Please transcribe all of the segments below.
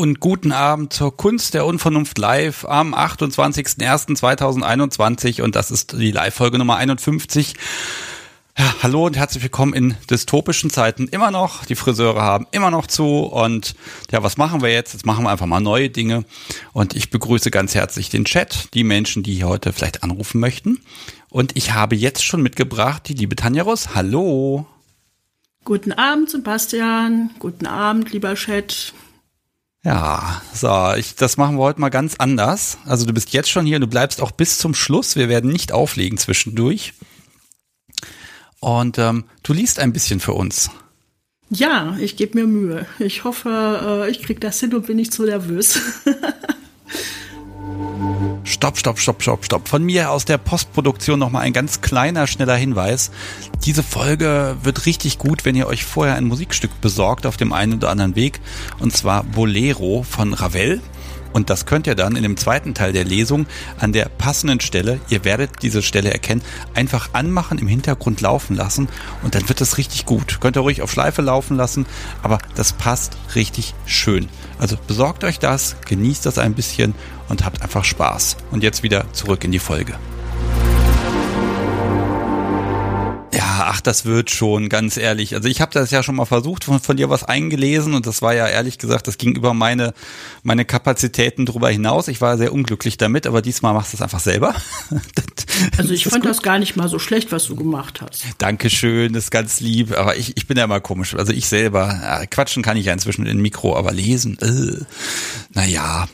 Und guten Abend zur Kunst der Unvernunft live am 28.01.2021 und das ist die Live-Folge Nummer 51. Ja, hallo und herzlich willkommen in dystopischen Zeiten. Immer noch, die Friseure haben immer noch zu und ja, was machen wir jetzt? Jetzt machen wir einfach mal neue Dinge und ich begrüße ganz herzlich den Chat, die Menschen, die hier heute vielleicht anrufen möchten. Und ich habe jetzt schon mitgebracht die liebe Tanja Russ. Hallo. Guten Abend, Sebastian. Guten Abend, lieber Chat. Ja, so, ich, das machen wir heute mal ganz anders. Also du bist jetzt schon hier, du bleibst auch bis zum Schluss. Wir werden nicht auflegen zwischendurch. Und ähm, du liest ein bisschen für uns. Ja, ich gebe mir Mühe. Ich hoffe, äh, ich krieg das hin und bin nicht so nervös. Stopp, stopp, stopp, stopp, stopp. Von mir aus der Postproduktion nochmal ein ganz kleiner, schneller Hinweis. Diese Folge wird richtig gut, wenn ihr euch vorher ein Musikstück besorgt auf dem einen oder anderen Weg. Und zwar Bolero von Ravel. Und das könnt ihr dann in dem zweiten Teil der Lesung an der passenden Stelle, ihr werdet diese Stelle erkennen, einfach anmachen, im Hintergrund laufen lassen und dann wird das richtig gut. Könnt ihr ruhig auf Schleife laufen lassen, aber das passt richtig schön. Also besorgt euch das, genießt das ein bisschen und habt einfach Spaß. Und jetzt wieder zurück in die Folge. Ja, ach, das wird schon, ganz ehrlich. Also ich habe das ja schon mal versucht, von, von, dir was eingelesen und das war ja ehrlich gesagt, das ging über meine, meine Kapazitäten drüber hinaus. Ich war sehr unglücklich damit, aber diesmal machst du es einfach selber. also ich fand gut. das gar nicht mal so schlecht, was du gemacht hast. Dankeschön, das ist ganz lieb, aber ich, ich bin ja mal komisch. Also ich selber, ja, quatschen kann ich ja inzwischen in Mikro, aber lesen, äh, naja,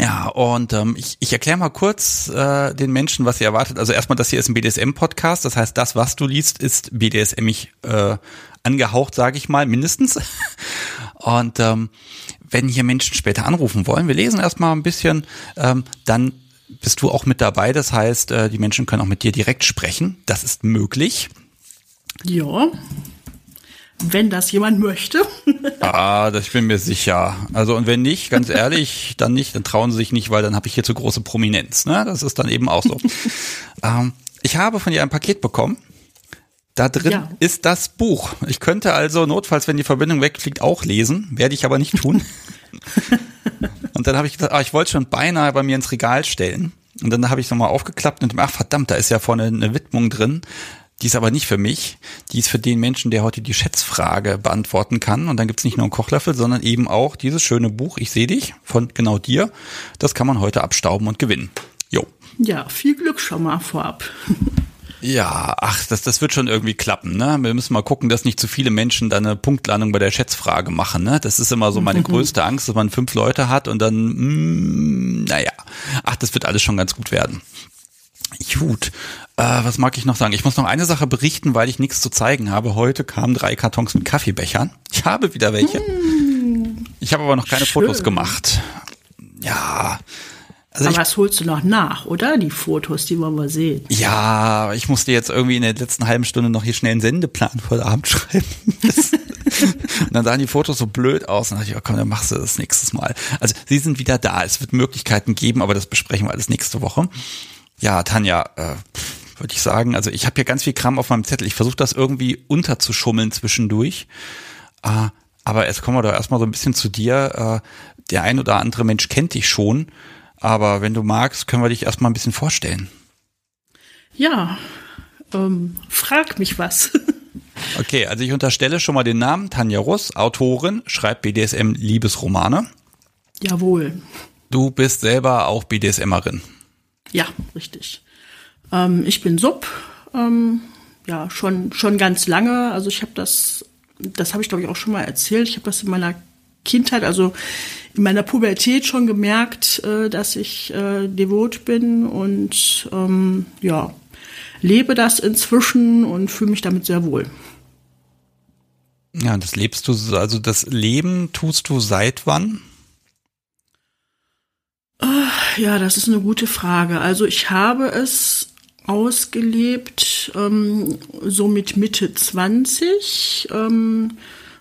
ja, und ähm, ich, ich erkläre mal kurz äh, den Menschen, was ihr erwartet. Also erstmal, das hier ist ein BDSM-Podcast. Das heißt, das, was du liest, ist BDSMig äh, angehaucht, sage ich mal, mindestens. Und ähm, wenn hier Menschen später anrufen wollen, wir lesen erstmal ein bisschen, ähm, dann bist du auch mit dabei. Das heißt, äh, die Menschen können auch mit dir direkt sprechen. Das ist möglich. Ja wenn das jemand möchte. ah, das ich bin mir sicher. Also und wenn nicht, ganz ehrlich, dann nicht, dann trauen sie sich nicht, weil dann habe ich hier zu große Prominenz. Ne? Das ist dann eben auch so. ähm, ich habe von dir ein Paket bekommen. Da drin ja. ist das Buch. Ich könnte also notfalls, wenn die Verbindung wegfliegt, auch lesen, werde ich aber nicht tun. und dann habe ich gesagt, ah, ich wollte schon beinahe bei mir ins Regal stellen. Und dann habe ich nochmal aufgeklappt und ach verdammt, da ist ja vorne eine Widmung drin. Die ist aber nicht für mich. Die ist für den Menschen, der heute die Schätzfrage beantworten kann. Und dann gibt's nicht nur einen Kochlöffel, sondern eben auch dieses schöne Buch, Ich sehe dich, von genau dir. Das kann man heute abstauben und gewinnen. Jo. Ja, viel Glück schon mal vorab. Ja, ach, das, das wird schon irgendwie klappen, ne? Wir müssen mal gucken, dass nicht zu viele Menschen dann eine Punktlandung bei der Schätzfrage machen, ne? Das ist immer so meine größte Angst, dass man fünf Leute hat und dann, mm, naja, ach, das wird alles schon ganz gut werden. Gut, äh, was mag ich noch sagen? Ich muss noch eine Sache berichten, weil ich nichts zu zeigen habe. Heute kamen drei Kartons mit Kaffeebechern. Ich habe wieder welche. Hm. Ich habe aber noch keine Schön. Fotos gemacht. Ja. Also aber was holst du noch nach, oder? Die Fotos, die wollen wir sehen. Ja, ich musste jetzt irgendwie in der letzten halben Stunde noch hier schnell einen Sendeplan vor Abend schreiben. und dann sahen die Fotos so blöd aus. Und dann dachte ich, oh komm, dann machst du das nächstes Mal. Also sie sind wieder da. Es wird Möglichkeiten geben, aber das besprechen wir alles nächste Woche. Ja, Tanja, äh, würde ich sagen. Also ich habe hier ganz viel Kram auf meinem Zettel. Ich versuche das irgendwie unterzuschummeln zwischendurch. Äh, aber jetzt kommen wir doch erstmal so ein bisschen zu dir. Äh, der ein oder andere Mensch kennt dich schon. Aber wenn du magst, können wir dich erstmal ein bisschen vorstellen. Ja, ähm, frag mich was. okay, also ich unterstelle schon mal den Namen Tanja Russ, Autorin, schreibt BDSM-Liebesromane. Jawohl. Du bist selber auch BDSMerin. Ja, richtig. Ähm, ich bin Sub, ähm, ja, schon, schon ganz lange. Also ich habe das, das habe ich glaube ich auch schon mal erzählt. Ich habe das in meiner Kindheit, also in meiner Pubertät schon gemerkt, äh, dass ich äh, devot bin und ähm, ja, lebe das inzwischen und fühle mich damit sehr wohl. Ja, das lebst du, also das Leben tust du seit wann? Ja, das ist eine gute Frage. Also ich habe es ausgelebt, ähm, so mit Mitte 20, ähm,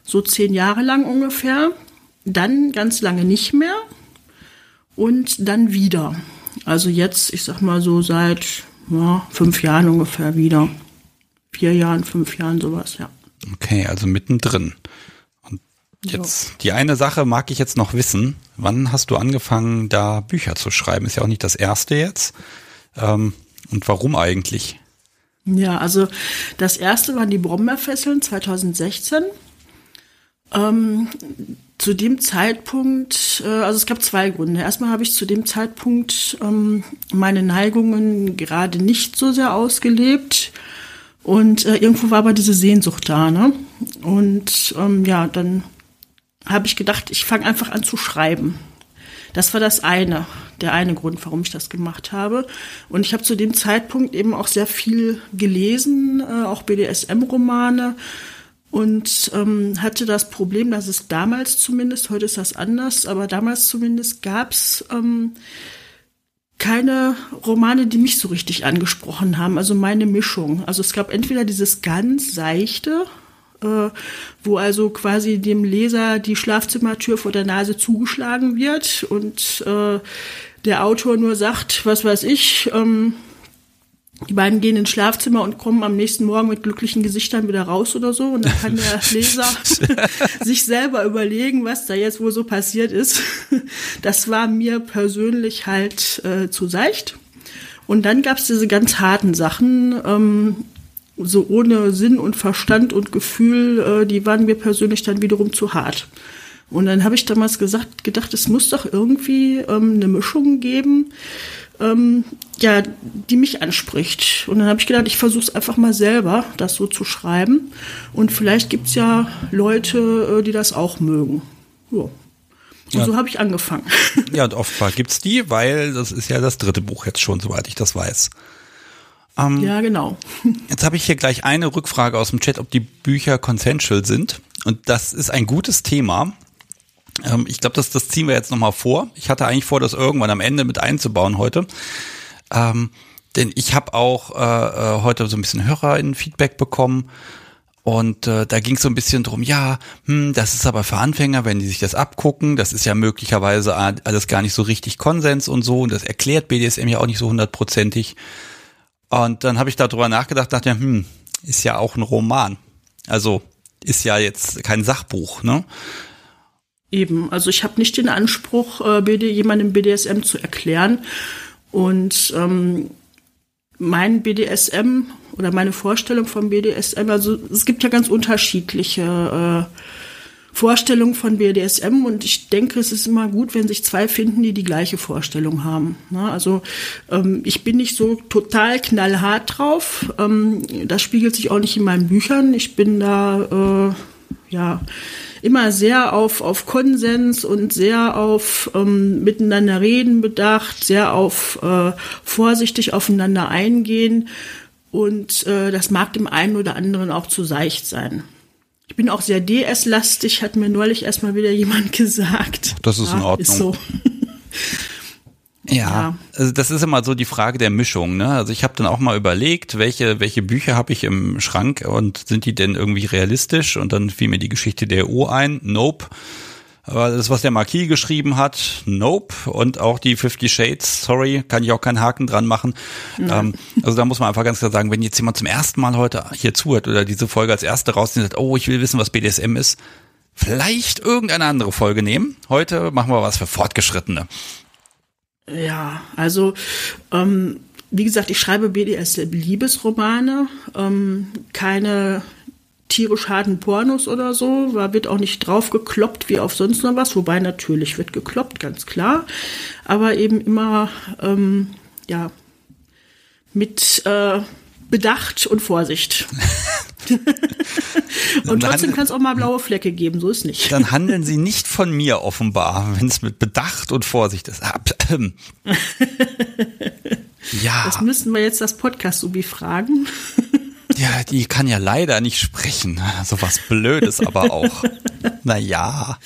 so zehn Jahre lang ungefähr. Dann ganz lange nicht mehr und dann wieder. Also jetzt, ich sag mal so seit ja, fünf Jahren ungefähr wieder. Vier Jahren, fünf Jahren, sowas, ja. Okay, also mittendrin. Jetzt, die eine Sache mag ich jetzt noch wissen. Wann hast du angefangen, da Bücher zu schreiben? Ist ja auch nicht das erste jetzt. Ähm, und warum eigentlich? Ja, also das erste waren die Brombeerfesseln 2016. Ähm, zu dem Zeitpunkt, äh, also es gab zwei Gründe. Erstmal habe ich zu dem Zeitpunkt ähm, meine Neigungen gerade nicht so sehr ausgelebt. Und äh, irgendwo war aber diese Sehnsucht da, ne? Und ähm, ja, dann habe ich gedacht, ich fange einfach an zu schreiben. Das war das eine, der eine Grund, warum ich das gemacht habe. Und ich habe zu dem Zeitpunkt eben auch sehr viel gelesen, äh, auch BDSM-Romane und ähm, hatte das Problem, dass es damals zumindest, heute ist das anders, aber damals zumindest gab es ähm, keine Romane, die mich so richtig angesprochen haben, also meine Mischung. Also es gab entweder dieses ganz seichte, äh, wo also quasi dem Leser die Schlafzimmertür vor der Nase zugeschlagen wird und äh, der Autor nur sagt, was weiß ich, ähm, die beiden gehen ins Schlafzimmer und kommen am nächsten Morgen mit glücklichen Gesichtern wieder raus oder so. Und dann kann der Leser sich selber überlegen, was da jetzt wohl so passiert ist. Das war mir persönlich halt äh, zu seicht. Und dann gab es diese ganz harten Sachen, ähm, so ohne Sinn und Verstand und Gefühl, äh, die waren mir persönlich dann wiederum zu hart. Und dann habe ich damals gesagt, gedacht, es muss doch irgendwie ähm, eine Mischung geben, ähm, ja, die mich anspricht. Und dann habe ich gedacht, ich versuche es einfach mal selber, das so zu schreiben. Und vielleicht gibt's ja Leute, äh, die das auch mögen. Ja. Und ja. so habe ich angefangen. Ja, und offenbar gibt's die, weil das ist ja das dritte Buch jetzt schon, soweit ich das weiß. Ähm, ja, genau. Jetzt habe ich hier gleich eine Rückfrage aus dem Chat, ob die Bücher consensual sind. Und das ist ein gutes Thema. Ähm, ich glaube, das, das ziehen wir jetzt nochmal vor. Ich hatte eigentlich vor, das irgendwann am Ende mit einzubauen heute. Ähm, denn ich habe auch äh, äh heute so ein bisschen Hörer in Feedback bekommen. Und äh, da ging es so ein bisschen drum, ja, hm, das ist aber für Anfänger, wenn die sich das abgucken, das ist ja möglicherweise alles gar nicht so richtig Konsens und so und das erklärt BDSM ja auch nicht so hundertprozentig. Und dann habe ich darüber nachgedacht, dachte, hm, ist ja auch ein Roman. Also ist ja jetzt kein Sachbuch, ne? Eben, also ich habe nicht den Anspruch, äh, jemandem BDSM zu erklären. Und ähm, mein BDSM oder meine Vorstellung vom BDSM, also es gibt ja ganz unterschiedliche äh, Vorstellung von BDSM und ich denke, es ist immer gut, wenn sich zwei finden, die die gleiche Vorstellung haben. Ne? Also ähm, ich bin nicht so total knallhart drauf. Ähm, das spiegelt sich auch nicht in meinen Büchern. Ich bin da äh, ja immer sehr auf, auf Konsens und sehr auf ähm, miteinander reden bedacht, sehr auf äh, vorsichtig aufeinander eingehen. Und äh, das mag dem einen oder anderen auch zu seicht sein. Ich bin auch sehr DS-lastig, hat mir neulich erstmal wieder jemand gesagt. Das ist ja, in Ordnung. Ist so. Ja, also das ist immer so die Frage der Mischung. Ne? Also ich habe dann auch mal überlegt, welche welche Bücher habe ich im Schrank und sind die denn irgendwie realistisch? Und dann fiel mir die Geschichte der EU ein. Nope. Aber das, was der Marquis geschrieben hat, nope. Und auch die Fifty Shades, sorry, kann ich auch keinen Haken dran machen. Ja. Ähm, also da muss man einfach ganz klar sagen, wenn jetzt jemand zum ersten Mal heute hier zuhört oder diese Folge als erste rausnimmt und sagt, oh, ich will wissen, was BDSM ist, vielleicht irgendeine andere Folge nehmen. Heute machen wir was für Fortgeschrittene. Ja, also ähm, wie gesagt, ich schreibe BDSM-Liebesromane, ähm, keine tierisch harten Pornos oder so, da wird auch nicht drauf gekloppt wie auf sonst noch was, wobei natürlich wird gekloppt, ganz klar, aber eben immer, ähm, ja, mit äh, Bedacht und Vorsicht. und trotzdem kann es auch mal blaue Flecke geben, so ist nicht. Dann handeln sie nicht von mir offenbar, wenn es mit Bedacht und Vorsicht ist. Ah, ja. Das müssten wir jetzt das Podcast-Subi fragen. Ja, die kann ja leider nicht sprechen. So was Blödes aber auch. Naja.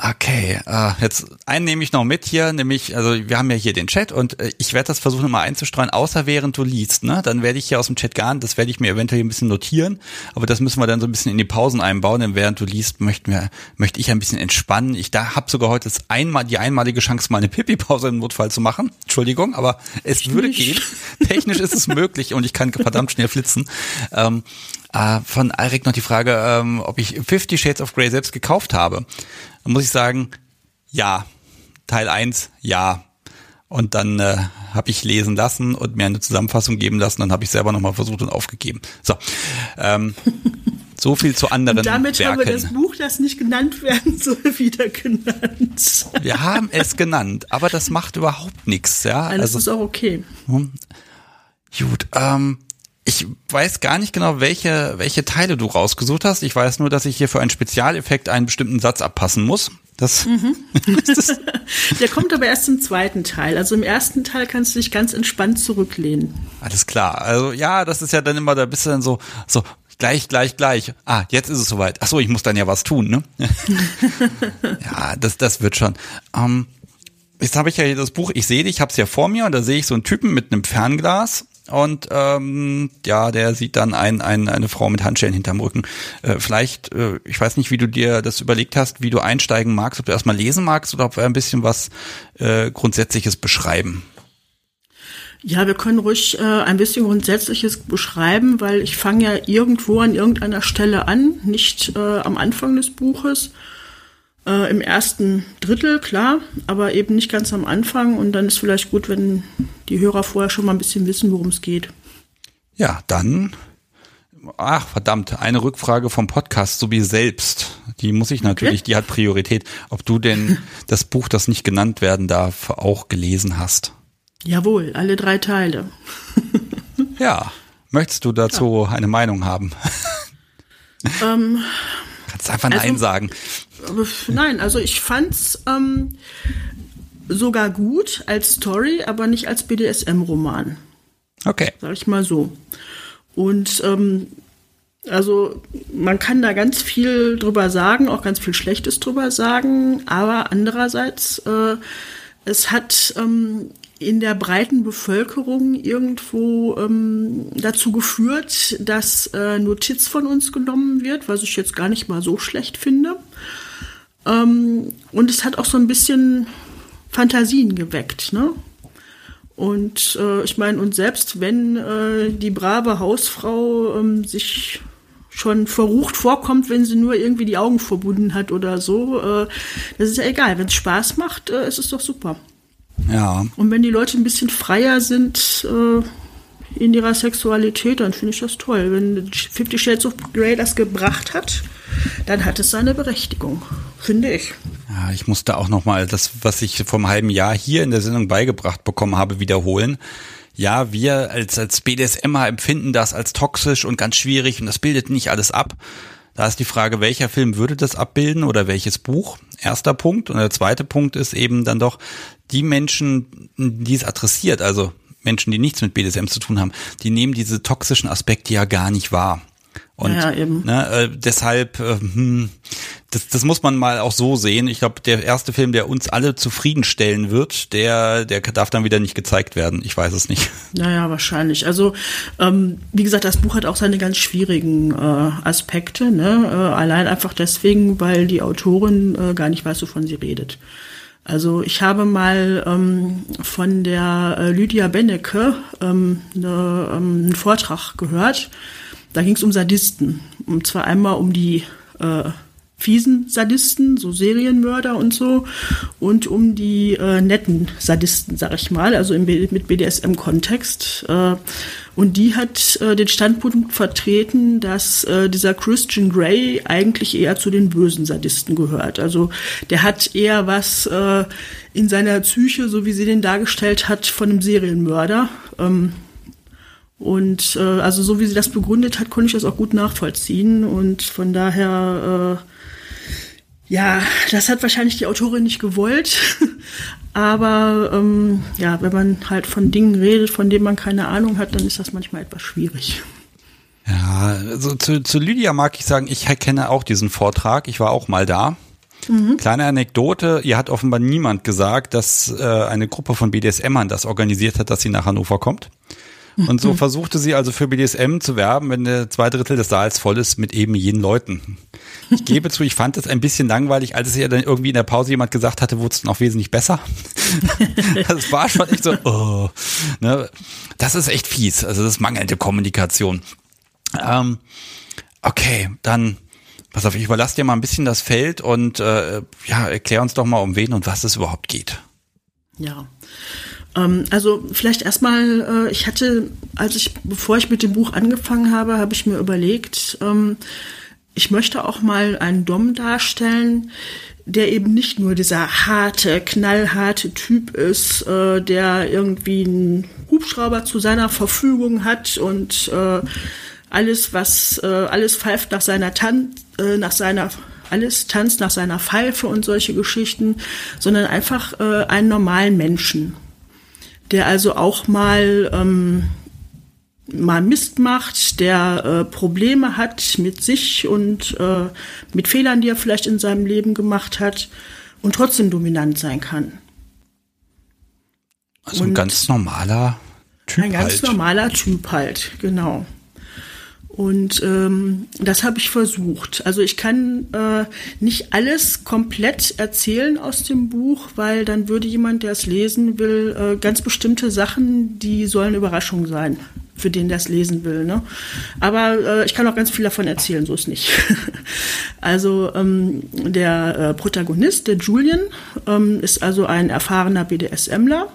Okay, äh, jetzt einen nehme ich noch mit hier, nämlich, also wir haben ja hier den Chat und äh, ich werde das versuchen mal einzustreuen, außer während du liest, ne? Dann werde ich hier aus dem Chat gar, das werde ich mir eventuell ein bisschen notieren, aber das müssen wir dann so ein bisschen in die Pausen einbauen, denn während du liest, möchten wir, möchte ich ein bisschen entspannen. Ich da habe sogar heute das einmal die einmalige Chance, mal eine Pipi-Pause im Notfall zu machen. Entschuldigung, aber es ich würde nicht. gehen. Technisch ist es möglich und ich kann verdammt schnell flitzen. Ähm, Äh, von Alrik noch die Frage, ähm, ob ich Fifty Shades of Grey selbst gekauft habe. Da muss ich sagen, ja. Teil 1, ja. Und dann äh, habe ich lesen lassen und mir eine Zusammenfassung geben lassen. Dann habe ich selber nochmal versucht und aufgegeben. So, ähm, so viel zu anderen Und damit Werken. haben wir das Buch, das nicht genannt werden soll, wieder genannt. Wir haben es genannt, aber das macht überhaupt nichts. Ja, Alles also ist auch okay. gut. Ähm, ich weiß gar nicht genau, welche welche Teile du rausgesucht hast. Ich weiß nur, dass ich hier für einen Spezialeffekt einen bestimmten Satz abpassen muss. Das, Mhm. Der kommt aber erst im zweiten Teil. Also im ersten Teil kannst du dich ganz entspannt zurücklehnen. Alles klar. Also ja, das ist ja dann immer, da bist du dann so, so gleich, gleich, gleich. Ah, jetzt ist es soweit. Ach so, ich muss dann ja was tun, ne? ja, das, das wird schon. Ähm, jetzt habe ich ja hier das Buch, ich sehe dich, ich habe es ja vor mir und da sehe ich so einen Typen mit einem Fernglas und ähm, ja, der sieht dann ein, ein, eine Frau mit Handschellen hinterm Rücken. Äh, vielleicht, äh, ich weiß nicht, wie du dir das überlegt hast, wie du einsteigen magst, ob du erstmal lesen magst oder ob wir ein bisschen was äh, Grundsätzliches beschreiben. Ja, wir können ruhig äh, ein bisschen Grundsätzliches beschreiben, weil ich fange ja irgendwo an irgendeiner Stelle an, nicht äh, am Anfang des Buches. Äh, Im ersten Drittel, klar, aber eben nicht ganz am Anfang. Und dann ist vielleicht gut, wenn die Hörer vorher schon mal ein bisschen wissen, worum es geht. Ja, dann. Ach, verdammt, eine Rückfrage vom Podcast sowie selbst. Die muss ich natürlich, die hat Priorität. Ob du denn das Buch, das nicht genannt werden darf, auch gelesen hast. Jawohl, alle drei Teile. Ja. Möchtest du dazu eine Meinung haben? Ähm, Kannst einfach Also- Nein sagen. Aber f- Nein, also ich fand's ähm, sogar gut als Story, aber nicht als BDSM-Roman, Okay. sag ich mal so. Und ähm, also man kann da ganz viel drüber sagen, auch ganz viel Schlechtes drüber sagen, aber andererseits, äh, es hat ähm, in der breiten Bevölkerung irgendwo ähm, dazu geführt, dass äh, Notiz von uns genommen wird, was ich jetzt gar nicht mal so schlecht finde. Ähm, und es hat auch so ein bisschen Fantasien geweckt, ne? Und äh, ich meine, und selbst wenn äh, die brave Hausfrau ähm, sich schon verrucht vorkommt, wenn sie nur irgendwie die Augen verbunden hat oder so, äh, das ist ja egal. Wenn es Spaß macht, äh, ist es doch super. Ja. Und wenn die Leute ein bisschen freier sind äh, in ihrer Sexualität, dann finde ich das toll. Wenn Fifty Shades of Grey das gebracht hat, dann hat es seine Berechtigung, finde ich. Ja, ich musste auch noch mal das, was ich vom halben Jahr hier in der Sendung beigebracht bekommen habe, wiederholen. Ja, wir als, als BDSMer empfinden das als toxisch und ganz schwierig und das bildet nicht alles ab. Da ist die Frage, welcher Film würde das abbilden oder welches Buch? Erster Punkt. Und der zweite Punkt ist eben dann doch die Menschen, die es adressiert, also Menschen, die nichts mit BDSM zu tun haben, die nehmen diese toxischen Aspekte ja gar nicht wahr. Und Ja. Ne, äh, deshalb, äh, hm, das, das muss man mal auch so sehen. Ich glaube, der erste Film, der uns alle zufriedenstellen wird, der, der darf dann wieder nicht gezeigt werden. Ich weiß es nicht. Naja, wahrscheinlich. Also, ähm, wie gesagt, das Buch hat auch seine ganz schwierigen äh, Aspekte. Ne? Äh, allein einfach deswegen, weil die Autorin äh, gar nicht weiß, wovon sie redet. Also ich habe mal ähm, von der äh, Lydia Bennecke ähm, ne, ähm, einen Vortrag gehört. Da ging es um Sadisten. Und zwar einmal um die äh, fiesen Sadisten, so Serienmörder und so, und um die äh, netten Sadisten, sag ich mal, also im, mit BDSM-Kontext. Äh, und die hat äh, den Standpunkt vertreten, dass äh, dieser Christian Grey eigentlich eher zu den bösen Sadisten gehört. Also der hat eher was äh, in seiner Psyche, so wie sie den dargestellt hat, von einem Serienmörder. Ähm, und äh, also so wie sie das begründet hat, konnte ich das auch gut nachvollziehen. Und von daher, äh, ja, das hat wahrscheinlich die Autorin nicht gewollt. Aber ähm, ja, wenn man halt von Dingen redet, von denen man keine Ahnung hat, dann ist das manchmal etwas schwierig. Ja, also zu, zu Lydia mag ich sagen, ich kenne auch diesen Vortrag. Ich war auch mal da. Kleine Anekdote, ihr hat offenbar niemand gesagt, dass äh, eine Gruppe von BDSMern das organisiert hat, dass sie nach Hannover kommt. Und so versuchte sie also für BDSM zu werben, wenn der zwei Drittel des Saals voll ist mit eben jenen Leuten. Ich gebe zu, ich fand es ein bisschen langweilig, als es ja dann irgendwie in der Pause jemand gesagt hatte, wurde es noch wesentlich besser. Das war schon echt so, oh, ne? Das ist echt fies. Also das ist mangelnde Kommunikation. Ähm, okay, dann pass auf, ich überlasse dir mal ein bisschen das Feld und äh, ja, erklär uns doch mal, um wen und was es überhaupt geht. Ja. Ähm, also vielleicht erstmal, äh, ich hatte, als ich, bevor ich mit dem Buch angefangen habe, habe ich mir überlegt, ähm, ich möchte auch mal einen Dom darstellen, der eben nicht nur dieser harte, knallharte Typ ist, äh, der irgendwie einen Hubschrauber zu seiner Verfügung hat und äh, alles, was, äh, alles pfeift nach seiner Tan äh, nach seiner alles tanzt nach seiner Pfeife und solche Geschichten, sondern einfach äh, einen normalen Menschen, der also auch mal ähm, mal Mist macht, der äh, Probleme hat mit sich und äh, mit Fehlern, die er vielleicht in seinem Leben gemacht hat und trotzdem dominant sein kann. Also und ein ganz normaler Typ. Ein ganz halt. normaler Typ halt, genau. Und ähm, das habe ich versucht. Also ich kann äh, nicht alles komplett erzählen aus dem Buch, weil dann würde jemand, der es lesen will, äh, ganz bestimmte Sachen, die sollen Überraschung sein, für den, der es lesen will. Ne? Aber äh, ich kann auch ganz viel davon erzählen, so ist nicht. also ähm, der äh, Protagonist, der Julian, ähm, ist also ein erfahrener BDSMler.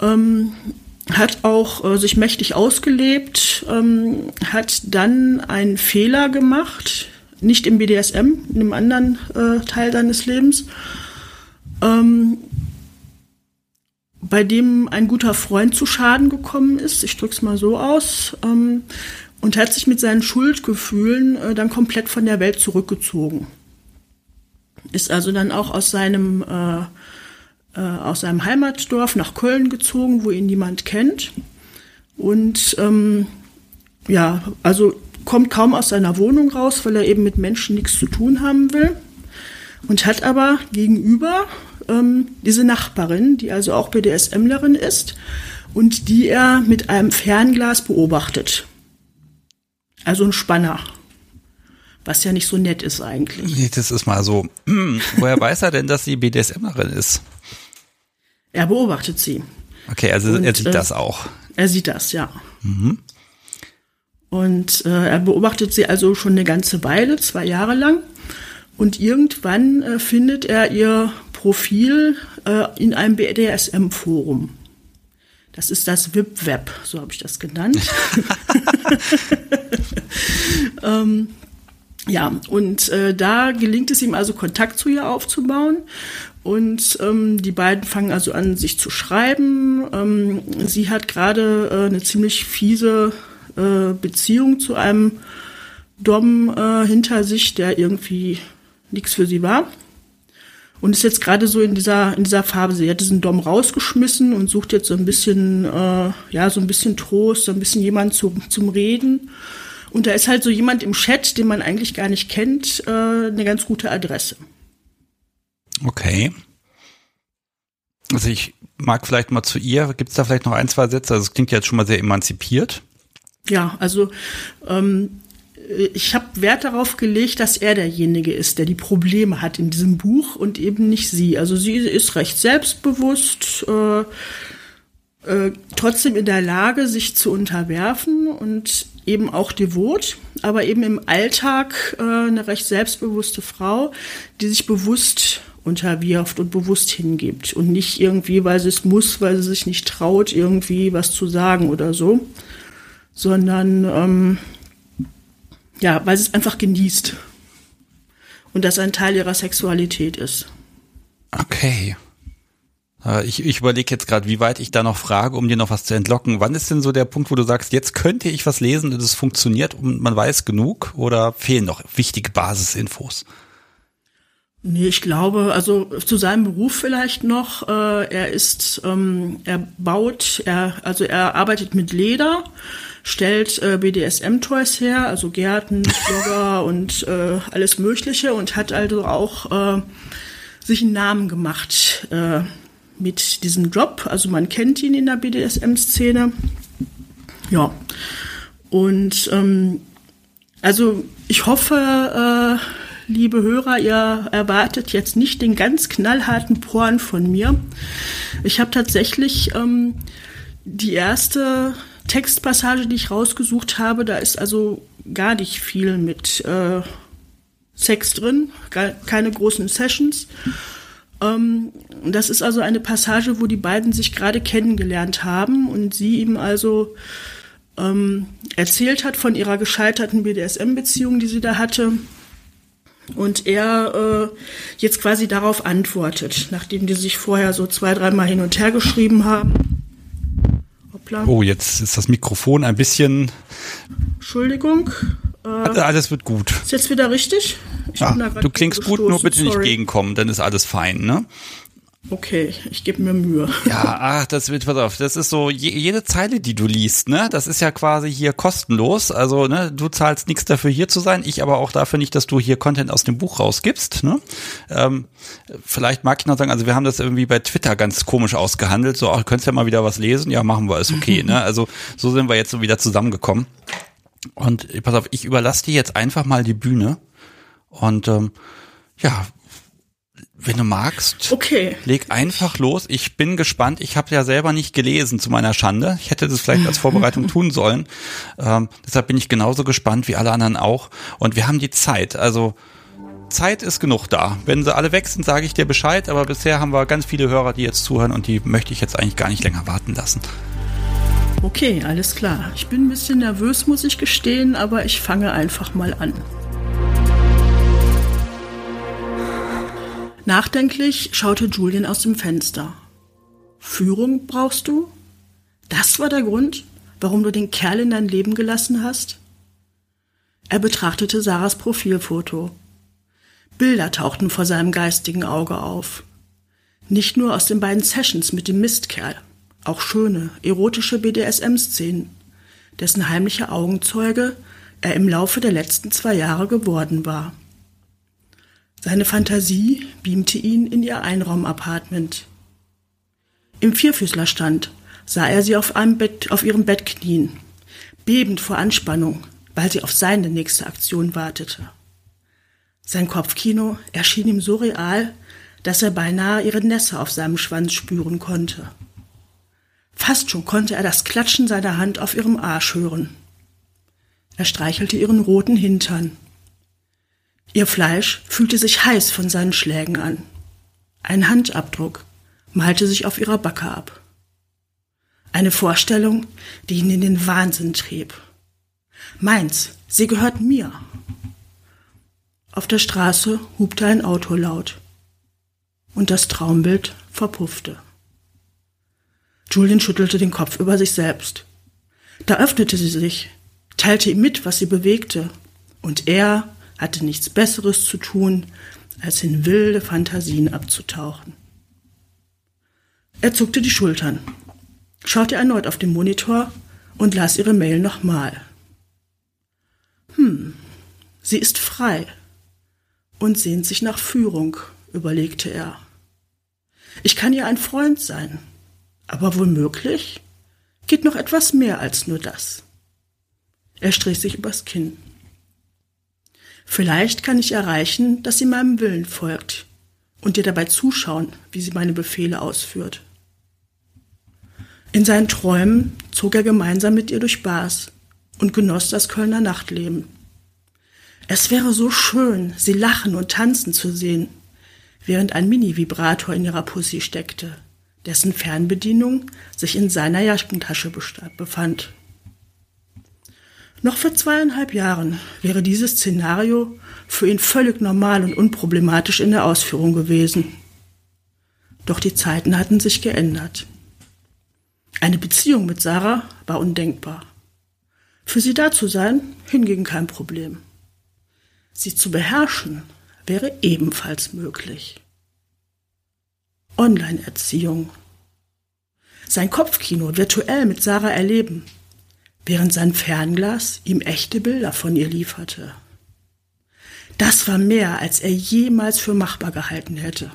Ähm, hat auch äh, sich mächtig ausgelebt, ähm, hat dann einen Fehler gemacht, nicht im BDSM, in einem anderen äh, Teil seines Lebens, ähm, bei dem ein guter Freund zu Schaden gekommen ist, ich drück's mal so aus, ähm, und hat sich mit seinen Schuldgefühlen äh, dann komplett von der Welt zurückgezogen. Ist also dann auch aus seinem äh, äh, aus seinem Heimatdorf nach Köln gezogen, wo ihn niemand kennt. Und ähm, ja, also kommt kaum aus seiner Wohnung raus, weil er eben mit Menschen nichts zu tun haben will. Und hat aber gegenüber ähm, diese Nachbarin, die also auch BDSMlerin ist und die er mit einem Fernglas beobachtet. Also ein Spanner. Was ja nicht so nett ist eigentlich. Nee, das ist mal so. Woher weiß er denn, dass sie BDSMlerin ist? Er beobachtet sie. Okay, also und, er sieht äh, das auch. Er sieht das, ja. Mhm. Und äh, er beobachtet sie also schon eine ganze Weile, zwei Jahre lang. Und irgendwann äh, findet er ihr Profil äh, in einem BDSM-Forum. Das ist das WIP-Web, so habe ich das genannt. ähm, ja, und äh, da gelingt es ihm also Kontakt zu ihr aufzubauen. Und ähm, die beiden fangen also an, sich zu schreiben. Ähm, sie hat gerade äh, eine ziemlich fiese äh, Beziehung zu einem Dom äh, hinter sich, der irgendwie nichts für sie war. Und ist jetzt gerade so in dieser, in dieser Farbe. Sie hat diesen Dom rausgeschmissen und sucht jetzt so ein bisschen, äh, ja, so ein bisschen Trost, so ein bisschen jemand zum, zum Reden. Und da ist halt so jemand im Chat, den man eigentlich gar nicht kennt, äh, eine ganz gute Adresse. Okay. Also ich mag vielleicht mal zu ihr, gibt es da vielleicht noch ein, zwei Sätze? Also es klingt jetzt schon mal sehr emanzipiert. Ja, also ähm, ich habe Wert darauf gelegt, dass er derjenige ist, der die Probleme hat in diesem Buch und eben nicht sie. Also sie ist recht selbstbewusst, äh, äh, trotzdem in der Lage, sich zu unterwerfen und eben auch devot, aber eben im Alltag äh, eine recht selbstbewusste Frau, die sich bewusst unterwirft und bewusst hingibt und nicht irgendwie, weil sie es muss, weil sie sich nicht traut, irgendwie was zu sagen oder so, sondern ähm, ja, weil sie es einfach genießt und das ein Teil ihrer Sexualität ist. Okay. Äh, ich, ich überlege jetzt gerade, wie weit ich da noch frage, um dir noch was zu entlocken. Wann ist denn so der Punkt, wo du sagst, jetzt könnte ich was lesen und es funktioniert und man weiß genug oder fehlen noch wichtige Basisinfos? Nee, ich glaube, also zu seinem Beruf vielleicht noch. Äh, er ist, ähm, er baut, er, also er arbeitet mit Leder, stellt äh, BDSM-Toys her, also Gärten, Blogger und äh, alles Mögliche und hat also auch äh, sich einen Namen gemacht äh, mit diesem Job. Also man kennt ihn in der BDSM-Szene. Ja. Und ähm, also ich hoffe, äh, liebe Hörer, ihr erwartet jetzt nicht den ganz knallharten Porn von mir. Ich habe tatsächlich ähm, die erste Textpassage, die ich rausgesucht habe, da ist also gar nicht viel mit äh, Sex drin, gar, keine großen Sessions. Ähm, das ist also eine Passage, wo die beiden sich gerade kennengelernt haben und sie ihm also ähm, erzählt hat von ihrer gescheiterten BDSM-Beziehung, die sie da hatte. Und er äh, jetzt quasi darauf antwortet, nachdem die sich vorher so zwei, dreimal hin und her geschrieben haben. Hoppla. Oh, jetzt ist das Mikrofon ein bisschen. Entschuldigung. Äh, alles wird gut. Ist jetzt wieder richtig? Ah, du klingst gut, nur bitte Sorry. nicht gegenkommen, dann ist alles fein, ne? Okay, ich gebe mir Mühe. Ja, ach, das wird, pass auf, das ist so, je, jede Zeile, die du liest, ne, das ist ja quasi hier kostenlos. Also, ne, du zahlst nichts dafür, hier zu sein, ich aber auch dafür nicht, dass du hier Content aus dem Buch rausgibst, ne. Ähm, vielleicht mag ich noch sagen, also wir haben das irgendwie bei Twitter ganz komisch ausgehandelt, so, ach, könntest ja mal wieder was lesen, ja, machen wir, ist okay, ne. Also, so sind wir jetzt so wieder zusammengekommen. Und pass auf, ich überlasse dir jetzt einfach mal die Bühne und ähm, ja, wenn du magst, okay. leg einfach los. Ich bin gespannt. Ich habe ja selber nicht gelesen zu meiner Schande. Ich hätte das vielleicht als Vorbereitung tun sollen. Ähm, deshalb bin ich genauso gespannt wie alle anderen auch. Und wir haben die Zeit. Also Zeit ist genug da. Wenn sie alle weg sind, sage ich dir Bescheid. Aber bisher haben wir ganz viele Hörer, die jetzt zuhören und die möchte ich jetzt eigentlich gar nicht länger warten lassen. Okay, alles klar. Ich bin ein bisschen nervös, muss ich gestehen, aber ich fange einfach mal an. Nachdenklich schaute Julian aus dem Fenster. Führung brauchst du? Das war der Grund, warum du den Kerl in dein Leben gelassen hast? Er betrachtete Sarahs Profilfoto. Bilder tauchten vor seinem geistigen Auge auf. Nicht nur aus den beiden Sessions mit dem Mistkerl, auch schöne, erotische BDSM-Szenen, dessen heimlicher Augenzeuge er im Laufe der letzten zwei Jahre geworden war. Seine Fantasie beamte ihn in ihr Einraumapartment. Im Vierfüßlerstand sah er sie auf, Bett, auf ihrem Bett knien, bebend vor Anspannung, weil sie auf seine nächste Aktion wartete. Sein Kopfkino erschien ihm so real, dass er beinahe ihre Nässe auf seinem Schwanz spüren konnte. Fast schon konnte er das Klatschen seiner Hand auf ihrem Arsch hören. Er streichelte ihren roten Hintern. Ihr Fleisch fühlte sich heiß von seinen Schlägen an. Ein Handabdruck malte sich auf ihrer Backe ab. Eine Vorstellung, die ihn in den Wahnsinn trieb. Meins, sie gehört mir. Auf der Straße hubte ein Auto laut. Und das Traumbild verpuffte. Julian schüttelte den Kopf über sich selbst. Da öffnete sie sich, teilte ihm mit, was sie bewegte, und er hatte nichts Besseres zu tun, als in wilde Fantasien abzutauchen. Er zuckte die Schultern, schaute erneut auf den Monitor und las ihre Mail nochmal. Hm, sie ist frei und sehnt sich nach Führung, überlegte er. Ich kann ihr ein Freund sein, aber womöglich geht noch etwas mehr als nur das. Er strich sich übers Kinn. Vielleicht kann ich erreichen, dass sie meinem Willen folgt und dir dabei zuschauen, wie sie meine Befehle ausführt. In seinen Träumen zog er gemeinsam mit ihr durch Bars und genoss das Kölner Nachtleben. Es wäre so schön, sie lachen und tanzen zu sehen, während ein Mini-Vibrator in ihrer Pussy steckte, dessen Fernbedienung sich in seiner Jackentasche befand. Noch vor zweieinhalb Jahren wäre dieses Szenario für ihn völlig normal und unproblematisch in der Ausführung gewesen. Doch die Zeiten hatten sich geändert. Eine Beziehung mit Sarah war undenkbar. Für sie da zu sein, hingegen kein Problem. Sie zu beherrschen wäre ebenfalls möglich. Online-Erziehung. Sein Kopfkino virtuell mit Sarah erleben – während sein Fernglas ihm echte Bilder von ihr lieferte. Das war mehr, als er jemals für machbar gehalten hätte.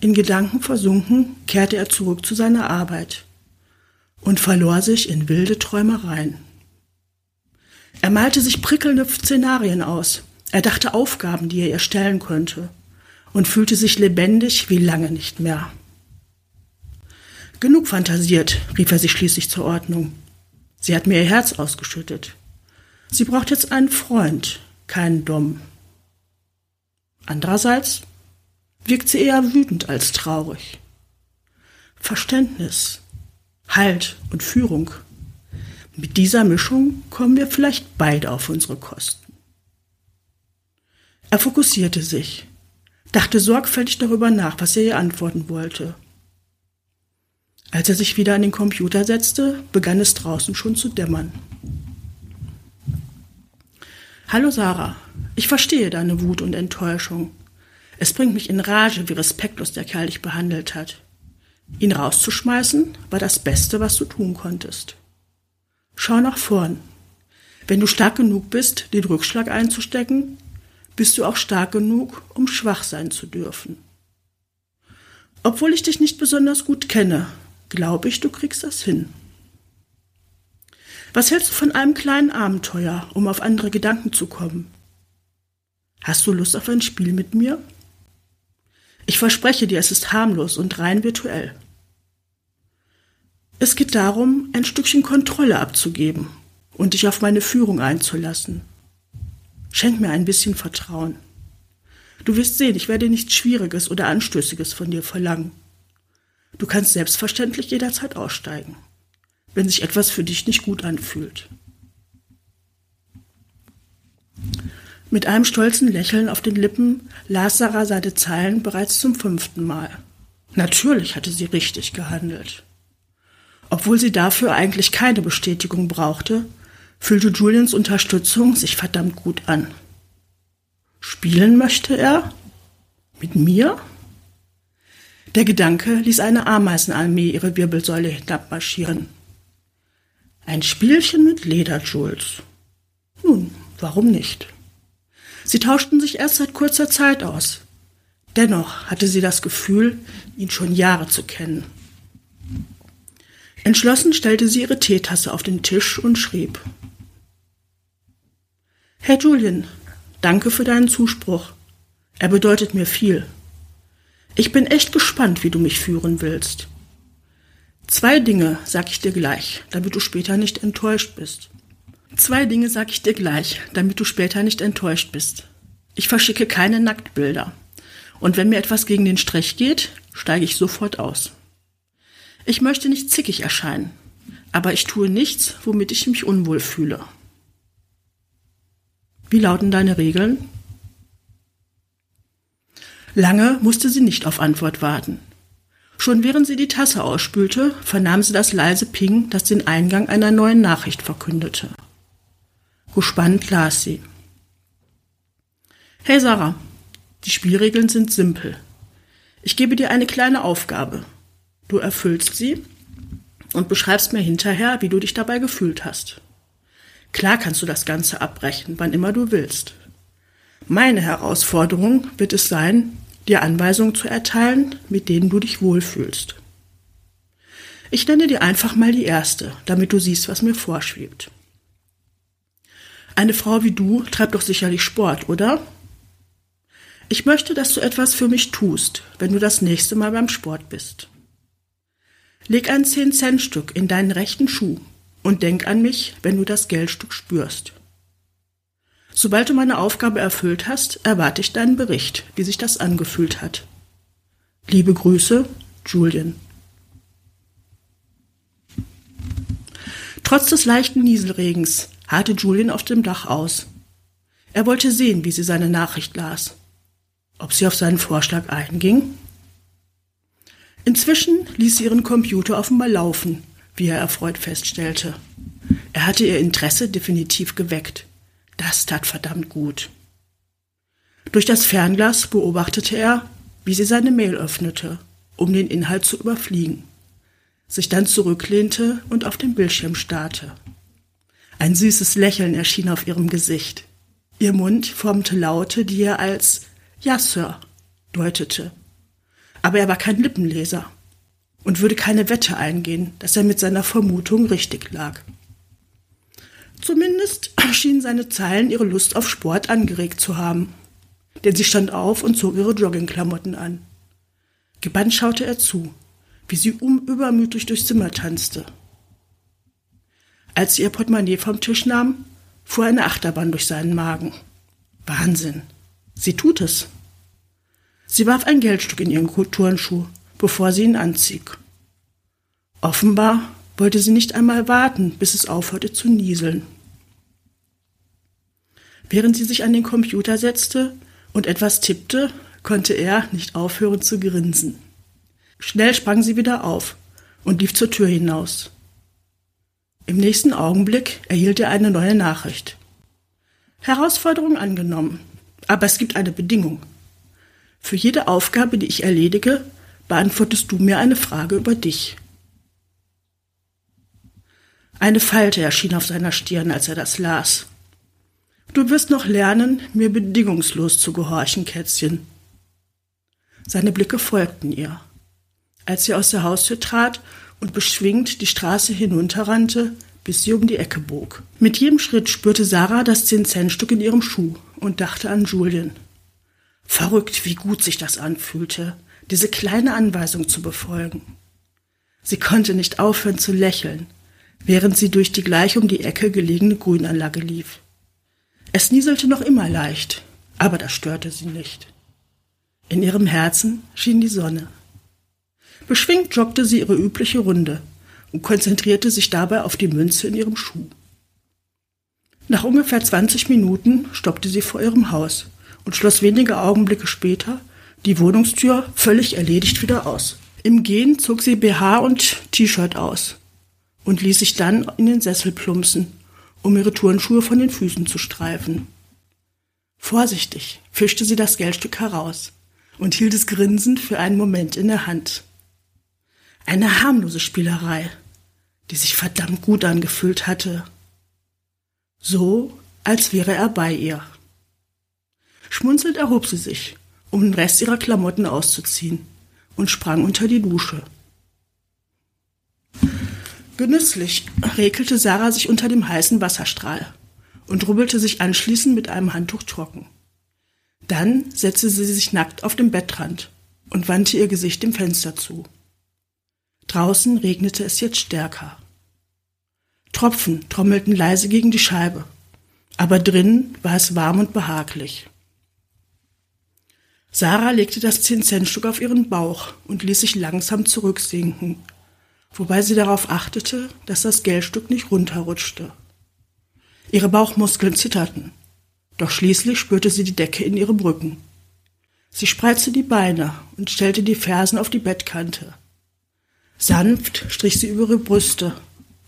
In Gedanken versunken kehrte er zurück zu seiner Arbeit und verlor sich in wilde Träumereien. Er malte sich prickelnde Szenarien aus, er dachte Aufgaben, die er ihr stellen könnte, und fühlte sich lebendig wie lange nicht mehr. Genug fantasiert, rief er sich schließlich zur Ordnung. Sie hat mir ihr Herz ausgeschüttet. Sie braucht jetzt einen Freund, keinen Dom. Andererseits wirkt sie eher wütend als traurig. Verständnis, Halt und Führung. Mit dieser Mischung kommen wir vielleicht beide auf unsere Kosten. Er fokussierte sich, dachte sorgfältig darüber nach, was er ihr antworten wollte. Als er sich wieder an den Computer setzte, begann es draußen schon zu dämmern. Hallo Sarah, ich verstehe deine Wut und Enttäuschung. Es bringt mich in Rage, wie respektlos der Kerl dich behandelt hat. Ihn rauszuschmeißen war das Beste, was du tun konntest. Schau nach vorn. Wenn du stark genug bist, den Rückschlag einzustecken, bist du auch stark genug, um schwach sein zu dürfen. Obwohl ich dich nicht besonders gut kenne, glaube ich, du kriegst das hin. Was hältst du von einem kleinen Abenteuer, um auf andere Gedanken zu kommen? Hast du Lust auf ein Spiel mit mir? Ich verspreche dir, es ist harmlos und rein virtuell. Es geht darum, ein Stückchen Kontrolle abzugeben und dich auf meine Führung einzulassen. Schenk mir ein bisschen Vertrauen. Du wirst sehen, ich werde nichts Schwieriges oder Anstößiges von dir verlangen. Du kannst selbstverständlich jederzeit aussteigen, wenn sich etwas für dich nicht gut anfühlt. Mit einem stolzen Lächeln auf den Lippen las Sarah seine Zeilen bereits zum fünften Mal. Natürlich hatte sie richtig gehandelt. Obwohl sie dafür eigentlich keine Bestätigung brauchte, fühlte Julians Unterstützung sich verdammt gut an. Spielen möchte er? Mit mir? Der Gedanke ließ eine Ameisenarmee ihre Wirbelsäule hinabmarschieren. Ein Spielchen mit Leder, Jules. Nun, warum nicht? Sie tauschten sich erst seit kurzer Zeit aus. Dennoch hatte sie das Gefühl, ihn schon Jahre zu kennen. Entschlossen stellte sie ihre Teetasse auf den Tisch und schrieb. Herr Julian, danke für deinen Zuspruch. Er bedeutet mir viel. Ich bin echt gespannt, wie du mich führen willst. Zwei Dinge sag ich dir gleich, damit du später nicht enttäuscht bist. Zwei Dinge sag ich dir gleich, damit du später nicht enttäuscht bist. Ich verschicke keine Nacktbilder. Und wenn mir etwas gegen den Strich geht, steige ich sofort aus. Ich möchte nicht zickig erscheinen, aber ich tue nichts, womit ich mich unwohl fühle. Wie lauten deine Regeln? Lange musste sie nicht auf Antwort warten. Schon während sie die Tasse ausspülte, vernahm sie das leise Ping, das den Eingang einer neuen Nachricht verkündete. Gespannt las sie. Hey Sarah, die Spielregeln sind simpel. Ich gebe dir eine kleine Aufgabe. Du erfüllst sie und beschreibst mir hinterher, wie du dich dabei gefühlt hast. Klar kannst du das Ganze abbrechen, wann immer du willst. Meine Herausforderung wird es sein, dir Anweisungen zu erteilen, mit denen du dich wohlfühlst. Ich nenne dir einfach mal die erste, damit du siehst, was mir vorschwebt. Eine Frau wie du treibt doch sicherlich Sport, oder? Ich möchte, dass du etwas für mich tust, wenn du das nächste Mal beim Sport bist. Leg ein 10-Cent-Stück in deinen rechten Schuh und denk an mich, wenn du das Geldstück spürst. Sobald du meine Aufgabe erfüllt hast, erwarte ich deinen Bericht, wie sich das angefühlt hat. Liebe Grüße, Julian. Trotz des leichten Nieselregens harrte Julian auf dem Dach aus. Er wollte sehen, wie sie seine Nachricht las. Ob sie auf seinen Vorschlag einging? Inzwischen ließ sie ihren Computer offenbar laufen, wie er erfreut feststellte. Er hatte ihr Interesse definitiv geweckt. Das tat verdammt gut. Durch das Fernglas beobachtete er, wie sie seine Mail öffnete, um den Inhalt zu überfliegen, sich dann zurücklehnte und auf den Bildschirm starrte. Ein süßes Lächeln erschien auf ihrem Gesicht. Ihr Mund formte Laute, die er als Ja, Sir deutete. Aber er war kein Lippenleser und würde keine Wette eingehen, dass er mit seiner Vermutung richtig lag. Zumindest schienen seine Zeilen ihre Lust auf Sport angeregt zu haben, denn sie stand auf und zog ihre Joggingklamotten an. Gebannt schaute er zu, wie sie unübermütig durchs Zimmer tanzte. Als sie ihr Portemonnaie vom Tisch nahm, fuhr eine Achterbahn durch seinen Magen. Wahnsinn. Sie tut es. Sie warf ein Geldstück in ihren Turnschuh, bevor sie ihn anzog. Offenbar wollte sie nicht einmal warten, bis es aufhörte zu nieseln. Während sie sich an den Computer setzte und etwas tippte, konnte er nicht aufhören zu grinsen. Schnell sprang sie wieder auf und lief zur Tür hinaus. Im nächsten Augenblick erhielt er eine neue Nachricht. Herausforderung angenommen, aber es gibt eine Bedingung. Für jede Aufgabe, die ich erledige, beantwortest du mir eine Frage über dich. Eine Falte erschien auf seiner Stirn, als er das las. Du wirst noch lernen, mir bedingungslos zu gehorchen, Kätzchen. Seine Blicke folgten ihr. Als sie aus der Haustür trat und beschwingt die Straße hinunterrannte, bis sie um die Ecke bog. Mit jedem Schritt spürte Sarah das Zehn-Cent-Stück in ihrem Schuh und dachte an Julien. Verrückt, wie gut sich das anfühlte, diese kleine Anweisung zu befolgen. Sie konnte nicht aufhören zu lächeln, während sie durch die gleich um die Ecke gelegene Grünanlage lief. Es nieselte noch immer leicht, aber das störte sie nicht. In ihrem Herzen schien die Sonne. Beschwingt joggte sie ihre übliche Runde und konzentrierte sich dabei auf die Münze in ihrem Schuh. Nach ungefähr 20 Minuten stoppte sie vor ihrem Haus und schloss wenige Augenblicke später die Wohnungstür völlig erledigt wieder aus. Im Gehen zog sie BH und T-Shirt aus und ließ sich dann in den Sessel plumpsen, um ihre Turnschuhe von den Füßen zu streifen. Vorsichtig fischte sie das Geldstück heraus und hielt es grinsend für einen Moment in der Hand. Eine harmlose Spielerei, die sich verdammt gut angefühlt hatte. So, als wäre er bei ihr. Schmunzelnd erhob sie sich, um den Rest ihrer Klamotten auszuziehen, und sprang unter die Dusche. Genüsslich regelte Sarah sich unter dem heißen Wasserstrahl und rubbelte sich anschließend mit einem Handtuch trocken. Dann setzte sie sich nackt auf den Bettrand und wandte ihr Gesicht dem Fenster zu. Draußen regnete es jetzt stärker. Tropfen trommelten leise gegen die Scheibe, aber drinnen war es warm und behaglich. Sarah legte das Zehn-Cent-Stück auf ihren Bauch und ließ sich langsam zurücksinken, wobei sie darauf achtete, dass das Geldstück nicht runterrutschte. Ihre Bauchmuskeln zitterten, doch schließlich spürte sie die Decke in ihrem Rücken. Sie spreizte die Beine und stellte die Fersen auf die Bettkante. Sanft strich sie über ihre Brüste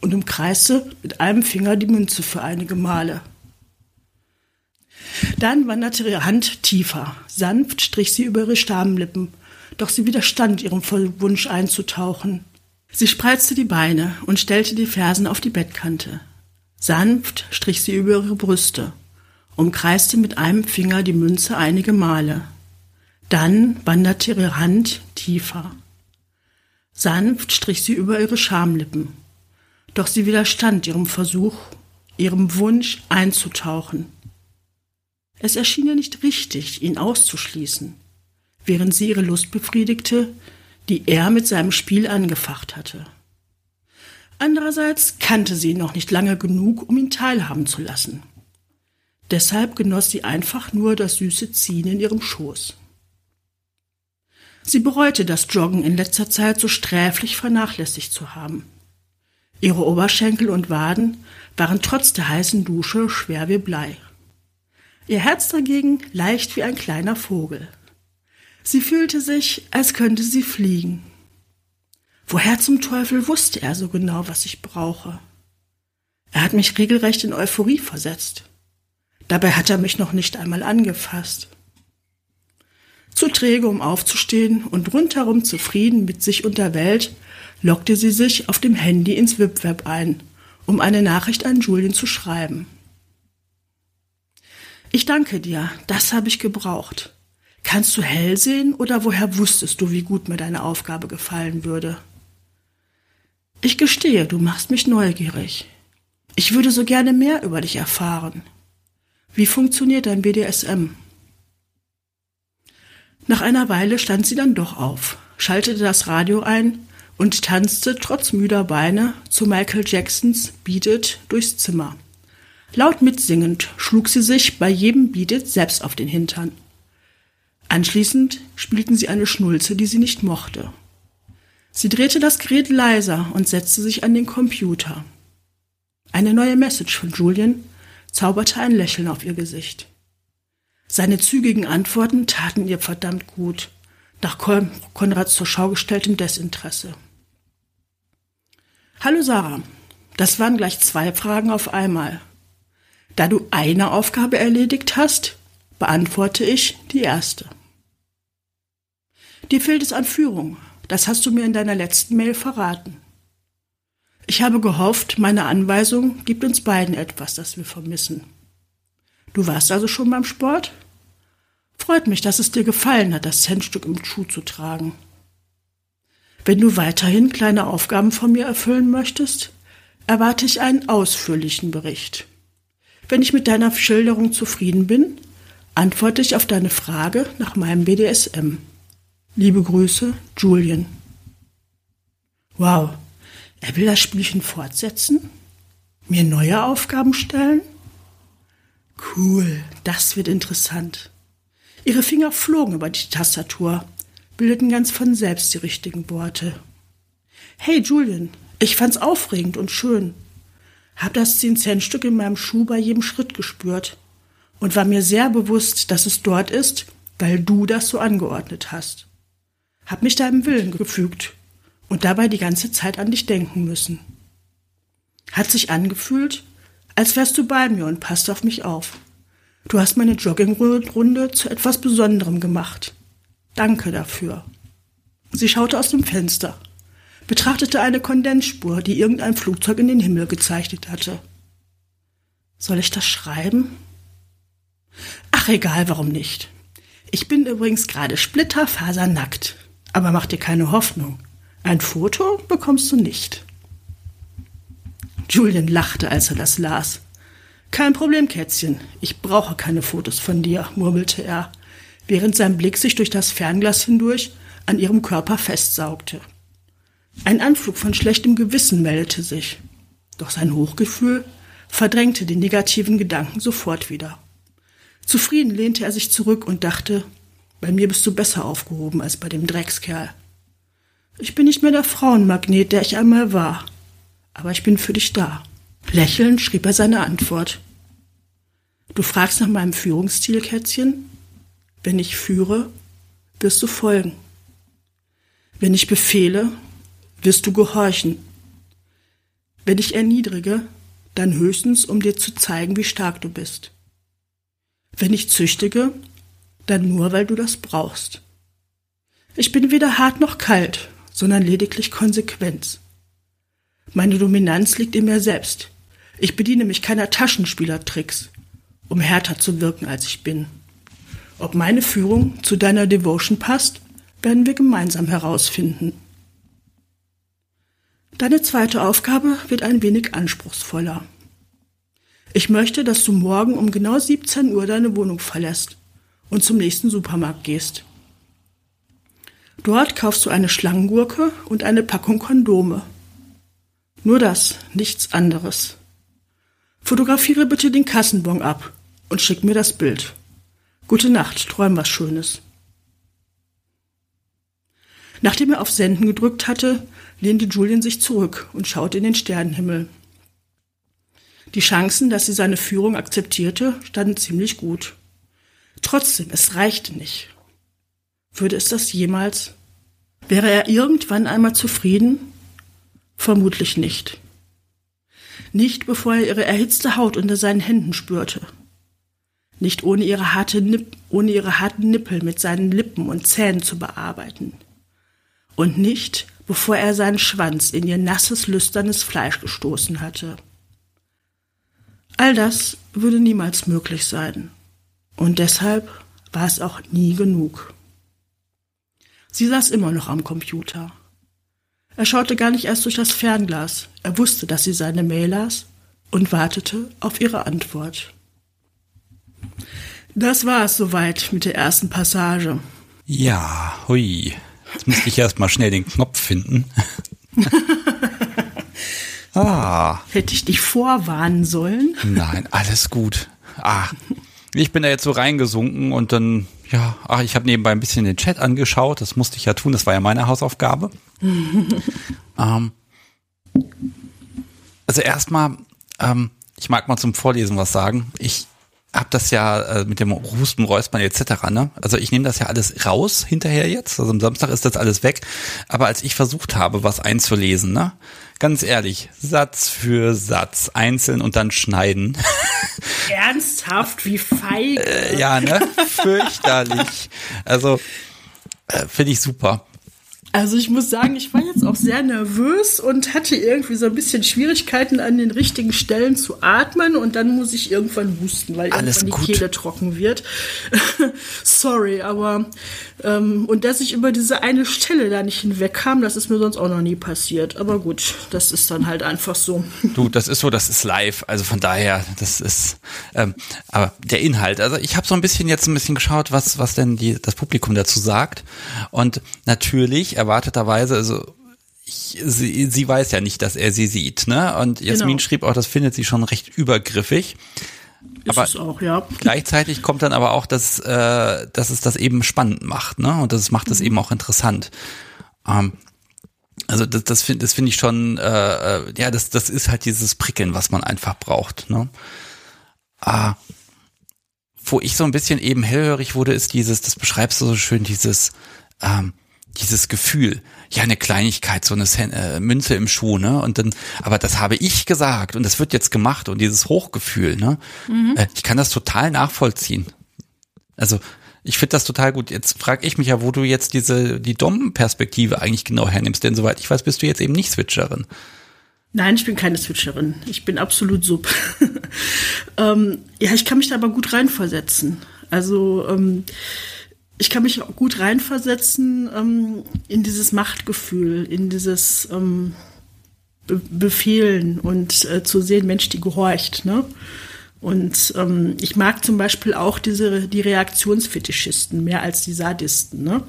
und umkreiste mit einem Finger die Münze für einige Male. Dann wanderte ihre Hand tiefer. Sanft strich sie über ihre Stammlippen, doch sie widerstand ihrem Wunsch einzutauchen. Sie spreizte die Beine und stellte die Fersen auf die Bettkante. Sanft strich sie über ihre Brüste, umkreiste mit einem Finger die Münze einige Male. Dann wanderte ihre Hand tiefer. Sanft strich sie über ihre Schamlippen, doch sie widerstand ihrem Versuch, ihrem Wunsch einzutauchen. Es erschien ihr nicht richtig, ihn auszuschließen, während sie ihre Lust befriedigte, die er mit seinem Spiel angefacht hatte. Andererseits kannte sie ihn noch nicht lange genug, um ihn teilhaben zu lassen. Deshalb genoss sie einfach nur das süße Ziehen in ihrem Schoß. Sie bereute das Joggen in letzter Zeit so sträflich vernachlässigt zu haben. Ihre Oberschenkel und Waden waren trotz der heißen Dusche schwer wie Blei. Ihr Herz dagegen leicht wie ein kleiner Vogel. Sie fühlte sich, als könnte sie fliegen. Woher zum Teufel wusste er so genau, was ich brauche? Er hat mich regelrecht in Euphorie versetzt. Dabei hat er mich noch nicht einmal angefasst. Zu träge, um aufzustehen und rundherum zufrieden mit sich und der Welt, lockte sie sich auf dem Handy ins WIP-Web ein, um eine Nachricht an Julien zu schreiben. Ich danke dir, das habe ich gebraucht. Kannst du hell sehen oder woher wusstest du, wie gut mir deine Aufgabe gefallen würde? Ich gestehe, du machst mich neugierig. Ich würde so gerne mehr über dich erfahren. Wie funktioniert dein BDSM? Nach einer Weile stand sie dann doch auf, schaltete das Radio ein und tanzte trotz müder Beine zu Michael Jacksons Beat It durchs Zimmer. Laut mitsingend schlug sie sich bei jedem Beat It selbst auf den Hintern. Anschließend spielten sie eine Schnulze, die sie nicht mochte. Sie drehte das Gerät leiser und setzte sich an den Computer. Eine neue Message von Julian zauberte ein Lächeln auf ihr Gesicht. Seine zügigen Antworten taten ihr verdammt gut, nach Konrads zur Schau gestelltem Desinteresse. Hallo Sarah, das waren gleich zwei Fragen auf einmal. Da du eine Aufgabe erledigt hast, beantworte ich die erste. Dir fehlt es an Führung, das hast du mir in deiner letzten Mail verraten. Ich habe gehofft, meine Anweisung gibt uns beiden etwas, das wir vermissen. Du warst also schon beim Sport? Freut mich, dass es dir gefallen hat, das Centstück im Schuh zu tragen. Wenn du weiterhin kleine Aufgaben von mir erfüllen möchtest, erwarte ich einen ausführlichen Bericht. Wenn ich mit deiner Schilderung zufrieden bin, antworte ich auf deine Frage nach meinem BDSM. Liebe Grüße, Julian. Wow, er will das Spielchen fortsetzen? Mir neue Aufgaben stellen? Cool, das wird interessant. Ihre Finger flogen über die Tastatur, bildeten ganz von selbst die richtigen Worte. Hey Julian, ich fand's aufregend und schön. Hab das 10-Cent-Stück in meinem Schuh bei jedem Schritt gespürt und war mir sehr bewusst, dass es dort ist, weil du das so angeordnet hast. Hab mich deinem Willen gefügt und dabei die ganze Zeit an dich denken müssen. Hat sich angefühlt, als wärst du bei mir und passt auf mich auf. Du hast meine Joggingrunde zu etwas Besonderem gemacht. Danke dafür. Sie schaute aus dem Fenster, betrachtete eine Kondensspur, die irgendein Flugzeug in den Himmel gezeichnet hatte. Soll ich das schreiben? Ach egal, warum nicht. Ich bin übrigens gerade splitterfasernackt. Aber mach dir keine Hoffnung. Ein Foto bekommst du nicht. Julian lachte, als er das las. Kein Problem, Kätzchen. Ich brauche keine Fotos von dir, murmelte er, während sein Blick sich durch das Fernglas hindurch an ihrem Körper festsaugte. Ein Anflug von schlechtem Gewissen meldete sich, doch sein Hochgefühl verdrängte die negativen Gedanken sofort wieder. Zufrieden lehnte er sich zurück und dachte, bei mir bist du besser aufgehoben als bei dem Dreckskerl. Ich bin nicht mehr der Frauenmagnet, der ich einmal war. Aber ich bin für dich da. Lächelnd schrieb er seine Antwort. Du fragst nach meinem Führungsstil, Kätzchen? Wenn ich führe, wirst du folgen. Wenn ich befehle, wirst du gehorchen. Wenn ich erniedrige, dann höchstens, um dir zu zeigen, wie stark du bist. Wenn ich züchtige, dann nur, weil du das brauchst. Ich bin weder hart noch kalt, sondern lediglich Konsequenz. Meine Dominanz liegt in mir selbst. Ich bediene mich keiner Taschenspielertricks, um härter zu wirken, als ich bin. Ob meine Führung zu deiner Devotion passt, werden wir gemeinsam herausfinden. Deine zweite Aufgabe wird ein wenig anspruchsvoller. Ich möchte, dass du morgen um genau 17 Uhr deine Wohnung verlässt und zum nächsten Supermarkt gehst. Dort kaufst du eine Schlangengurke und eine Packung Kondome. Nur das, nichts anderes. Fotografiere bitte den Kassenbon ab und schick mir das Bild. Gute Nacht, träum was Schönes. Nachdem er auf Senden gedrückt hatte, lehnte Julian sich zurück und schaute in den Sternenhimmel. Die Chancen, dass sie seine Führung akzeptierte, standen ziemlich gut. Trotzdem, es reichte nicht. Würde es das jemals? Wäre er irgendwann einmal zufrieden? Vermutlich nicht. Nicht bevor er ihre erhitzte Haut unter seinen Händen spürte. Nicht ohne ihre, harte Nipp ohne ihre harten Nippel mit seinen Lippen und Zähnen zu bearbeiten. Und nicht bevor er seinen Schwanz in ihr nasses, lüsternes Fleisch gestoßen hatte. All das würde niemals möglich sein. Und deshalb war es auch nie genug. Sie saß immer noch am Computer. Er schaute gar nicht erst durch das Fernglas. Er wusste, dass sie seine Mail las und wartete auf ihre Antwort. Das war es soweit mit der ersten Passage. Ja, hui. Jetzt müsste ich erst mal schnell den Knopf finden. ah. Hätte ich dich vorwarnen sollen? Nein, alles gut. Ah, ich bin da jetzt so reingesunken und dann, ja, ach, ich habe nebenbei ein bisschen den Chat angeschaut. Das musste ich ja tun, das war ja meine Hausaufgabe. ähm, also erstmal, ähm, ich mag mal zum Vorlesen was sagen. Ich habe das ja äh, mit dem Husten, Räuspern etc. Ne? Also ich nehme das ja alles raus hinterher jetzt. Also am Samstag ist das alles weg. Aber als ich versucht habe, was einzulesen, ne, ganz ehrlich, Satz für Satz einzeln und dann schneiden. Ernsthaft, wie feig. Äh, ja, ne, fürchterlich. Also äh, finde ich super. Also ich muss sagen, ich war jetzt auch sehr nervös und hatte irgendwie so ein bisschen Schwierigkeiten an den richtigen Stellen zu atmen und dann muss ich irgendwann husten, weil Alles irgendwann die Kehle trocken wird. Sorry, aber und dass ich über diese eine Stelle da nicht hinwegkam, das ist mir sonst auch noch nie passiert. Aber gut, das ist dann halt einfach so. Du, das ist so, das ist live. Also von daher, das ist ähm, aber der Inhalt. Also ich habe so ein bisschen jetzt ein bisschen geschaut, was was denn die das Publikum dazu sagt und natürlich erwarteterweise, also ich, sie, sie weiß ja nicht, dass er sie sieht, ne? Und Jasmin genau. schrieb auch, das findet sie schon recht übergriffig. Ist aber es auch, ja. Gleichzeitig kommt dann aber auch, dass, äh, dass es das eben spannend macht, ne? Und das macht es mhm. eben auch interessant. Ähm, also das, das finde das finde ich schon, äh, äh, ja, das, das ist halt dieses Prickeln, was man einfach braucht, ne? Ah, wo ich so ein bisschen eben hellhörig wurde, ist dieses, das beschreibst du so schön, dieses, ähm, dieses Gefühl, ja, eine Kleinigkeit, so eine äh, Münze im Schuh, ne? Und dann, aber das habe ich gesagt und das wird jetzt gemacht und dieses Hochgefühl, ne? Mhm. Äh, ich kann das total nachvollziehen. Also, ich finde das total gut. Jetzt frage ich mich ja, wo du jetzt diese, die Dom-Perspektive eigentlich genau hernimmst, denn soweit ich weiß, bist du jetzt eben nicht Switcherin. Nein, ich bin keine Switcherin. Ich bin absolut sub. ähm, ja, ich kann mich da aber gut reinversetzen. Also, ähm, ich kann mich gut reinversetzen ähm, in dieses Machtgefühl, in dieses ähm, Be Befehlen und äh, zu sehen, Mensch, die gehorcht. Ne? Und ähm, ich mag zum Beispiel auch diese die Reaktionsfetischisten mehr als die Sadisten, ne?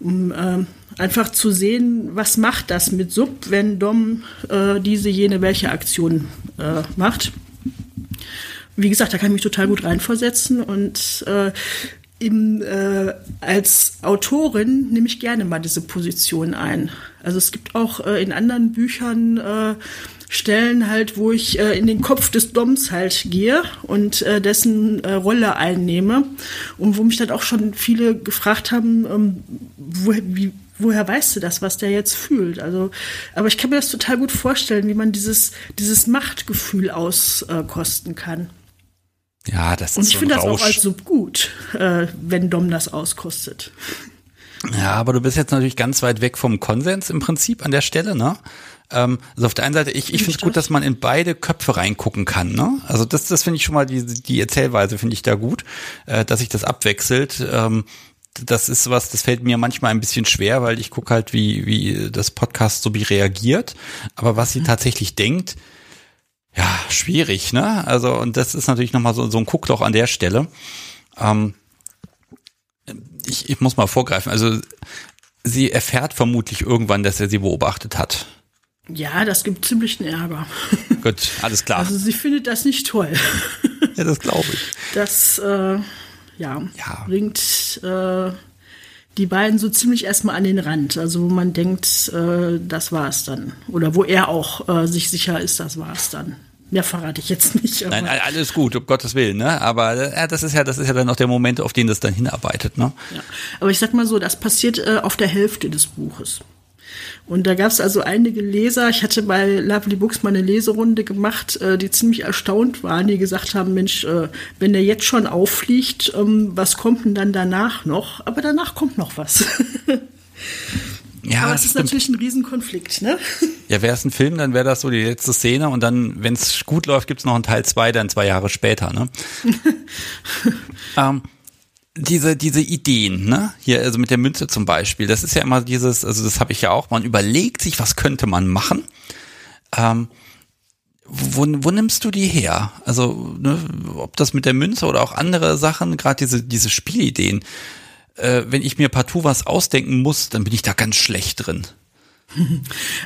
um äh, einfach zu sehen, was macht das mit Sub, wenn Dom äh, diese jene welche Aktion äh, macht. Wie gesagt, da kann ich mich total gut reinversetzen und äh, im, äh, als Autorin nehme ich gerne mal diese Position ein. Also es gibt auch äh, in anderen Büchern äh, Stellen halt, wo ich äh, in den Kopf des Doms halt gehe und äh, dessen äh, Rolle einnehme und wo mich dann auch schon viele gefragt haben, ähm, wo, wie, woher weißt du das, was der jetzt fühlt? Also, aber ich kann mir das total gut vorstellen, wie man dieses, dieses Machtgefühl auskosten kann. Ja, das ist Und ich so finde das auch als Sub gut, äh, wenn Dom das auskostet. Ja, aber du bist jetzt natürlich ganz weit weg vom Konsens im Prinzip an der Stelle, ne? Ähm, also auf der einen Seite, ich, ich finde es gut, dass man in beide Köpfe reingucken kann, ne? Also das, das finde ich schon mal, die, die Erzählweise finde ich da gut, äh, dass sich das abwechselt. Ähm, das ist was, das fällt mir manchmal ein bisschen schwer, weil ich gucke halt, wie, wie das Podcast so wie reagiert. Aber was sie mhm. tatsächlich denkt, ja, schwierig, ne? Also, und das ist natürlich nochmal so, so ein Guckloch an der Stelle. Ähm, ich, ich muss mal vorgreifen. Also, sie erfährt vermutlich irgendwann, dass er sie beobachtet hat. Ja, das gibt ziemlichen Ärger. Gut, alles klar. Also sie findet das nicht toll. ja, das glaube ich. Das äh, ja, ja. bringt äh, die beiden so ziemlich erstmal an den Rand. Also wo man denkt, äh, das war es dann. Oder wo er auch äh, sich sicher ist, das war es dann. Ja, verrate ich jetzt nicht. Nein, alles gut, um Gottes Willen, ne? Aber äh, das ist ja, das ist ja dann noch der Moment, auf den das dann hinarbeitet, ne? Ja. Aber ich sag mal so, das passiert äh, auf der Hälfte des Buches. Und da gab es also einige Leser, ich hatte bei Lovely Books mal eine Leserunde gemacht, äh, die ziemlich erstaunt waren, die gesagt haben, Mensch, äh, wenn der jetzt schon auffliegt, ähm, was kommt denn dann danach noch? Aber danach kommt noch was. Ja, Aber es ist stimmt. natürlich ein Riesenkonflikt, ne? Ja, wäre es ein Film, dann wäre das so die letzte Szene und dann, wenn es gut läuft, gibt es noch einen Teil zwei, dann zwei Jahre später, ne? ähm, diese, diese Ideen, ne? Hier, also mit der Münze zum Beispiel, das ist ja immer dieses, also das habe ich ja auch, man überlegt sich, was könnte man machen. Ähm, wo, wo nimmst du die her? Also, ne, ob das mit der Münze oder auch andere Sachen, gerade diese, diese Spielideen, äh, wenn ich mir partout was ausdenken muss, dann bin ich da ganz schlecht drin.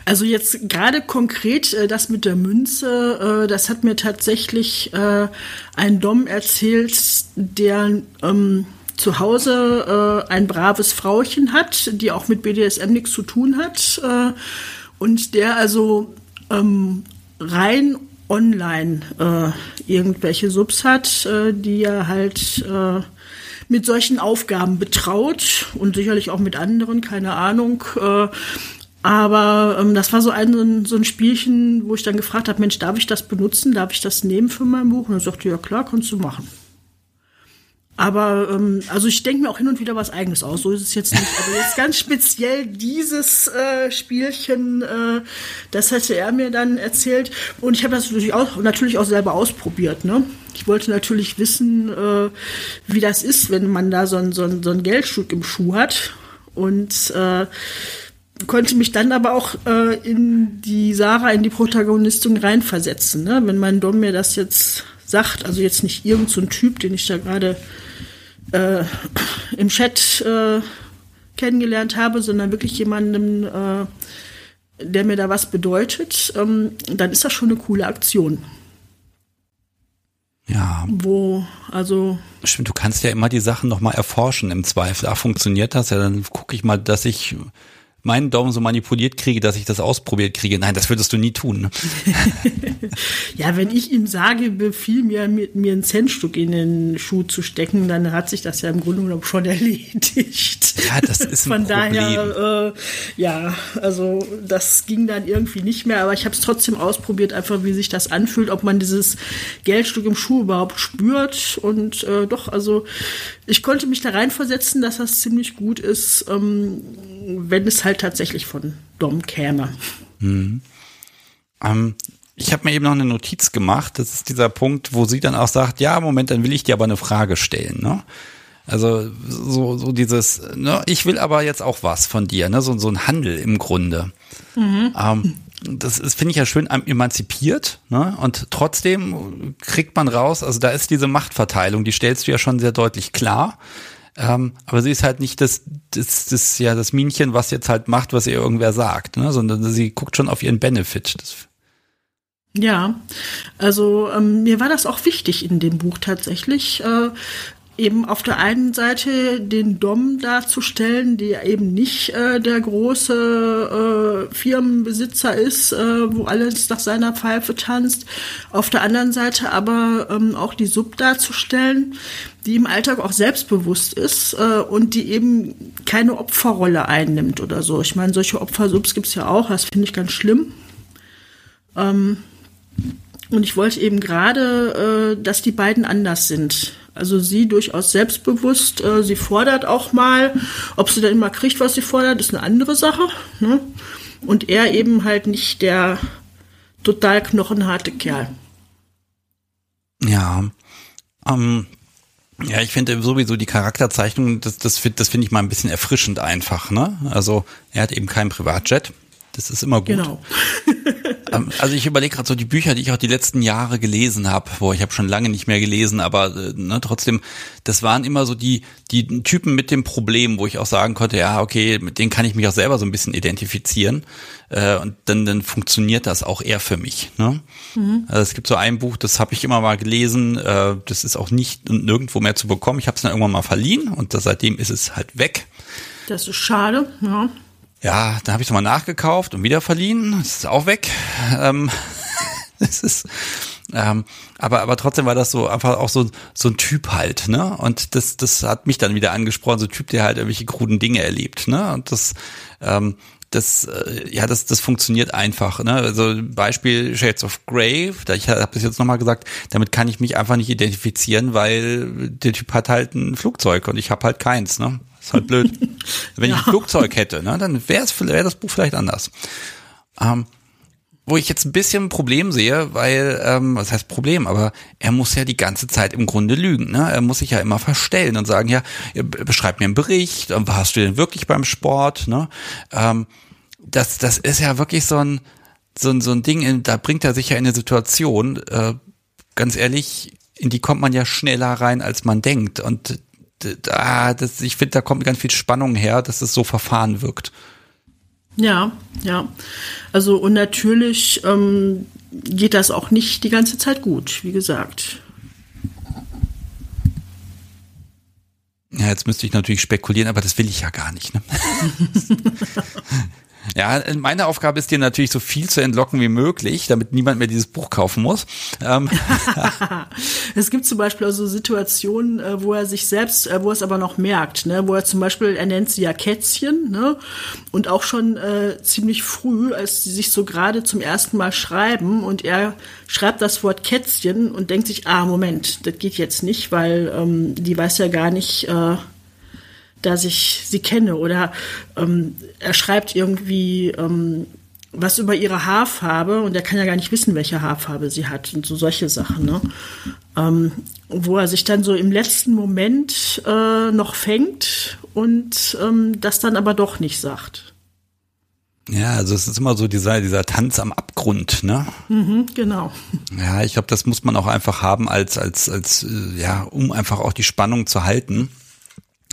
Also jetzt gerade konkret äh, das mit der Münze, äh, das hat mir tatsächlich äh, ein Dom erzählt, der ähm, zu Hause äh, ein braves Frauchen hat, die auch mit BDSM nichts zu tun hat äh, und der also ähm, rein online äh, irgendwelche Subs hat, äh, die er halt äh, mit solchen Aufgaben betraut und sicherlich auch mit anderen, keine Ahnung. Äh, aber ähm, das war so ein, so ein Spielchen, wo ich dann gefragt habe, Mensch, darf ich das benutzen? Darf ich das nehmen für mein Buch? Und er sagte, ja klar, kannst du machen. Aber ähm, also ich denke mir auch hin und wieder was Eigenes aus. So ist es jetzt nicht. Aber jetzt ganz speziell dieses äh, Spielchen, äh, das hätte er mir dann erzählt. Und ich habe das natürlich auch, natürlich auch selber ausprobiert. Ne? Ich wollte natürlich wissen, äh, wie das ist, wenn man da so ein, so ein, so ein Geldstück im Schuh hat. Und äh, konnte mich dann aber auch äh, in die Sarah, in die Protagonistin reinversetzen. Ne? Wenn mein Dom mir das jetzt sagt, also jetzt nicht irgendein so Typ, den ich da gerade äh, im Chat äh, kennengelernt habe, sondern wirklich jemanden, äh, der mir da was bedeutet, ähm, dann ist das schon eine coole Aktion. Ja. Wo, also. Stimmt, du kannst ja immer die Sachen nochmal erforschen im Zweifel. Ach, funktioniert das? Ja, dann gucke ich mal, dass ich meinen Daumen so manipuliert kriege, dass ich das ausprobiert kriege. Nein, das würdest du nie tun. Ja, wenn ich ihm sage, befiehl mir, mir, mir ein Centstück in den Schuh zu stecken, dann hat sich das ja im Grunde genommen schon erledigt. Ja, das ist ein Von Problem. daher, äh, ja, also das ging dann irgendwie nicht mehr, aber ich habe es trotzdem ausprobiert, einfach wie sich das anfühlt, ob man dieses Geldstück im Schuh überhaupt spürt und äh, doch, also ich konnte mich da reinversetzen, dass das ziemlich gut ist. Ähm, wenn es halt tatsächlich von Dom käme. Mhm. Ähm, ich habe mir eben noch eine Notiz gemacht. Das ist dieser Punkt, wo sie dann auch sagt, ja, Moment, dann will ich dir aber eine Frage stellen. Ne? Also so, so dieses, ne, ich will aber jetzt auch was von dir, ne? so, so ein Handel im Grunde. Mhm. Ähm, das ist, finde ich ja schön emanzipiert, ne? Und trotzdem kriegt man raus, also da ist diese Machtverteilung, die stellst du ja schon sehr deutlich klar. Ähm, aber sie ist halt nicht das, das, das, ja, das Minchen, was jetzt halt macht, was ihr irgendwer sagt, ne? sondern sie guckt schon auf ihren Benefit. Das ja, also ähm, mir war das auch wichtig in dem Buch tatsächlich. Äh, eben auf der einen Seite den Dom darzustellen, der eben nicht äh, der große äh, Firmenbesitzer ist, äh, wo alles nach seiner Pfeife tanzt. Auf der anderen Seite aber ähm, auch die Sub darzustellen, die im Alltag auch selbstbewusst ist äh, und die eben keine Opferrolle einnimmt oder so. Ich meine, solche Opfersubs gibt's ja auch, das finde ich ganz schlimm. Ähm, und ich wollte eben gerade, äh, dass die beiden anders sind. Also sie durchaus selbstbewusst, äh, sie fordert auch mal. Ob sie dann immer kriegt, was sie fordert, ist eine andere Sache. Ne? Und er eben halt nicht der total knochenharte Kerl. Ja. Ähm, ja, ich finde sowieso die Charakterzeichnung, das, das, das finde ich mal ein bisschen erfrischend einfach. Ne? Also er hat eben keinen Privatjet. Das ist immer gut. Genau. Ähm, also ich überlege gerade so die Bücher, die ich auch die letzten Jahre gelesen habe, wo ich habe schon lange nicht mehr gelesen, aber äh, ne, trotzdem, das waren immer so die die Typen mit dem Problem, wo ich auch sagen konnte, ja okay, mit denen kann ich mich auch selber so ein bisschen identifizieren äh, und dann dann funktioniert das auch eher für mich. Ne? Mhm. Also es gibt so ein Buch, das habe ich immer mal gelesen, äh, das ist auch nicht nirgendwo mehr zu bekommen. Ich habe es dann irgendwann mal verliehen und das, seitdem ist es halt weg. Das ist schade, ja. Ja, dann habe ich es mal nachgekauft und wieder verliehen. Das ist auch weg. Ähm, es ist, ähm, aber, aber trotzdem war das so einfach auch so, so ein Typ halt, ne? Und das, das hat mich dann wieder angesprochen, so ein Typ, der halt irgendwelche kruden Dinge erlebt, ne? Und das, ähm, das, äh, ja, das, das funktioniert einfach. Ne? Also Beispiel Shades of Grey, da ich habe das jetzt nochmal gesagt, damit kann ich mich einfach nicht identifizieren, weil der Typ hat halt ein Flugzeug und ich habe halt keins. Ne? Ist halt blöd. Wenn ja. ich ein Flugzeug hätte, ne, dann wäre wär das Buch vielleicht anders. Ähm, wo ich jetzt ein bisschen ein Problem sehe, weil, ähm, was heißt Problem, aber er muss ja die ganze Zeit im Grunde lügen. Ne? Er muss sich ja immer verstellen und sagen, ja, beschreib mir einen Bericht, warst du denn wirklich beim Sport? Ne? Ähm, das, das ist ja wirklich so ein, so ein, so ein Ding, da bringt er sich ja in eine Situation, äh, ganz ehrlich, in die kommt man ja schneller rein, als man denkt. Und da, das, ich finde, da kommt ganz viel Spannung her, dass es so verfahren wirkt. Ja, ja. Also und natürlich ähm, geht das auch nicht die ganze Zeit gut, wie gesagt. Ja, jetzt müsste ich natürlich spekulieren, aber das will ich ja gar nicht. Ne? Ja, meine Aufgabe ist dir natürlich so viel zu entlocken wie möglich, damit niemand mehr dieses Buch kaufen muss. Ähm. es gibt zum Beispiel also Situationen, äh, wo er sich selbst, äh, wo er es aber noch merkt, ne? wo er zum Beispiel, er nennt sie ja Kätzchen, ne? und auch schon äh, ziemlich früh, als sie sich so gerade zum ersten Mal schreiben und er schreibt das Wort Kätzchen und denkt sich, ah, Moment, das geht jetzt nicht, weil ähm, die weiß ja gar nicht, äh, dass ich sie kenne. Oder ähm, er schreibt irgendwie ähm, was über ihre Haarfarbe und er kann ja gar nicht wissen, welche Haarfarbe sie hat und so solche Sachen. Ne? Ähm, wo er sich dann so im letzten Moment äh, noch fängt und ähm, das dann aber doch nicht sagt. Ja, also es ist immer so dieser, dieser Tanz am Abgrund, ne? Mhm, genau. Ja, ich glaube, das muss man auch einfach haben als, als, als, äh, ja, um einfach auch die Spannung zu halten.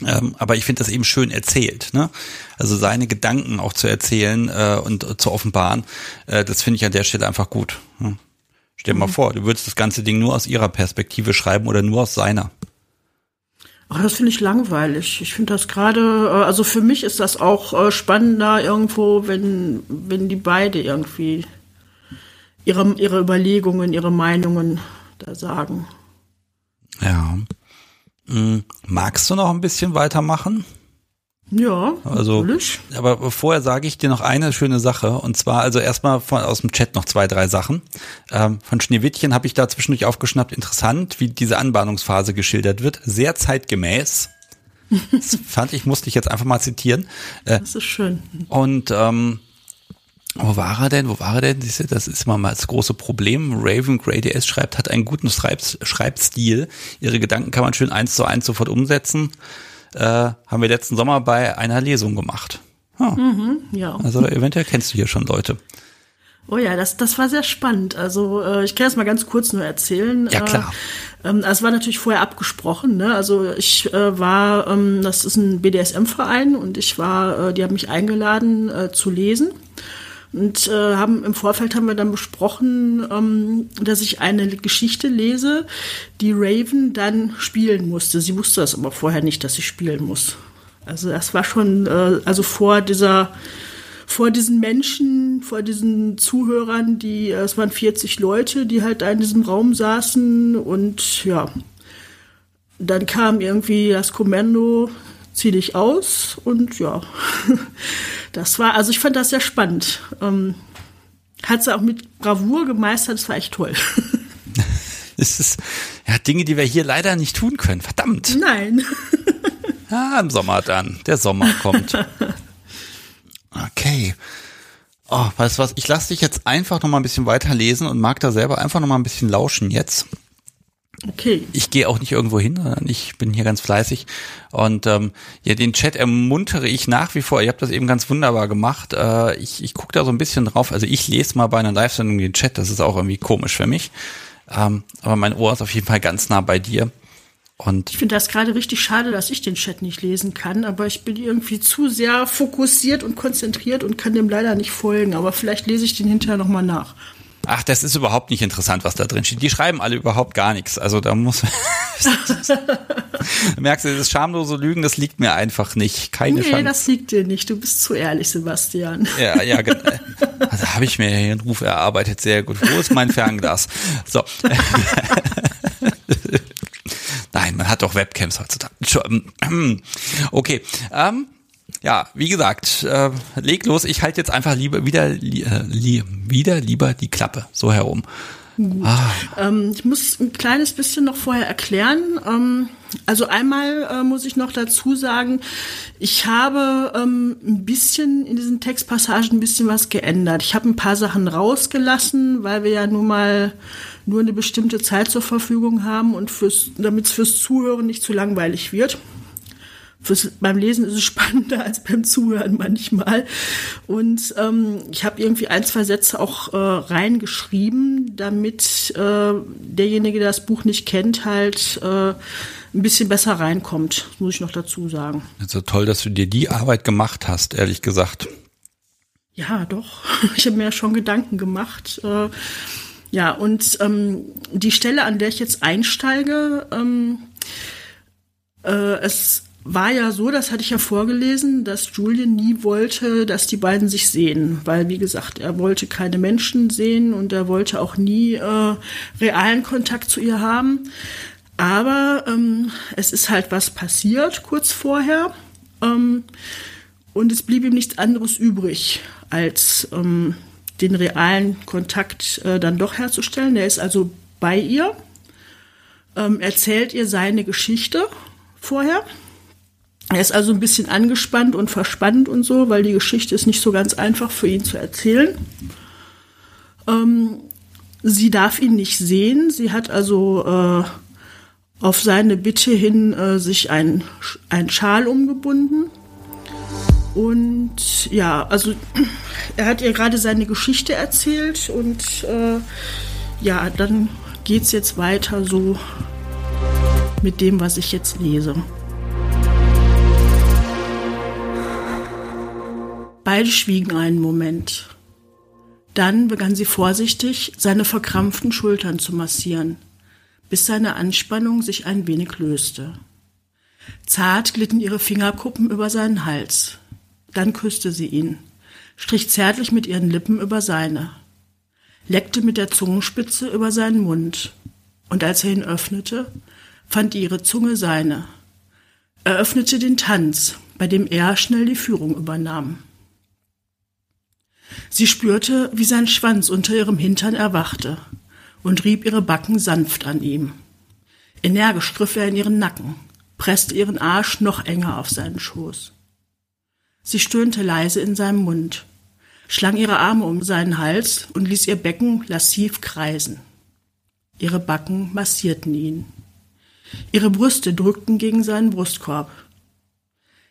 Ähm, aber ich finde das eben schön erzählt. Ne? Also seine Gedanken auch zu erzählen äh, und äh, zu offenbaren, äh, das finde ich an der Stelle einfach gut. Ne? Stell dir mhm. mal vor, du würdest das ganze Ding nur aus ihrer Perspektive schreiben oder nur aus seiner. Ach, das finde ich langweilig. Ich finde das gerade, äh, also für mich ist das auch äh, spannender irgendwo, wenn, wenn die beide irgendwie ihre, ihre Überlegungen, ihre Meinungen da sagen. Ja. Hm, magst du noch ein bisschen weitermachen? Ja, also, natürlich. Aber vorher sage ich dir noch eine schöne Sache. Und zwar, also erstmal von, aus dem Chat noch zwei, drei Sachen. Ähm, von Schneewittchen habe ich da zwischendurch aufgeschnappt. Interessant, wie diese Anbahnungsphase geschildert wird. Sehr zeitgemäß. Das fand ich, musste ich jetzt einfach mal zitieren. Äh, das ist schön. Und ähm, wo war er denn? Wo war er denn? Das ist immer mal das große Problem. Raven Grey DS schreibt, hat einen guten Schreibstil. Ihre Gedanken kann man schön eins zu eins sofort umsetzen. Äh, haben wir letzten Sommer bei einer Lesung gemacht. Huh. Mhm, ja. Also eventuell kennst du hier schon Leute. Oh ja, das, das war sehr spannend. Also äh, ich kann das mal ganz kurz nur erzählen. Ja, klar. Äh, ähm, es war natürlich vorher abgesprochen. Ne? Also ich äh, war, ähm, das ist ein BDSM-Verein und ich war, äh, die haben mich eingeladen äh, zu lesen. Und äh, haben im Vorfeld haben wir dann besprochen, ähm, dass ich eine Geschichte lese, die Raven dann spielen musste. Sie wusste das aber vorher nicht, dass sie spielen muss. Also das war schon, äh, also vor dieser, vor diesen Menschen, vor diesen Zuhörern, die, äh, es waren 40 Leute, die halt da in diesem Raum saßen und ja, dann kam irgendwie das Kommando, zieh dich aus und ja, das war, also ich fand das sehr spannend. Ähm, hat sie auch mit Bravour gemeistert, das war echt toll. Es ist ja Dinge, die wir hier leider nicht tun können. Verdammt. Nein. Ja, im Sommer dann. Der Sommer kommt. Okay. Oh, weißt du was? Ich lasse dich jetzt einfach noch mal ein bisschen weiterlesen und mag da selber einfach noch mal ein bisschen lauschen jetzt. Okay. Ich gehe auch nicht irgendwo hin, sondern ich bin hier ganz fleißig. Und ähm, ja, den Chat ermuntere ich nach wie vor. Ihr habt das eben ganz wunderbar gemacht. Äh, ich ich gucke da so ein bisschen drauf. Also ich lese mal bei einer Live-Sendung den Chat. Das ist auch irgendwie komisch für mich. Ähm, aber mein Ohr ist auf jeden Fall ganz nah bei dir. Und ich finde das gerade richtig schade, dass ich den Chat nicht lesen kann, aber ich bin irgendwie zu sehr fokussiert und konzentriert und kann dem leider nicht folgen. Aber vielleicht lese ich den hinterher nochmal nach. Ach, das ist überhaupt nicht interessant, was da drin steht. Die schreiben alle überhaupt gar nichts. Also da muss merkst du, das schamlose Lügen, das liegt mir einfach nicht. Keine nee, Chance. Nee, das liegt dir nicht. Du bist zu ehrlich, Sebastian. Ja, ja, genau. Also habe ich mir hier einen Ruf erarbeitet. Sehr gut. Wo ist mein Fernglas? So. Nein, man hat doch Webcams heutzutage. Okay. Ähm, ja, wie gesagt, äh, leg los. Ich halte jetzt einfach lieber wieder, li, äh, li, wieder lieber die Klappe so herum. Ah. Ähm, ich muss ein kleines bisschen noch vorher erklären. Ähm, also einmal äh, muss ich noch dazu sagen, ich habe ähm, ein bisschen in diesen Textpassagen ein bisschen was geändert. Ich habe ein paar Sachen rausgelassen, weil wir ja nun mal nur eine bestimmte Zeit zur Verfügung haben und damit es fürs Zuhören nicht zu langweilig wird fürs, beim Lesen ist es spannender als beim Zuhören manchmal. Und ähm, ich habe irgendwie ein, zwei Sätze auch äh, reingeschrieben, damit äh, derjenige, der das Buch nicht kennt, halt äh, ein bisschen besser reinkommt, muss ich noch dazu sagen. Also toll, dass du dir die Arbeit gemacht hast, ehrlich gesagt. Ja, doch. Ich habe mir ja schon Gedanken gemacht. Äh, ja, und ähm, die Stelle, an der ich jetzt einsteige, ähm, äh, es war ja so, das hatte ich ja vorgelesen, dass Julian nie wollte, dass die beiden sich sehen, weil wie gesagt, er wollte keine Menschen sehen und er wollte auch nie äh, realen Kontakt zu ihr haben. Aber ähm, es ist halt was passiert kurz vorher ähm, und es blieb ihm nichts anderes übrig, als ähm, den realen Kontakt äh, dann doch herzustellen. Er ist also bei ihr, ähm, erzählt ihr seine Geschichte vorher er ist also ein bisschen angespannt und verspannt und so, weil die Geschichte ist nicht so ganz einfach für ihn zu erzählen. Ähm, sie darf ihn nicht sehen. Sie hat also äh, auf seine Bitte hin äh, sich ein, ein Schal umgebunden. Und ja, also er hat ihr gerade seine Geschichte erzählt und äh, ja, dann geht es jetzt weiter so mit dem, was ich jetzt lese. Beide schwiegen einen Moment. Dann begann sie vorsichtig, seine verkrampften Schultern zu massieren, bis seine Anspannung sich ein wenig löste. Zart glitten ihre Fingerkuppen über seinen Hals. Dann küsste sie ihn, strich zärtlich mit ihren Lippen über seine, leckte mit der Zungenspitze über seinen Mund, und als er ihn öffnete, fand ihre Zunge seine. Er öffnete den Tanz, bei dem er schnell die Führung übernahm. Sie spürte, wie sein Schwanz unter ihrem Hintern erwachte und rieb ihre Backen sanft an ihm. Energisch griff er in ihren Nacken, presste ihren Arsch noch enger auf seinen Schoß. Sie stöhnte leise in seinem Mund, schlang ihre Arme um seinen Hals und ließ ihr Becken lassiv kreisen. Ihre Backen massierten ihn. Ihre Brüste drückten gegen seinen Brustkorb.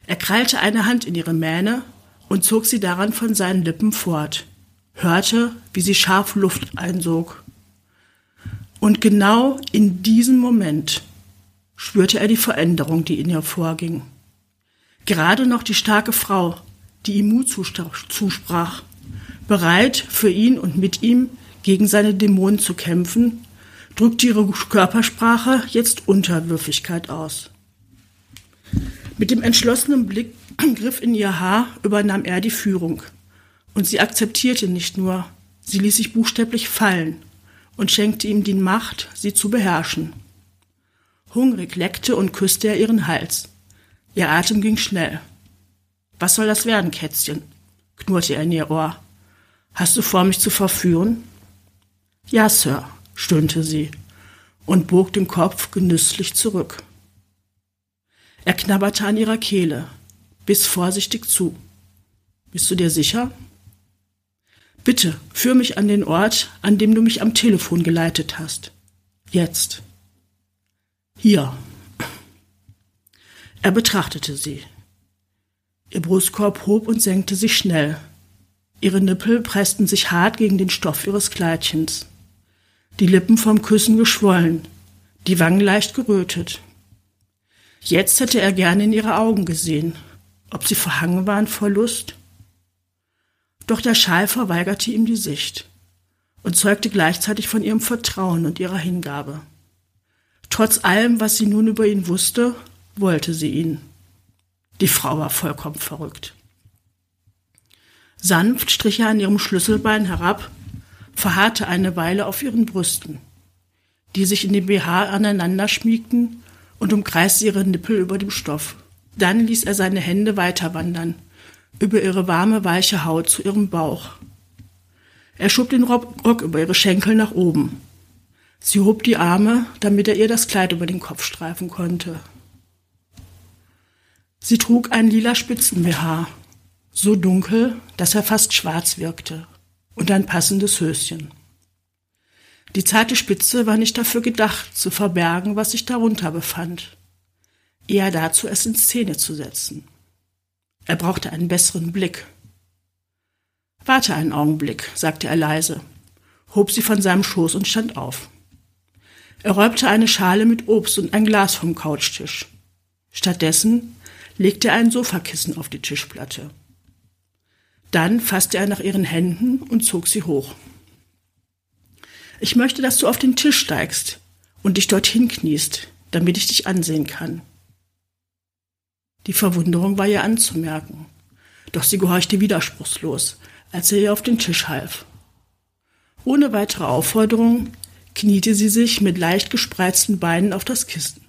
Er krallte eine Hand in ihre Mähne und zog sie daran von seinen Lippen fort, hörte, wie sie scharf Luft einsog. Und genau in diesem Moment spürte er die Veränderung, die in ihr vorging. Gerade noch die starke Frau, die ihm Mut zusprach, bereit für ihn und mit ihm gegen seine Dämonen zu kämpfen, drückte ihre Körpersprache jetzt Unterwürfigkeit aus. Mit dem entschlossenen Blick griff in ihr Haar, übernahm er die Führung. Und sie akzeptierte nicht nur, sie ließ sich buchstäblich fallen und schenkte ihm die Macht, sie zu beherrschen. Hungrig leckte und küsste er ihren Hals. Ihr Atem ging schnell. Was soll das werden, Kätzchen? knurrte er in ihr Ohr. Hast du vor, mich zu verführen? Ja, Sir, stöhnte sie und bog den Kopf genüsslich zurück. Er knabberte an ihrer Kehle, biss vorsichtig zu. Bist du dir sicher? Bitte, führ mich an den Ort, an dem du mich am Telefon geleitet hast. Jetzt. Hier. Er betrachtete sie. Ihr Brustkorb hob und senkte sich schnell. Ihre Nippel pressten sich hart gegen den Stoff ihres Kleidchens. Die Lippen vom Küssen geschwollen, die Wangen leicht gerötet. Jetzt hätte er gerne in ihre Augen gesehen, ob sie verhangen waren vor Lust. Doch der Schal verweigerte ihm die Sicht und zeugte gleichzeitig von ihrem Vertrauen und ihrer Hingabe. Trotz allem, was sie nun über ihn wusste, wollte sie ihn. Die Frau war vollkommen verrückt. Sanft strich er an ihrem Schlüsselbein herab, verharrte eine Weile auf ihren Brüsten, die sich in dem BH aneinander schmiegten und umkreiste ihre Nippel über dem Stoff. Dann ließ er seine Hände weiterwandern, über ihre warme, weiche Haut zu ihrem Bauch. Er schob den Rock über ihre Schenkel nach oben. Sie hob die Arme, damit er ihr das Kleid über den Kopf streifen konnte. Sie trug ein lila Spitzen-BH, so dunkel, dass er fast schwarz wirkte, und ein passendes Höschen. Die zarte Spitze war nicht dafür gedacht, zu verbergen, was sich darunter befand eher dazu, es in Szene zu setzen. Er brauchte einen besseren Blick. Warte einen Augenblick, sagte er leise, hob sie von seinem Schoß und stand auf. Er räumte eine Schale mit Obst und ein Glas vom Couchtisch. Stattdessen legte er ein Sofakissen auf die Tischplatte. Dann fasste er nach ihren Händen und zog sie hoch. Ich möchte, dass du auf den Tisch steigst und dich dorthin kniest, damit ich dich ansehen kann. Die Verwunderung war ihr anzumerken, doch sie gehorchte widerspruchslos, als er ihr auf den Tisch half. Ohne weitere Aufforderung kniete sie sich mit leicht gespreizten Beinen auf das Kissen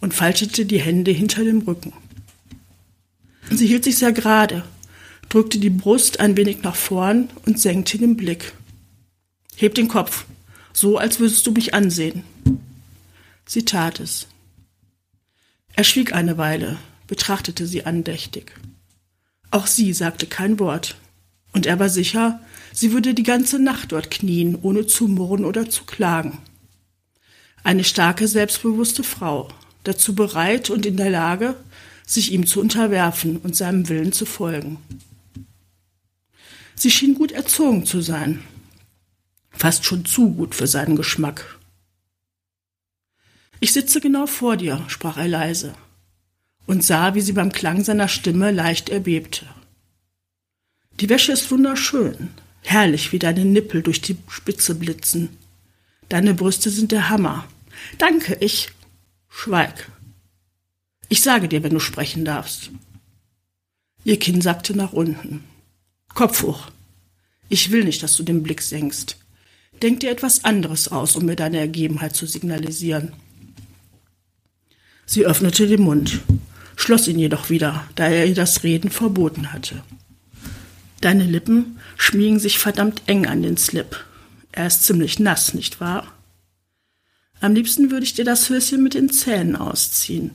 und faltete die Hände hinter dem Rücken. Sie hielt sich sehr gerade, drückte die Brust ein wenig nach vorn und senkte den Blick. Heb den Kopf, so als würdest du mich ansehen. Sie tat es. Er schwieg eine Weile, betrachtete sie andächtig. Auch sie sagte kein Wort, und er war sicher, sie würde die ganze Nacht dort knien, ohne zu murren oder zu klagen. Eine starke, selbstbewusste Frau, dazu bereit und in der Lage, sich ihm zu unterwerfen und seinem Willen zu folgen. Sie schien gut erzogen zu sein, fast schon zu gut für seinen Geschmack. Ich sitze genau vor dir, sprach er leise und sah, wie sie beim Klang seiner Stimme leicht erbebte. Die Wäsche ist wunderschön, herrlich, wie deine Nippel durch die Spitze blitzen. Deine Brüste sind der Hammer. Danke, ich. Schweig. Ich sage dir, wenn du sprechen darfst. Ihr Kinn sackte nach unten. Kopf hoch. Ich will nicht, dass du den Blick senkst. Denk dir etwas anderes aus, um mir deine Ergebenheit zu signalisieren. Sie öffnete den Mund, schloss ihn jedoch wieder, da er ihr das Reden verboten hatte. Deine Lippen schmiegen sich verdammt eng an den Slip. Er ist ziemlich nass, nicht wahr? Am liebsten würde ich dir das Höschen mit den Zähnen ausziehen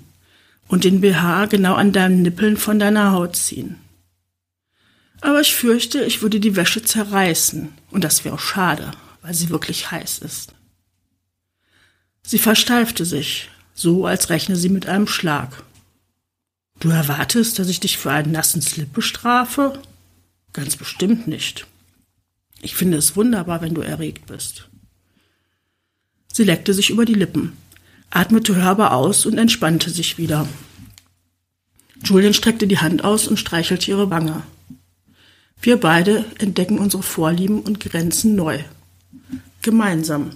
und den BH genau an deinen Nippeln von deiner Haut ziehen. Aber ich fürchte, ich würde die Wäsche zerreißen, und das wäre schade, weil sie wirklich heiß ist. Sie versteifte sich, so als rechne sie mit einem Schlag. Du erwartest, dass ich dich für einen nassen Slip bestrafe? Ganz bestimmt nicht. Ich finde es wunderbar, wenn du erregt bist. Sie leckte sich über die Lippen, atmete hörbar aus und entspannte sich wieder. Julian streckte die Hand aus und streichelte ihre Wange. Wir beide entdecken unsere Vorlieben und Grenzen neu. Gemeinsam.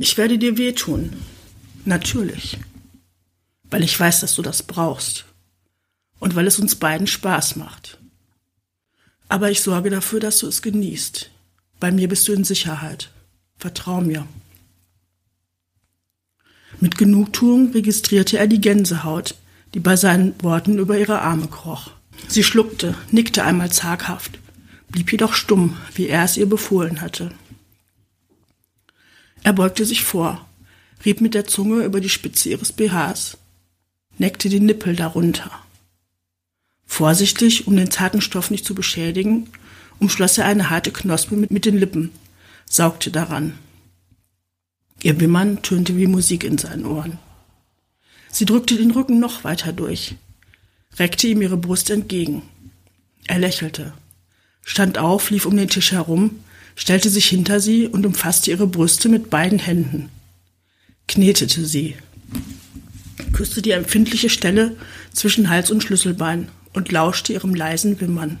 Ich werde dir wehtun. Natürlich. Weil ich weiß, dass du das brauchst und weil es uns beiden Spaß macht. Aber ich sorge dafür, dass du es genießt. Bei mir bist du in Sicherheit. Vertrau mir. Mit Genugtuung registrierte er die Gänsehaut, die bei seinen Worten über ihre Arme kroch. Sie schluckte, nickte einmal zaghaft, blieb jedoch stumm, wie er es ihr befohlen hatte. Er beugte sich vor, rieb mit der Zunge über die Spitze ihres BHs, neckte die Nippel darunter. Vorsichtig, um den zarten Stoff nicht zu beschädigen, umschloss er eine harte Knospe mit, mit den Lippen, saugte daran. Ihr Wimmern tönte wie Musik in seinen Ohren. Sie drückte den Rücken noch weiter durch, reckte ihm ihre Brust entgegen. Er lächelte, stand auf, lief um den Tisch herum, stellte sich hinter sie und umfasste ihre Brüste mit beiden Händen, knetete sie, küsste die empfindliche Stelle zwischen Hals und Schlüsselbein und lauschte ihrem leisen Wimmern.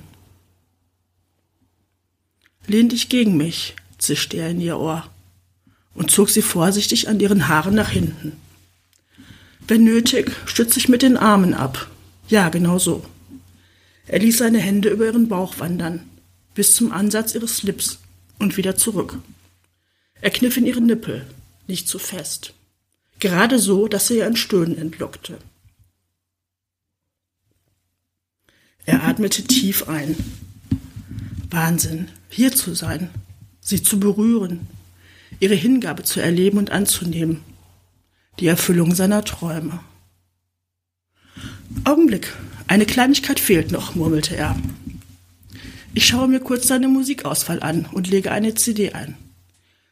Lehn dich gegen mich, zischte er in ihr Ohr und zog sie vorsichtig an ihren Haaren nach hinten. Wenn nötig, stütze ich mit den Armen ab. Ja, genau so. Er ließ seine Hände über ihren Bauch wandern, bis zum Ansatz ihres Lips und wieder zurück. Er kniff in ihre Nippel, nicht zu fest. Gerade so, dass er ihr ein Stöhnen entlockte. Er atmete tief ein. Wahnsinn, hier zu sein, sie zu berühren, ihre Hingabe zu erleben und anzunehmen, die Erfüllung seiner Träume. Augenblick, eine Kleinigkeit fehlt noch, murmelte er. Ich schaue mir kurz seine Musikauswahl an und lege eine CD ein.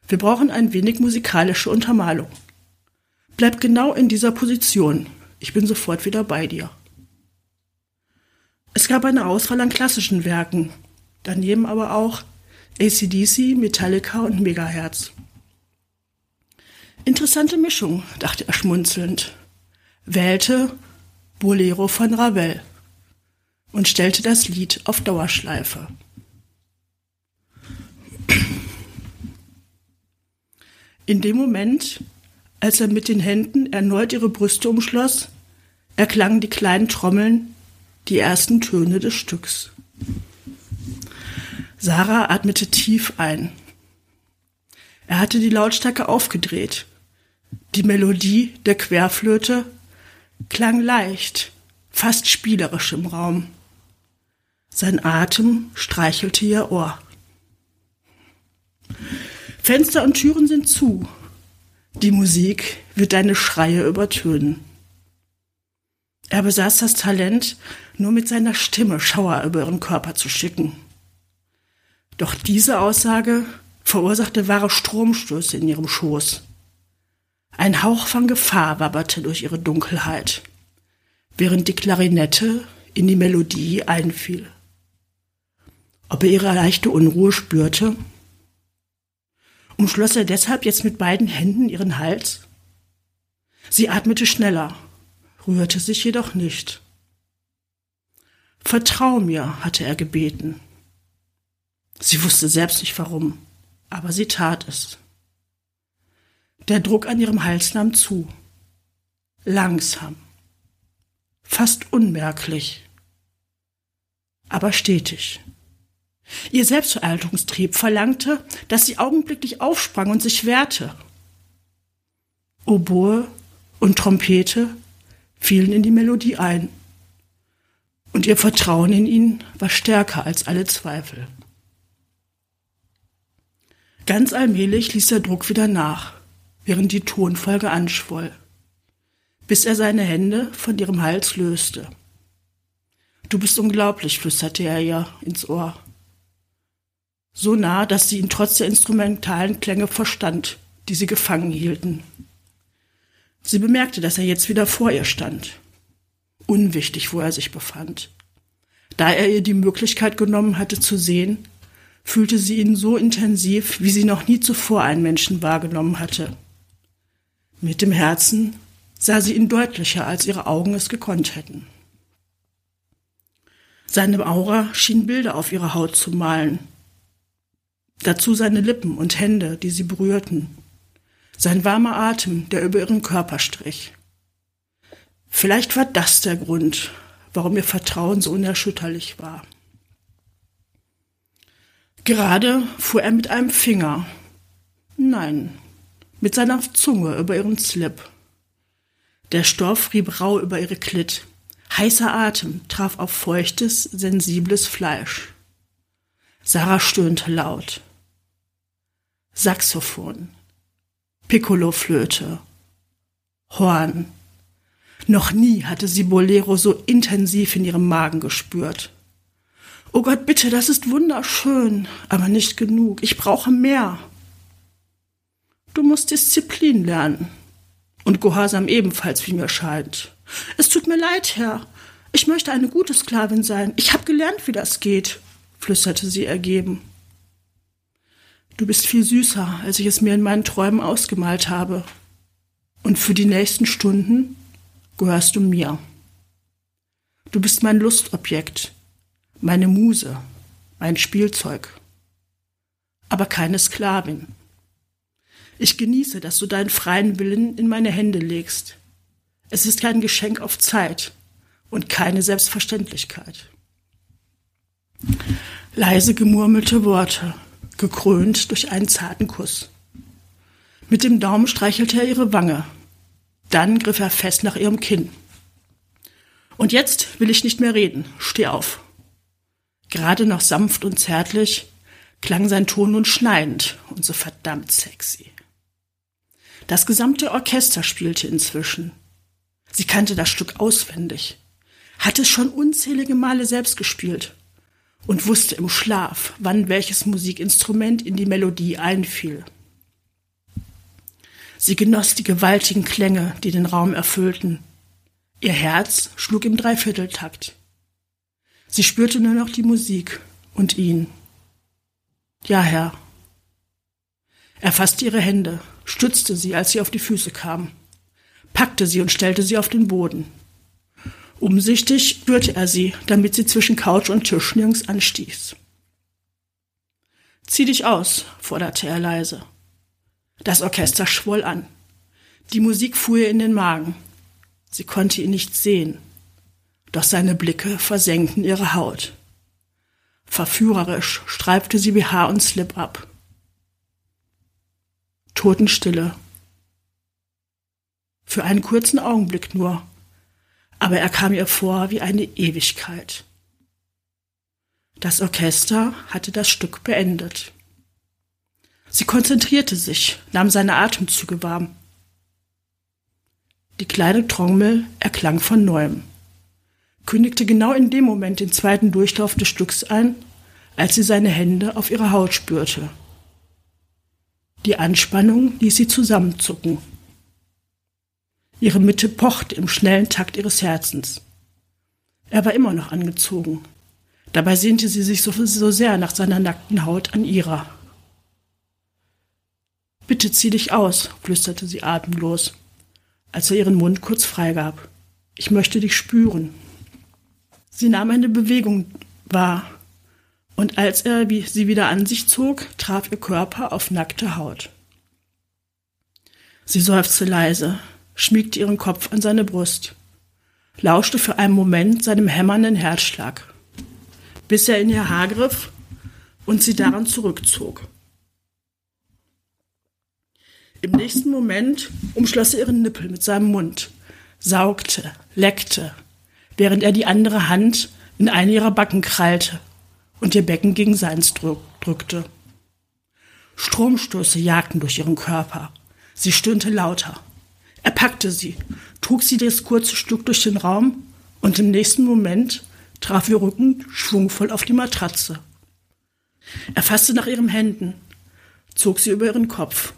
Wir brauchen ein wenig musikalische Untermalung. Bleib genau in dieser Position. Ich bin sofort wieder bei dir. Es gab eine Auswahl an klassischen Werken, daneben aber auch ACDC, Metallica und Megahertz. Interessante Mischung, dachte er schmunzelnd. Wählte Bolero von Ravel. und stellte das Lied auf Dauerschleife. In dem Moment, als er mit den Händen erneut ihre Brüste umschloss, erklangen die kleinen Trommeln die ersten Töne des Stücks. Sarah atmete tief ein. Er hatte die Lautstärke aufgedreht. Die Melodie der Querflöte klang leicht, fast spielerisch im Raum. Sein Atem streichelte ihr Ohr. Fenster und Türen sind zu. Die Musik wird deine Schreie übertönen. Er besaß das Talent, nur mit seiner Stimme Schauer über ihren Körper zu schicken. Doch diese Aussage verursachte wahre Stromstöße in ihrem Schoß. Ein Hauch von Gefahr wabberte durch ihre Dunkelheit, während die Klarinette in die Melodie einfiel. Ob er ihre leichte Unruhe spürte? Umschloss er deshalb jetzt mit beiden Händen ihren Hals? Sie atmete schneller, rührte sich jedoch nicht. Vertrau mir, hatte er gebeten. Sie wusste selbst nicht warum, aber sie tat es. Der Druck an ihrem Hals nahm zu. Langsam. Fast unmerklich. Aber stetig. Ihr Selbstveraltungstrieb verlangte, dass sie augenblicklich aufsprang und sich wehrte. Oboe und Trompete fielen in die Melodie ein. Und ihr Vertrauen in ihn war stärker als alle Zweifel. Ganz allmählich ließ der Druck wieder nach, während die Tonfolge anschwoll, bis er seine Hände von ihrem Hals löste. Du bist unglaublich, flüsterte er ihr ins Ohr. So nah, dass sie ihn trotz der instrumentalen Klänge verstand, die sie gefangen hielten. Sie bemerkte, dass er jetzt wieder vor ihr stand. Unwichtig, wo er sich befand. Da er ihr die Möglichkeit genommen hatte zu sehen, fühlte sie ihn so intensiv, wie sie noch nie zuvor einen Menschen wahrgenommen hatte. Mit dem Herzen sah sie ihn deutlicher, als ihre Augen es gekonnt hätten. Seine Aura schien Bilder auf ihre Haut zu malen. Dazu seine Lippen und Hände, die sie berührten sein warmer Atem, der über ihren Körper strich. Vielleicht war das der Grund, warum ihr Vertrauen so unerschütterlich war. Gerade fuhr er mit einem Finger, nein, mit seiner Zunge über ihren Slip. Der Stoff rieb rau über ihre Klit. Heißer Atem traf auf feuchtes, sensibles Fleisch. Sarah stöhnte laut. Saxophon, Piccoloflöte, Horn. Noch nie hatte sie Bolero so intensiv in ihrem Magen gespürt. Oh Gott, bitte, das ist wunderschön, aber nicht genug. Ich brauche mehr. Du musst Disziplin lernen. Und Gehorsam ebenfalls, wie mir scheint. Es tut mir leid, Herr. Ich möchte eine gute Sklavin sein. Ich habe gelernt, wie das geht, flüsterte sie ergeben. Du bist viel süßer, als ich es mir in meinen Träumen ausgemalt habe. Und für die nächsten Stunden gehörst du mir. Du bist mein Lustobjekt, meine Muse, mein Spielzeug. Aber keine Sklavin. Ich genieße, dass du deinen freien Willen in meine Hände legst. Es ist kein Geschenk auf Zeit und keine Selbstverständlichkeit. Leise gemurmelte Worte, gekrönt durch einen zarten Kuss. Mit dem Daumen streichelte er ihre Wange. Dann griff er fest nach ihrem Kinn. Und jetzt will ich nicht mehr reden. Steh auf. Gerade noch sanft und zärtlich klang sein Ton nun schneidend und so verdammt sexy. Das gesamte Orchester spielte inzwischen. Sie kannte das Stück auswendig, hatte es schon unzählige Male selbst gespielt und wusste im Schlaf, wann welches Musikinstrument in die Melodie einfiel. Sie genoss die gewaltigen Klänge, die den Raum erfüllten. Ihr Herz schlug im Dreivierteltakt. Sie spürte nur noch die Musik und ihn. Ja, Herr. Er fasste ihre Hände, stützte sie, als sie auf die Füße kam, packte sie und stellte sie auf den Boden. Umsichtig rührte er sie, damit sie zwischen Couch und Tisch nirgends anstieß. Zieh dich aus, forderte er leise. Das Orchester schwoll an. Die Musik fuhr ihr in den Magen. Sie konnte ihn nicht sehen, doch seine Blicke versenkten ihre Haut. Verführerisch streifte sie BH und Slip ab. Totenstille. Für einen kurzen Augenblick nur, aber er kam ihr vor wie eine Ewigkeit. Das Orchester hatte das Stück beendet. Sie konzentrierte sich, nahm seine Atemzüge warm. Die kleine Trommel erklang von neuem, kündigte genau in dem Moment den zweiten Durchlauf des Stücks ein, als sie seine Hände auf ihrer Haut spürte. Die Anspannung ließ sie zusammenzucken. Ihre Mitte pochte im schnellen Takt ihres Herzens. Er war immer noch angezogen. Dabei sehnte sie sich so, so sehr nach seiner nackten Haut an ihrer. Bitte zieh dich aus, flüsterte sie atemlos, als er ihren Mund kurz freigab. Ich möchte dich spüren. Sie nahm eine Bewegung wahr, und als er sie wieder an sich zog, traf ihr Körper auf nackte Haut. Sie seufzte leise, schmiegte ihren Kopf an seine Brust, lauschte für einen Moment seinem hämmernden Herzschlag, bis er in ihr Haar griff und sie daran zurückzog. Im nächsten Moment umschloss er ihren Nippel mit seinem Mund, saugte, leckte, während er die andere Hand in eine ihrer Backen krallte und ihr Becken gegen seins drückte. Stromstöße jagten durch ihren Körper. Sie stöhnte lauter. Er packte sie, trug sie das kurze Stück durch den Raum und im nächsten Moment traf ihr Rücken schwungvoll auf die Matratze. Er fasste nach ihren Händen, zog sie über ihren Kopf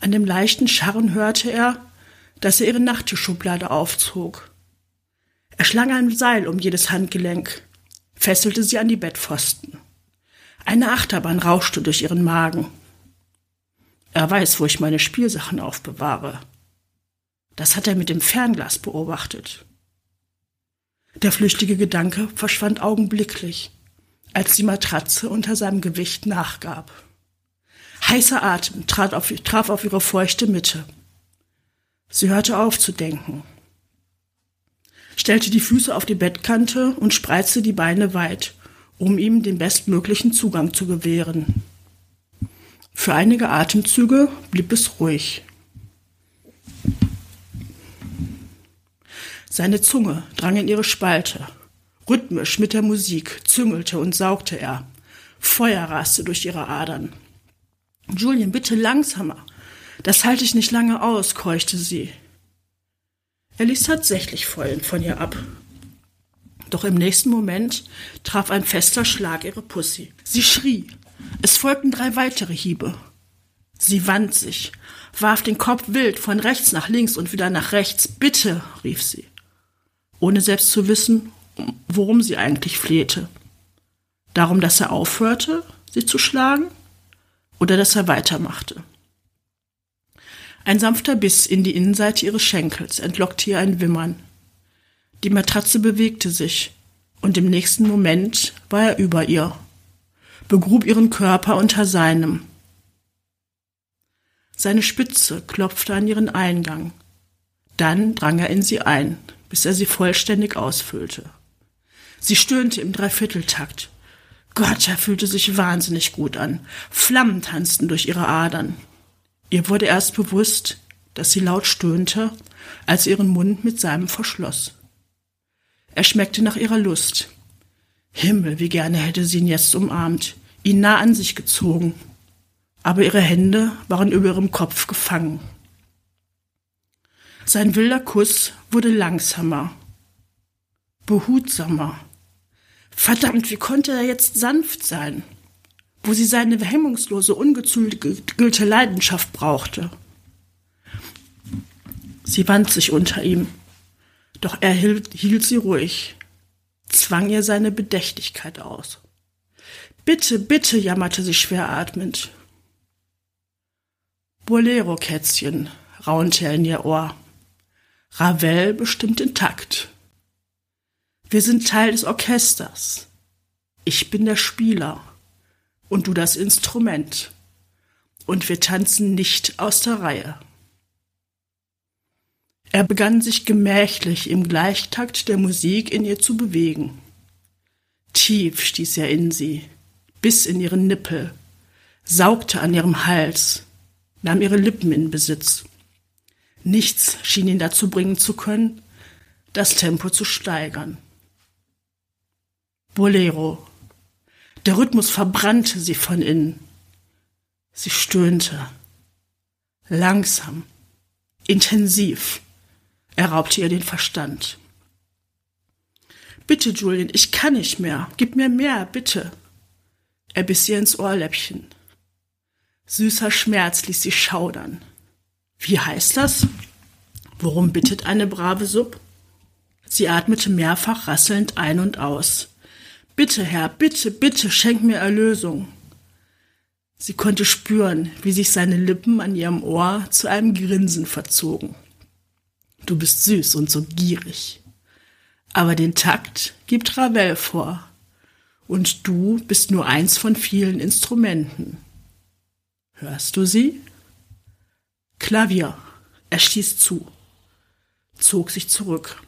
an dem leichten Scharren hörte er, dass er ihre Nachttischschublade aufzog. Er schlang ein Seil um jedes Handgelenk, fesselte sie an die Bettpfosten. Eine Achterbahn rauschte durch ihren Magen. Er weiß, wo ich meine Spielsachen aufbewahre. Das hat er mit dem Fernglas beobachtet. Der flüchtige Gedanke verschwand augenblicklich, als die Matratze unter seinem Gewicht nachgab. Heißer Atem trat auf, traf auf ihre feuchte Mitte. Sie hörte auf zu denken, stellte die Füße auf die Bettkante und spreizte die Beine weit, um ihm den bestmöglichen Zugang zu gewähren. Für einige Atemzüge blieb es ruhig. Seine Zunge drang in ihre Spalte. Rhythmisch mit der Musik züngelte und saugte er. Feuer raste durch ihre Adern. Julien, bitte langsamer. Das halte ich nicht lange aus, keuchte sie. Er ließ tatsächlich voll von ihr ab. Doch im nächsten Moment traf ein fester Schlag ihre Pussy. Sie schrie. Es folgten drei weitere Hiebe. Sie wand sich, warf den Kopf wild von rechts nach links und wieder nach rechts. Bitte, rief sie, ohne selbst zu wissen, worum sie eigentlich flehte. Darum, dass er aufhörte, sie zu schlagen? oder dass er weitermachte. Ein sanfter Biss in die Innenseite ihres Schenkels entlockte ihr ein Wimmern. Die Matratze bewegte sich, und im nächsten Moment war er über ihr, begrub ihren Körper unter seinem. Seine Spitze klopfte an ihren Eingang. Dann drang er in sie ein, bis er sie vollständig ausfüllte. Sie stöhnte im Dreivierteltakt, Gott, er fühlte sich wahnsinnig gut an. Flammen tanzten durch ihre Adern. Ihr wurde erst bewusst, dass sie laut stöhnte, als ihren Mund mit seinem verschloss. Er schmeckte nach ihrer Lust. Himmel, wie gerne hätte sie ihn jetzt umarmt, ihn nah an sich gezogen. Aber ihre Hände waren über ihrem Kopf gefangen. Sein wilder Kuss wurde langsamer, behutsamer. Verdammt, wie konnte er jetzt sanft sein, wo sie seine hemmungslose, ungezügelte Leidenschaft brauchte? Sie wand sich unter ihm, doch er hielt, hielt sie ruhig, zwang ihr seine Bedächtigkeit aus. Bitte, bitte, jammerte sie schwer atmend. Bolero, Kätzchen, raunte er in ihr Ohr. Ravel bestimmt den Takt. Wir sind Teil des Orchesters. Ich bin der Spieler und du das Instrument. Und wir tanzen nicht aus der Reihe. Er begann sich gemächlich im Gleichtakt der Musik in ihr zu bewegen. Tief stieß er in sie, bis in ihren Nippel, saugte an ihrem Hals, nahm ihre Lippen in Besitz. Nichts schien ihn dazu bringen zu können, das Tempo zu steigern. Bolero. Der Rhythmus verbrannte sie von innen. Sie stöhnte. Langsam, intensiv. Er raubte ihr den Verstand. Bitte, Julian, ich kann nicht mehr. Gib mir mehr, bitte. Er biss ihr ins Ohrläppchen. Süßer Schmerz ließ sie schaudern. Wie heißt das? Worum bittet eine brave Sub? Sie atmete mehrfach rasselnd ein und aus. Bitte, Herr, bitte, bitte, schenk mir Erlösung. Sie konnte spüren, wie sich seine Lippen an ihrem Ohr zu einem Grinsen verzogen. Du bist süß und so gierig. Aber den Takt gibt Ravel vor. Und du bist nur eins von vielen Instrumenten. Hörst du sie? Klavier. Er stieß zu, zog sich zurück.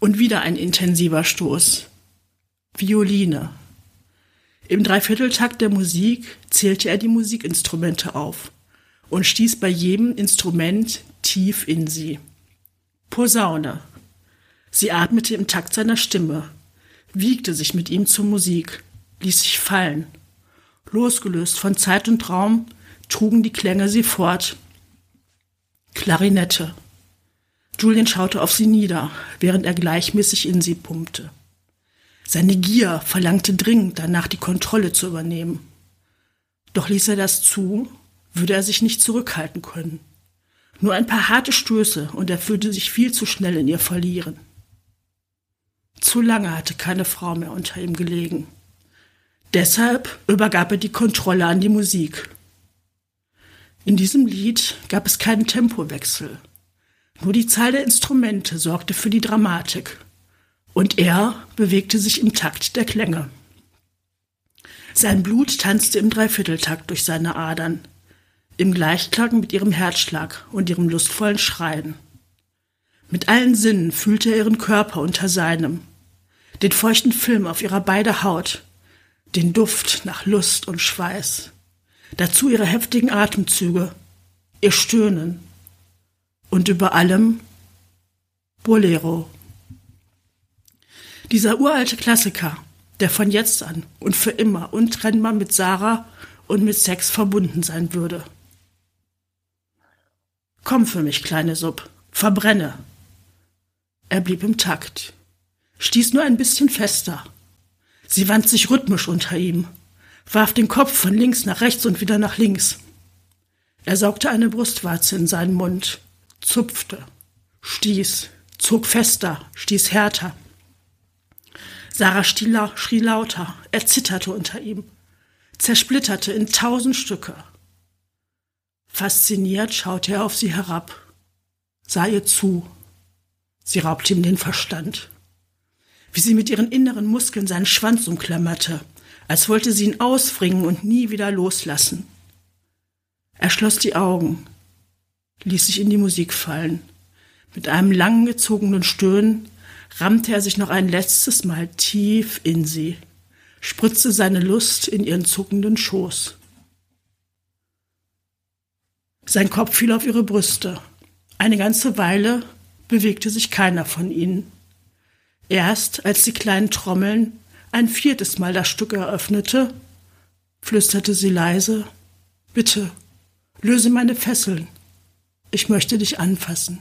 Und wieder ein intensiver Stoß. Violine. Im Dreivierteltakt der Musik zählte er die Musikinstrumente auf und stieß bei jedem Instrument tief in sie. Posaune. Sie atmete im Takt seiner Stimme, wiegte sich mit ihm zur Musik, ließ sich fallen. Losgelöst von Zeit und Raum trugen die Klänge sie fort. Klarinette. Julian schaute auf sie nieder, während er gleichmäßig in sie pumpte. Seine Gier verlangte dringend danach, die Kontrolle zu übernehmen. Doch ließ er das zu, würde er sich nicht zurückhalten können. Nur ein paar harte Stöße und er würde sich viel zu schnell in ihr verlieren. Zu lange hatte keine Frau mehr unter ihm gelegen. Deshalb übergab er die Kontrolle an die Musik. In diesem Lied gab es keinen Tempowechsel. Nur die Zahl der Instrumente sorgte für die Dramatik. Und er bewegte sich im Takt der Klänge. Sein Blut tanzte im Dreivierteltakt durch seine Adern, im Gleichklang mit ihrem Herzschlag und ihrem lustvollen Schreien. Mit allen Sinnen fühlte er ihren Körper unter seinem, den feuchten Film auf ihrer beider Haut, den Duft nach Lust und Schweiß, dazu ihre heftigen Atemzüge, ihr Stöhnen und über allem Bolero. Dieser uralte Klassiker, der von jetzt an und für immer untrennbar mit Sarah und mit Sex verbunden sein würde. Komm für mich, kleine Sub, verbrenne. Er blieb im Takt, stieß nur ein bisschen fester. Sie wand sich rhythmisch unter ihm, warf den Kopf von links nach rechts und wieder nach links. Er saugte eine Brustwarze in seinen Mund, zupfte, stieß, zog fester, stieß härter. Sarah schrie lauter, er zitterte unter ihm, zersplitterte in tausend Stücke. Fasziniert schaute er auf sie herab, sah ihr zu. Sie raubte ihm den Verstand. Wie sie mit ihren inneren Muskeln seinen Schwanz umklammerte, als wollte sie ihn ausfringen und nie wieder loslassen. Er schloss die Augen, ließ sich in die Musik fallen. Mit einem langen gezogenen Stöhnen rammte er sich noch ein letztes Mal tief in sie, spritzte seine Lust in ihren zuckenden Schoß. Sein Kopf fiel auf ihre Brüste. Eine ganze Weile bewegte sich keiner von ihnen. Erst als die kleinen Trommeln ein viertes Mal das Stück eröffnete, flüsterte sie leise Bitte, löse meine Fesseln. Ich möchte dich anfassen.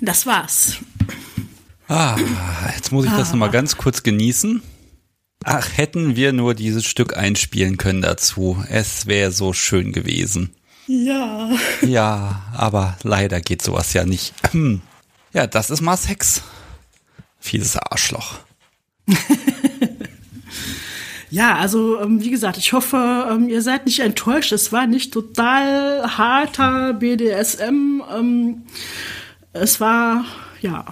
Das war's. Ah, jetzt muss ich das nochmal ganz kurz genießen. Ach, hätten wir nur dieses Stück einspielen können dazu. Es wäre so schön gewesen. Ja. Ja, aber leider geht sowas ja nicht. Ja, das ist Mars Hex. Fieses Arschloch. Ja, also ähm, wie gesagt, ich hoffe, ähm, ihr seid nicht enttäuscht. Es war nicht total harter BDSM. Ähm, es war ja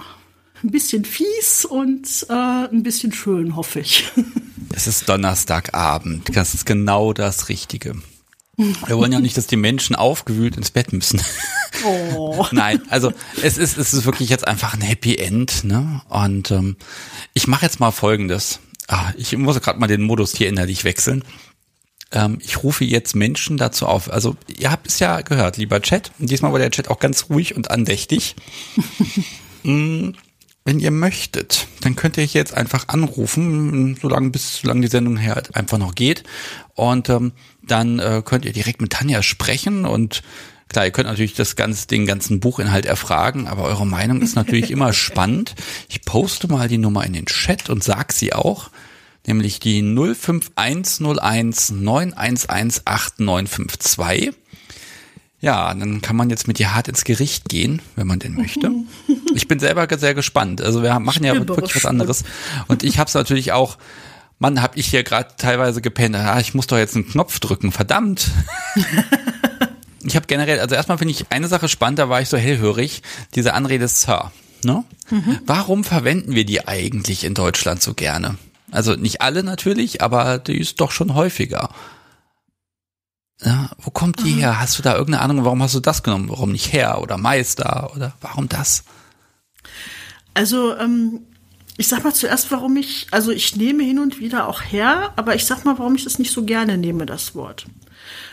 ein bisschen fies und äh, ein bisschen schön, hoffe ich. Es ist Donnerstagabend. Das ist genau das Richtige. Wir wollen ja nicht, dass die Menschen aufgewühlt ins Bett müssen. Oh. Nein, also es ist, es ist wirklich jetzt einfach ein Happy End, ne? Und ähm, ich mache jetzt mal Folgendes. Ah, ich muss gerade mal den Modus hier innerlich wechseln. Ähm, ich rufe jetzt Menschen dazu auf. Also ihr habt es ja gehört, lieber Chat. Und diesmal war der Chat auch ganz ruhig und andächtig. mm, wenn ihr möchtet, dann könnt ihr jetzt einfach anrufen, solange bis solange die Sendung her halt einfach noch geht. Und ähm, dann äh, könnt ihr direkt mit Tanja sprechen und Klar, ihr könnt natürlich das ganze, den ganzen Buchinhalt erfragen, aber eure Meinung ist natürlich immer spannend. Ich poste mal die Nummer in den Chat und sag sie auch, nämlich die 05101 911 8952. Ja, dann kann man jetzt mit dir hart ins Gericht gehen, wenn man denn möchte. Ich bin selber sehr gespannt. Also wir machen ja wirklich was anderes. Und ich habe es natürlich auch, Mann, hab ich hier gerade teilweise gepennt. Ah, ich muss doch jetzt einen Knopf drücken, verdammt. ich habe generell, also erstmal finde ich eine Sache spannend, da war ich so hellhörig, diese Anrede Sir. Ne? Mhm. Warum verwenden wir die eigentlich in Deutschland so gerne? Also nicht alle natürlich, aber die ist doch schon häufiger. Ja, wo kommt die mhm. her? Hast du da irgendeine Ahnung, warum hast du das genommen? Warum nicht Herr oder Meister oder warum das? Also, ähm, ich sag mal zuerst, warum ich, also ich nehme hin und wieder auch her, aber ich sag mal, warum ich das nicht so gerne nehme, das Wort.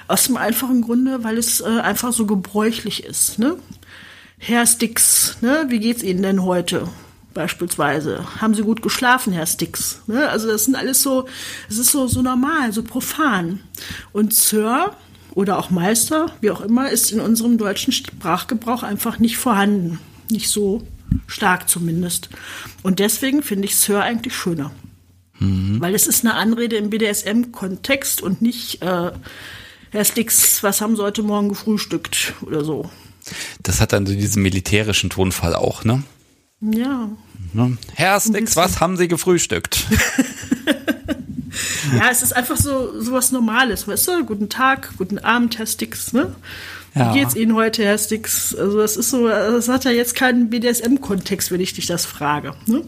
Aus dem einfachen Grunde, weil es äh, einfach so gebräuchlich ist. Ne? Herr Sticks, ne? wie geht's Ihnen denn heute? Beispielsweise. Haben Sie gut geschlafen, Herr Sticks? Ne? Also das sind alles so, es ist so, so normal, so profan. Und Sir oder auch Meister, wie auch immer, ist in unserem deutschen Sprachgebrauch einfach nicht vorhanden. Nicht so stark zumindest. Und deswegen finde ich Sir eigentlich schöner. Mhm. Weil es ist eine Anrede im BDSM-Kontext und nicht äh, Herr Sticks, was haben Sie heute Morgen gefrühstückt oder so. Das hat dann so diesen militärischen Tonfall auch, ne? Ja. Ne? Herr Sticks, was haben Sie gefrühstückt? ja, es ist einfach so, so was Normales, weißt du? Guten Tag, guten Abend, Herr Sticks, ne? Ja. Wie geht's Ihnen heute, Herr Sticks? Also, das ist so, das hat ja jetzt keinen BDSM-Kontext, wenn ich dich das frage, ne?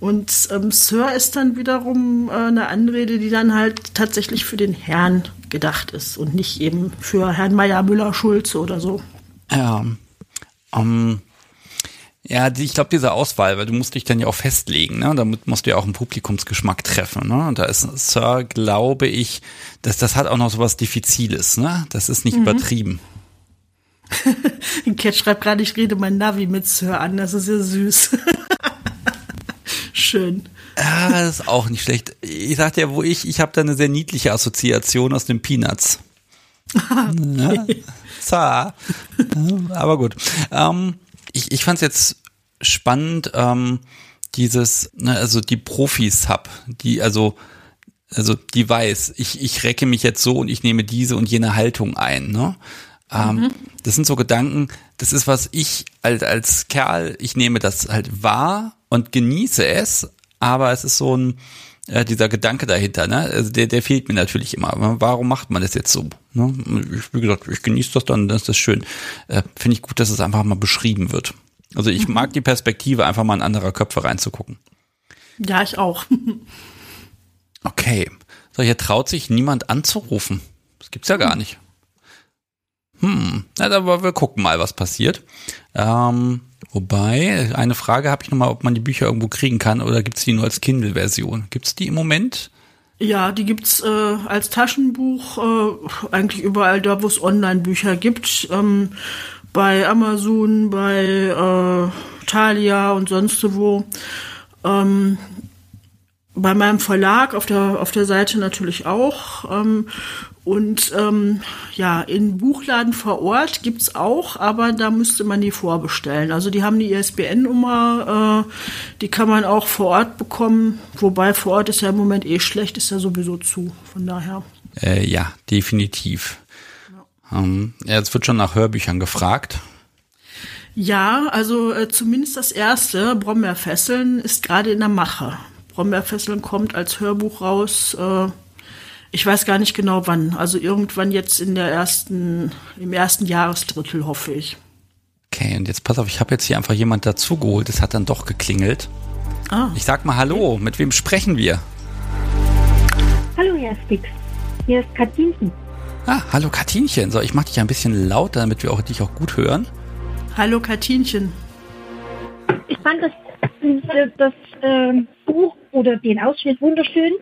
Und ähm, Sir ist dann wiederum äh, eine Anrede, die dann halt tatsächlich für den Herrn gedacht ist und nicht eben für Herrn Meier Müller Schulze oder so. Ja. Um, ja, die, ich glaube, diese Auswahl, weil du musst dich dann ja auch festlegen, ne? Damit musst du ja auch einen Publikumsgeschmack treffen, ne? Und da ist Sir, glaube ich, dass das hat auch noch so was Diffiziles, ne? Das ist nicht mhm. übertrieben. Cat schreibt gerade, ich rede mein Navi mit Sir an, das ist ja süß. Schön. Ja, das ist auch nicht schlecht. Ich sagte ja, wo ich, ich habe da eine sehr niedliche Assoziation aus den Peanuts. okay. Ja, aber gut. Ähm, ich ich fand es jetzt spannend, ähm, dieses, ne, also die Profis-Hub, die, also, also die weiß, ich, ich recke mich jetzt so und ich nehme diese und jene Haltung ein, ne? Ähm, mhm. Das sind so Gedanken, das ist was ich als, als Kerl, ich nehme das halt wahr und genieße es, aber es ist so ein, äh, dieser Gedanke dahinter, ne? Also der, der fehlt mir natürlich immer. Warum macht man das jetzt so? Ne? Ich, wie gesagt, ich genieße das dann, das ist schön. Äh, Finde ich gut, dass es einfach mal beschrieben wird. Also ich mhm. mag die Perspektive, einfach mal in anderer Köpfe reinzugucken. Ja, ich auch. okay. So, hier traut sich niemand anzurufen. Das gibt's ja gar nicht. Hm, na, aber wir gucken mal, was passiert. Ähm, Wobei, eine Frage habe ich nochmal, ob man die Bücher irgendwo kriegen kann oder gibt es die nur als Kindle-Version? Gibt es die im Moment? Ja, die gibt's äh, als Taschenbuch äh, eigentlich überall da, wo es Online-Bücher gibt. Ähm, bei Amazon, bei äh, Thalia und sonst wo. Ähm, bei meinem Verlag auf der, auf der Seite natürlich auch. Ähm, und ähm, ja, in Buchladen vor Ort gibt's auch, aber da müsste man die vorbestellen. Also die haben die ISBN-Nummer, äh, die kann man auch vor Ort bekommen. Wobei vor Ort ist ja im Moment eh schlecht, ist ja sowieso zu. Von daher. Äh, ja, definitiv. Ja. Ähm, es wird schon nach Hörbüchern gefragt. Ja, also äh, zumindest das erste, Brombeerfesseln, ist gerade in der Mache Brombeerfesseln kommt als Hörbuch raus. Äh, ich weiß gar nicht genau wann. Also irgendwann jetzt in der ersten, im ersten Jahresdrittel, hoffe ich. Okay, und jetzt pass auf, ich habe jetzt hier einfach jemand dazugeholt. Es hat dann doch geklingelt. Ah. Ich sag mal Hallo, mit wem sprechen wir? Hallo, Herr Spix. Hier ist Katinchen. Ah, hallo Katinchen. So, ich mach dich ein bisschen lauter, damit wir auch, dich auch gut hören. Hallo Katinchen. Ich fand das, das äh, Buch oder den Ausschnitt wunderschön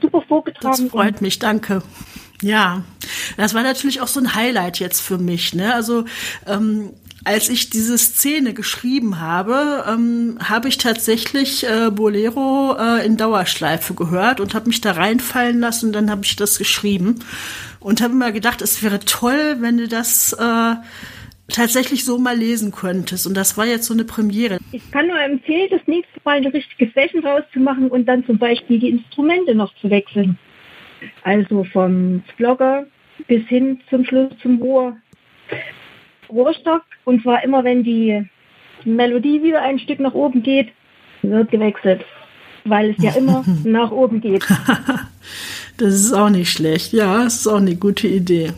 super vorgetragen. Das freut mich, danke. Ja, das war natürlich auch so ein Highlight jetzt für mich. Ne? Also ähm, als ich diese Szene geschrieben habe, ähm, habe ich tatsächlich äh, Bolero äh, in Dauerschleife gehört und habe mich da reinfallen lassen und dann habe ich das geschrieben und habe mir gedacht, es wäre toll, wenn du das äh, tatsächlich so mal lesen könntest. Und das war jetzt so eine Premiere. Ich kann nur empfehlen, das nächste Mal eine richtige Session rauszumachen und dann zum Beispiel die Instrumente noch zu wechseln. Also vom Vlogger bis hin zum Schluss zum Rohr, Rohrstock. Und zwar immer, wenn die Melodie wieder ein Stück nach oben geht, wird gewechselt. Weil es ja immer nach oben geht. das ist auch nicht schlecht. Ja, das ist auch eine gute Idee.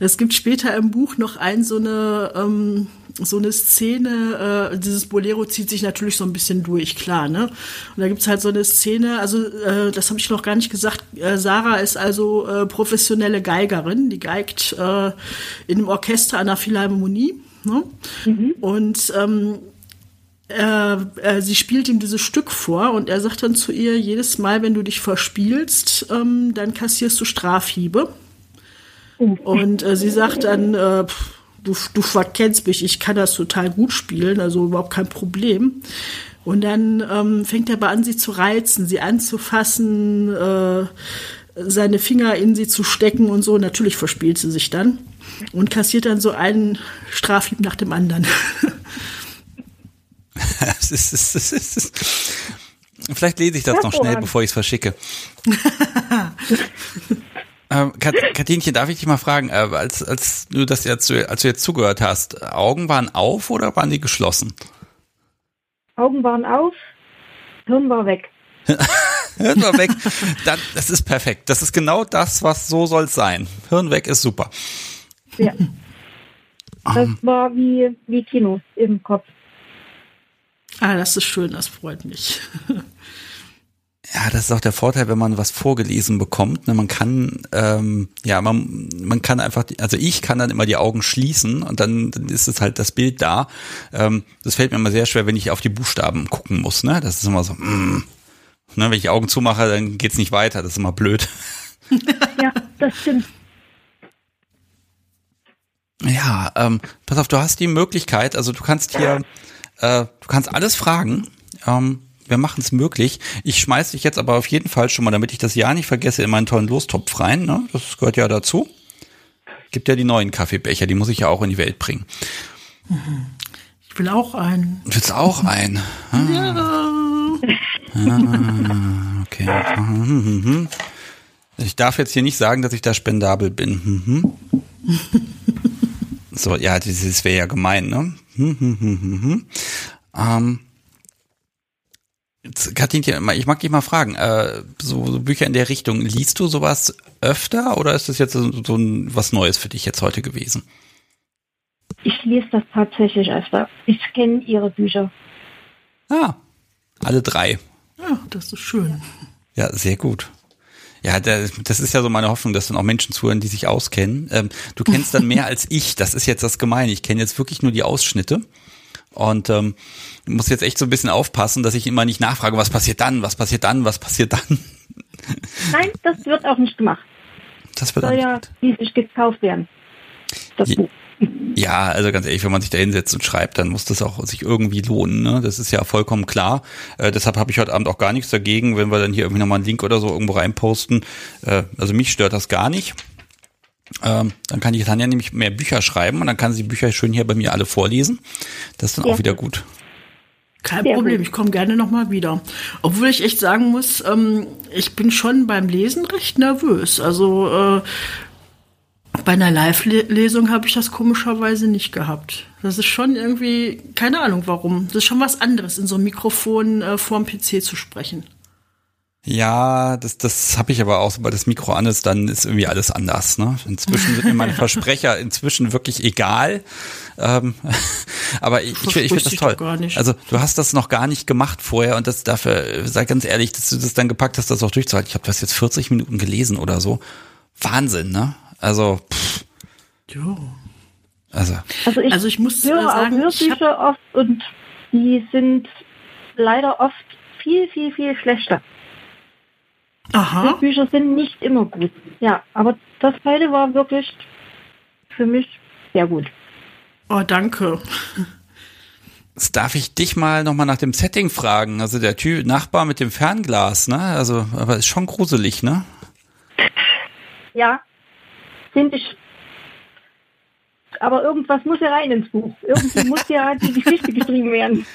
Es gibt später im Buch noch ein so eine ähm, so eine Szene, äh, dieses Bolero zieht sich natürlich so ein bisschen durch, klar, ne? Und da gibt's halt so eine Szene, also äh, das habe ich noch gar nicht gesagt, äh, Sarah ist also äh, professionelle Geigerin, die geigt äh, in einem Orchester an der Philharmonie. Ne? Mhm. Und ähm, äh, äh, sie spielt ihm dieses Stück vor und er sagt dann zu ihr, jedes Mal, wenn du dich verspielst, ähm, dann kassierst du Strafhiebe. Und äh, sie sagt dann, äh, du, du verkennst mich, ich kann das total gut spielen, also überhaupt kein Problem. Und dann ähm, fängt er aber an, sie zu reizen, sie anzufassen, äh, seine Finger in sie zu stecken und so. Natürlich verspielt sie sich dann und kassiert dann so einen Strafhieb nach dem anderen. Vielleicht lese ich das noch schnell, bevor ich es verschicke. Ähm, Katinchen, darf ich dich mal fragen, äh, als, als du das jetzt, als du jetzt zugehört hast, Augen waren auf oder waren die geschlossen? Augen waren auf, Hirn war weg. Hirn war weg. Dann, das ist perfekt. Das ist genau das, was so soll es sein. Hirn weg ist super. Ja. Das um. war wie, wie Kino im Kopf. Ah, das ist schön, das freut mich. Ja, das ist auch der Vorteil, wenn man was vorgelesen bekommt. Ne? Man kann, ähm, ja, man, man kann einfach, also ich kann dann immer die Augen schließen und dann, dann ist es halt das Bild da. Ähm, das fällt mir immer sehr schwer, wenn ich auf die Buchstaben gucken muss. Ne? Das ist immer so, mm. ne? wenn ich Augen zumache, dann geht's nicht weiter. Das ist immer blöd. Ja, das stimmt. Ja, ähm, pass auf, du hast die Möglichkeit, also du kannst hier, äh, du kannst alles fragen. Ähm, wir machen es möglich. Ich schmeiß dich jetzt aber auf jeden Fall schon mal, damit ich das ja nicht vergesse, in meinen tollen Lostopf rein. Ne? Das gehört ja dazu. Gibt ja die neuen Kaffeebecher, die muss ich ja auch in die Welt bringen. Ich will auch einen. Du willst auch einen? Ah. Ja. Ah, okay. Ich darf jetzt hier nicht sagen, dass ich da spendabel bin. Mhm. So, ja, das wäre ja gemein, ne? Ähm, Katinchen, ich mag dich mal fragen, äh, so, so, Bücher in der Richtung, liest du sowas öfter oder ist das jetzt so, so ein, was Neues für dich jetzt heute gewesen? Ich lese das tatsächlich öfter. Ich kenne ihre Bücher. Ah, alle drei. Ja, das ist schön. Ja, sehr gut. Ja, das ist ja so meine Hoffnung, dass dann auch Menschen zuhören, die sich auskennen. Ähm, du kennst dann mehr als ich. Das ist jetzt das Gemeine. Ich kenne jetzt wirklich nur die Ausschnitte. Und ähm, muss jetzt echt so ein bisschen aufpassen, dass ich immer nicht nachfrage, was passiert dann, was passiert dann, was passiert dann. Nein, das wird auch nicht gemacht. Das wird Soll ja schließlich gekauft werden. Das ja, Ja, also ganz ehrlich, wenn man sich da hinsetzt und schreibt, dann muss das auch sich irgendwie lohnen. Ne? Das ist ja vollkommen klar. Äh, deshalb habe ich heute Abend auch gar nichts dagegen, wenn wir dann hier irgendwie nochmal einen Link oder so irgendwo reinposten. Äh, also mich stört das gar nicht. Ähm, dann kann die Tanja nämlich mehr Bücher schreiben und dann kann sie Bücher schön hier bei mir alle vorlesen. Das ist dann ja. auch wieder gut. Kein Sehr Problem, gut. ich komme gerne nochmal wieder. Obwohl ich echt sagen muss, ähm, ich bin schon beim Lesen recht nervös. Also äh, Bei einer Live-Lesung habe ich das komischerweise nicht gehabt. Das ist schon irgendwie, keine Ahnung warum. Das ist schon was anderes, in so einem Mikrofon äh, vorm PC zu sprechen. Ja, das, das habe ich aber auch, sobald das Mikro an ist, dann ist irgendwie alles anders. Ne? Inzwischen sind mir meine Versprecher inzwischen wirklich egal. Ähm, aber ich, ich, ich finde das toll. Also du hast das noch gar nicht gemacht vorher und das dafür, sei ganz ehrlich, dass du das dann gepackt hast, das auch durchzuhalten. Ich habe das jetzt 40 Minuten gelesen oder so. Wahnsinn, ne? Also, pff. Jo. Also, also ich, also ich muss höre sagen, auch Hörbücher oft und die sind leider oft viel, viel, viel schlechter. Aha. Bücher sind nicht immer gut. Ja, aber das beide war wirklich für mich sehr gut. Oh, danke. Jetzt darf ich dich mal nochmal nach dem Setting fragen. Also der Typ Nachbar mit dem Fernglas, ne? Also, aber ist schon gruselig, ne? Ja, finde ich aber irgendwas muss ja rein ins Buch. Irgendwie muss ja die Geschichte geschrieben werden.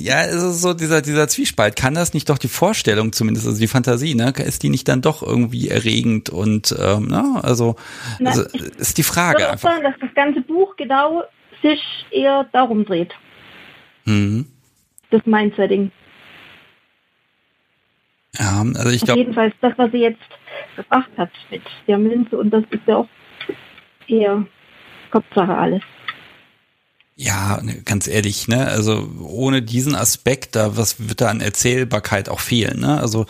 Ja, es ist so dieser, dieser Zwiespalt. Kann das nicht doch die Vorstellung zumindest, also die Fantasie, ne? Ist die nicht dann doch irgendwie erregend und, ähm, ne? Also, Na, also ist die Frage ich einfach. Sagen, dass das ganze Buch genau sich eher darum dreht. Mhm. Das Mindsetting. Ja, also ich glaube. Jedenfalls das, was sie jetzt gebracht hat mit der Münze und das ist ja auch eher Kopfsache alles. Ja, ne, ganz ehrlich, ne, also ohne diesen Aspekt, da was wird da an Erzählbarkeit auch fehlen, ne? Also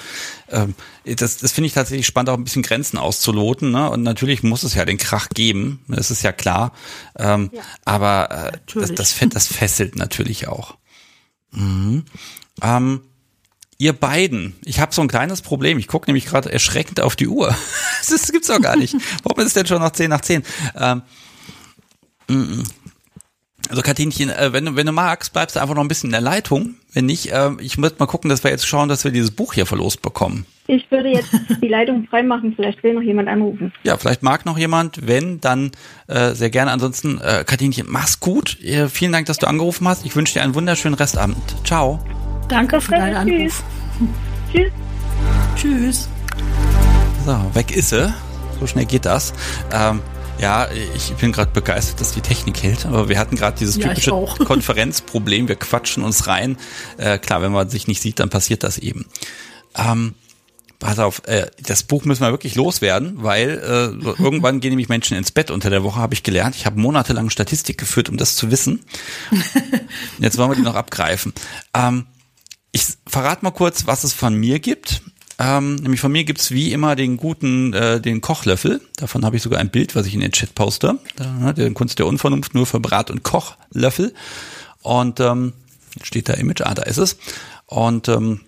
ähm, das, das finde ich tatsächlich spannend, auch ein bisschen Grenzen auszuloten, ne? Und natürlich muss es ja den Krach geben, das ist ja klar. Ähm, ja. Aber äh, das, das, das fesselt natürlich auch. Mhm. Ähm, ihr beiden, ich habe so ein kleines Problem. Ich gucke nämlich gerade erschreckend auf die Uhr. das gibt's doch gar nicht. Warum ist es denn schon noch 10 nach 10? Ähm, also Katinchen, äh, wenn, du, wenn du magst, bleibst du einfach noch ein bisschen in der Leitung. Wenn nicht, äh, ich muss mal gucken, dass wir jetzt schauen, dass wir dieses Buch hier verlost bekommen. Ich würde jetzt die Leitung freimachen, vielleicht will noch jemand anrufen. Ja, vielleicht mag noch jemand. Wenn, dann äh, sehr gerne. Ansonsten, äh, Katinchen, mach's gut. Äh, vielen Dank, dass du angerufen hast. Ich wünsche dir einen wunderschönen Restabend. Ciao. Danke für deinen Anruf. Tschüss. Tschüss. So, weg ist sie. So schnell geht das. Ähm, ja, ich bin gerade begeistert, dass die Technik hält, aber wir hatten gerade dieses ja, typische Konferenzproblem, wir quatschen uns rein. Äh, klar, wenn man sich nicht sieht, dann passiert das eben. Ähm, pass auf, äh, das Buch müssen wir wirklich loswerden, weil äh, irgendwann gehen nämlich Menschen ins Bett. Unter der Woche habe ich gelernt, ich habe monatelang Statistik geführt, um das zu wissen. Jetzt wollen wir die noch abgreifen. Ähm, ich verrate mal kurz, was es von mir gibt. Ähm, nämlich von mir gibt's wie immer den guten, äh, den Kochlöffel. Davon habe ich sogar ein Bild, was ich in den Chat poste. Da, der Kunst der Unvernunft nur für Brat- und Kochlöffel. Und ähm, steht da Image, ah, da ist es. Und ähm,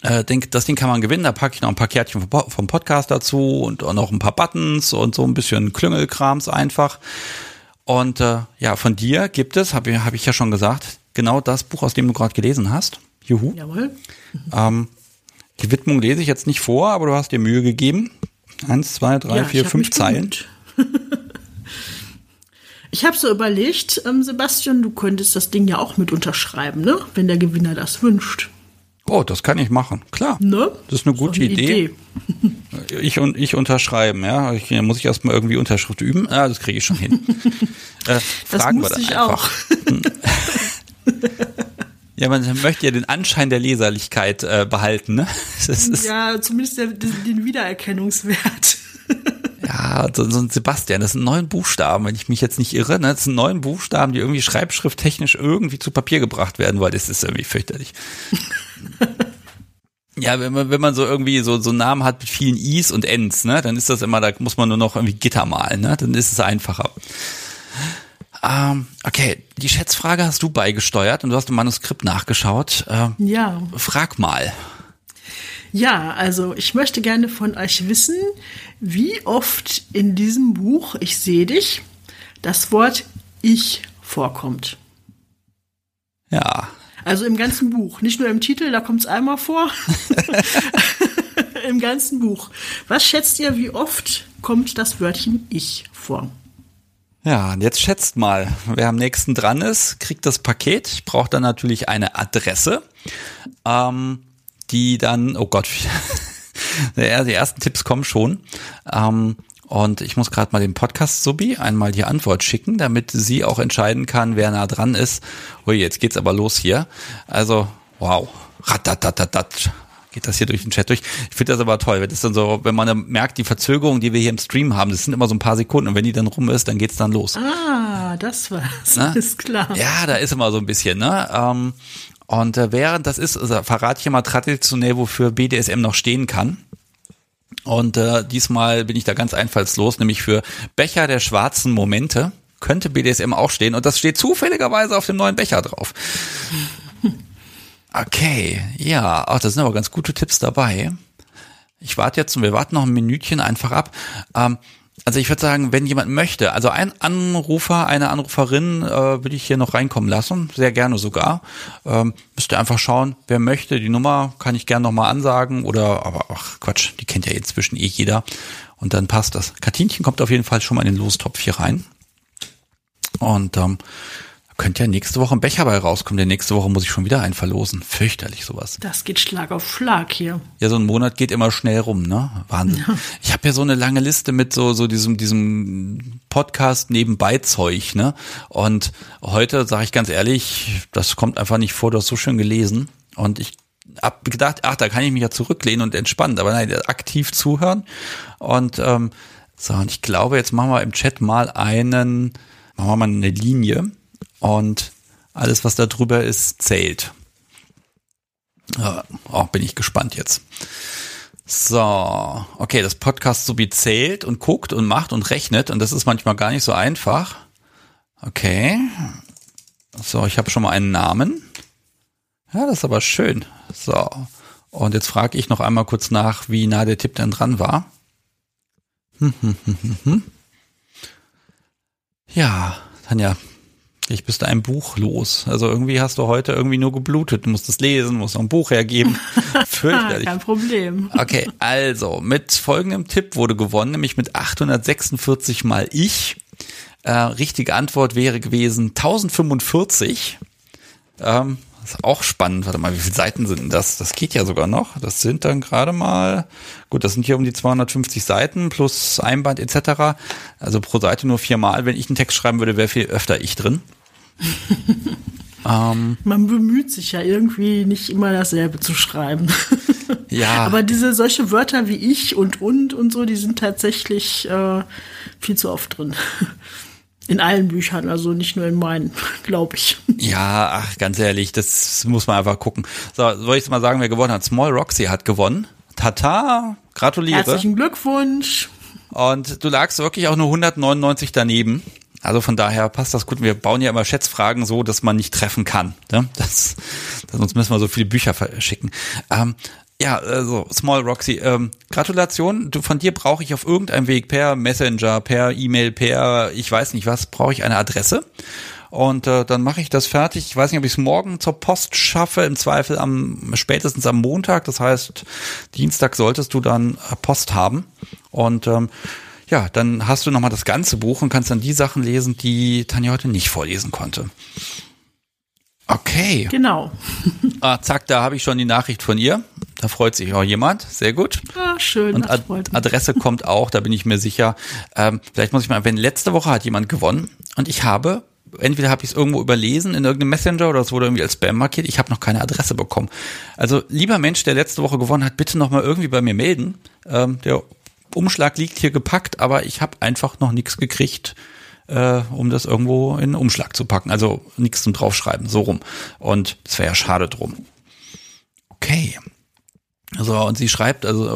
äh, denk, das Ding kann man gewinnen. Da packe ich noch ein paar Kärtchen vom Podcast dazu und auch noch ein paar Buttons und so ein bisschen Klüngelkrams einfach. Und äh, ja, von dir gibt es, habe hab ich ja schon gesagt, genau das Buch, aus dem du gerade gelesen hast. Juhu. Jawohl. Ähm, die Widmung lese ich jetzt nicht vor, aber du hast dir Mühe gegeben. Eins, zwei, drei, ja, vier, fünf Zeilen. ich habe so überlegt, ähm, Sebastian, du könntest das Ding ja auch mit unterschreiben, ne? wenn der Gewinner das wünscht. Oh, das kann ich machen, klar. Ne? Das ist eine gute ist eine Idee. Idee. Ich und ich unterschreiben, ja. Ich, muss ich erstmal irgendwie Unterschrift üben. Ah, das kriege ich schon hin. äh, fragen das wir dann ich einfach. Auch. Ja, man möchte ja den Anschein der Leserlichkeit äh, behalten, ne? ja, zumindest der, den Wiedererkennungswert. Ja, so, so ein Sebastian, das sind neun Buchstaben, wenn ich mich jetzt nicht irre, ne? Das sind neun Buchstaben, die irgendwie schreibschrifttechnisch irgendwie zu Papier gebracht werden, weil das ist irgendwie fürchterlich. ja, wenn man, wenn man so irgendwie so, so einen Namen hat mit vielen Is und Ns, ne, dann ist das immer, da muss man nur noch irgendwie Gitter malen, ne? Dann ist es einfacher. Ähm, okay, die Schätzfrage hast du beigesteuert und du hast im Manuskript nachgeschaut. Ähm, ja. Frag mal. Ja, also ich möchte gerne von euch wissen, wie oft in diesem Buch Ich sehe dich das Wort Ich vorkommt. Ja. Also im ganzen Buch, nicht nur im Titel, da kommt es einmal vor. Im ganzen Buch. Was schätzt ihr, wie oft kommt das Wörtchen Ich vor? Ja, und jetzt schätzt mal, wer am nächsten dran ist, kriegt das Paket. Ich brauche dann natürlich eine Adresse, ähm, die dann, oh Gott, die ersten Tipps kommen schon. Ähm, Und ich muss gerade mal dem Podcast-Subi einmal die Antwort schicken, damit sie auch entscheiden kann, wer nah dran ist. Ui, jetzt geht's aber los hier. Also, wow. Ratatatatat geht das hier durch den Chat durch. Ich finde das aber toll, wenn das dann so, wenn man dann merkt, die Verzögerung, die wir hier im Stream haben, das sind immer so ein paar Sekunden und wenn die dann rum ist, dann geht's dann los. Ah, das war's. Ne? Ist klar. Ja, da ist immer so ein bisschen, ne? Ähm, und äh, während das ist, also verrate ich immer traditionell, wofür BDSM noch stehen kann. Und äh, diesmal bin ich da ganz einfallslos, nämlich für Becher der schwarzen Momente könnte BDSM auch stehen und das steht zufälligerweise auf dem neuen Becher drauf. Okay, ja, ach, das sind aber ganz gute Tipps dabei. Ich warte jetzt und wir warten noch ein Minütchen einfach ab. Ähm, also ich würde sagen, wenn jemand möchte, also ein Anrufer, eine Anruferin äh, würde ich hier noch reinkommen lassen, sehr gerne sogar. Ähm, müsst ihr einfach schauen, wer möchte. Die Nummer kann ich gerne nochmal ansagen oder, aber ach Quatsch, die kennt ja inzwischen eh jeder. Und dann passt das. Katinchen kommt auf jeden Fall schon mal in den Lostopf hier rein. Und ähm, könnte ja nächste Woche ein Becher bei rauskommen, denn nächste Woche muss ich schon wieder einen verlosen. Fürchterlich sowas. Das geht Schlag auf Schlag hier. Ja, so ein Monat geht immer schnell rum, ne? Wahnsinn. Ja. Ich habe ja so eine lange Liste mit so so diesem diesem Podcast nebenbei Zeug, ne? Und heute sage ich ganz ehrlich, das kommt einfach nicht vor, du hast so schön gelesen und ich hab gedacht, ach, da kann ich mich ja zurücklehnen und entspannen, aber nein, aktiv zuhören und ähm, so und ich glaube, jetzt machen wir im Chat mal einen machen wir mal eine Linie und alles, was da drüber ist, zählt. Auch bin ich gespannt jetzt. So, okay, das Podcast so wie zählt und guckt und macht und rechnet und das ist manchmal gar nicht so einfach. Okay. So, ich habe schon mal einen Namen. Ja, das ist aber schön. So. Und jetzt frage ich noch einmal kurz nach, wie nah der Tipp denn dran war. Hm, hm, hm. Ja, Tanja, ich bist ein Buch los. Also irgendwie hast du heute irgendwie nur geblutet. Du musst es lesen, musst noch ein Buch hergeben. Fürchterlich. Kein Problem. Okay, also mit folgendem Tipp wurde gewonnen, nämlich mit 846 mal ich. Äh, richtige Antwort wäre gewesen 1045. Ähm, ist auch spannend. Warte mal, wie viele Seiten sind das? Das geht ja sogar noch. Das sind dann gerade mal, gut, das sind hier um die 250 Seiten plus Einband etc. Also pro Seite nur viermal. Wenn ich einen Text schreiben würde, wäre viel öfter ich drin. ähm, Man bemüht sich ja irgendwie nicht immer dasselbe zu schreiben. ja. Aber diese solche Wörter wie ich und und und so, die sind tatsächlich äh, viel zu oft drin. In allen Büchern, also nicht nur in meinen, glaube ich. Ja, ach, ganz ehrlich, das muss man einfach gucken. So, soll ich mal sagen, wer gewonnen hat? Small Roxy hat gewonnen. Tata, gratuliere. Herzlichen Glückwunsch. Und du lagst wirklich auch nur 199 daneben. Also von daher passt das gut. Wir bauen ja immer Schätzfragen so, dass man nicht treffen kann. Ne? Das, sonst müssen wir so viele Bücher verschicken. Ähm, ja, also Small Roxy, ähm, Gratulation. Du, von dir brauche ich auf irgendeinem Weg per Messenger, per E-Mail, per ich weiß nicht was, brauche ich eine Adresse. Und äh, dann mache ich das fertig. Ich weiß nicht, ob ich es morgen zur Post schaffe, im Zweifel am spätestens am Montag. Das heißt, Dienstag solltest du dann äh, Post haben. Und ähm, ja, dann hast du nochmal das ganze Buch und kannst dann die Sachen lesen, die Tanja heute nicht vorlesen konnte. Okay. Genau. ah, zack, da habe ich schon die Nachricht von ihr. Da freut sich auch jemand. Sehr gut. Ah, schön. Und Ad Adresse kommt auch, da bin ich mir sicher. Ähm, vielleicht muss ich mal, wenn letzte Woche hat jemand gewonnen und ich habe, entweder habe ich es irgendwo überlesen in irgendeinem Messenger oder es wurde irgendwie als Spam markiert, ich habe noch keine Adresse bekommen. Also lieber Mensch, der letzte Woche gewonnen hat, bitte nochmal irgendwie bei mir melden. Ähm, der Umschlag liegt hier gepackt, aber ich habe einfach noch nichts gekriegt äh, um das irgendwo in einen Umschlag zu packen. Also nichts zum Draufschreiben, so rum. Und das wäre ja schade drum. Okay. So, und sie schreibt, also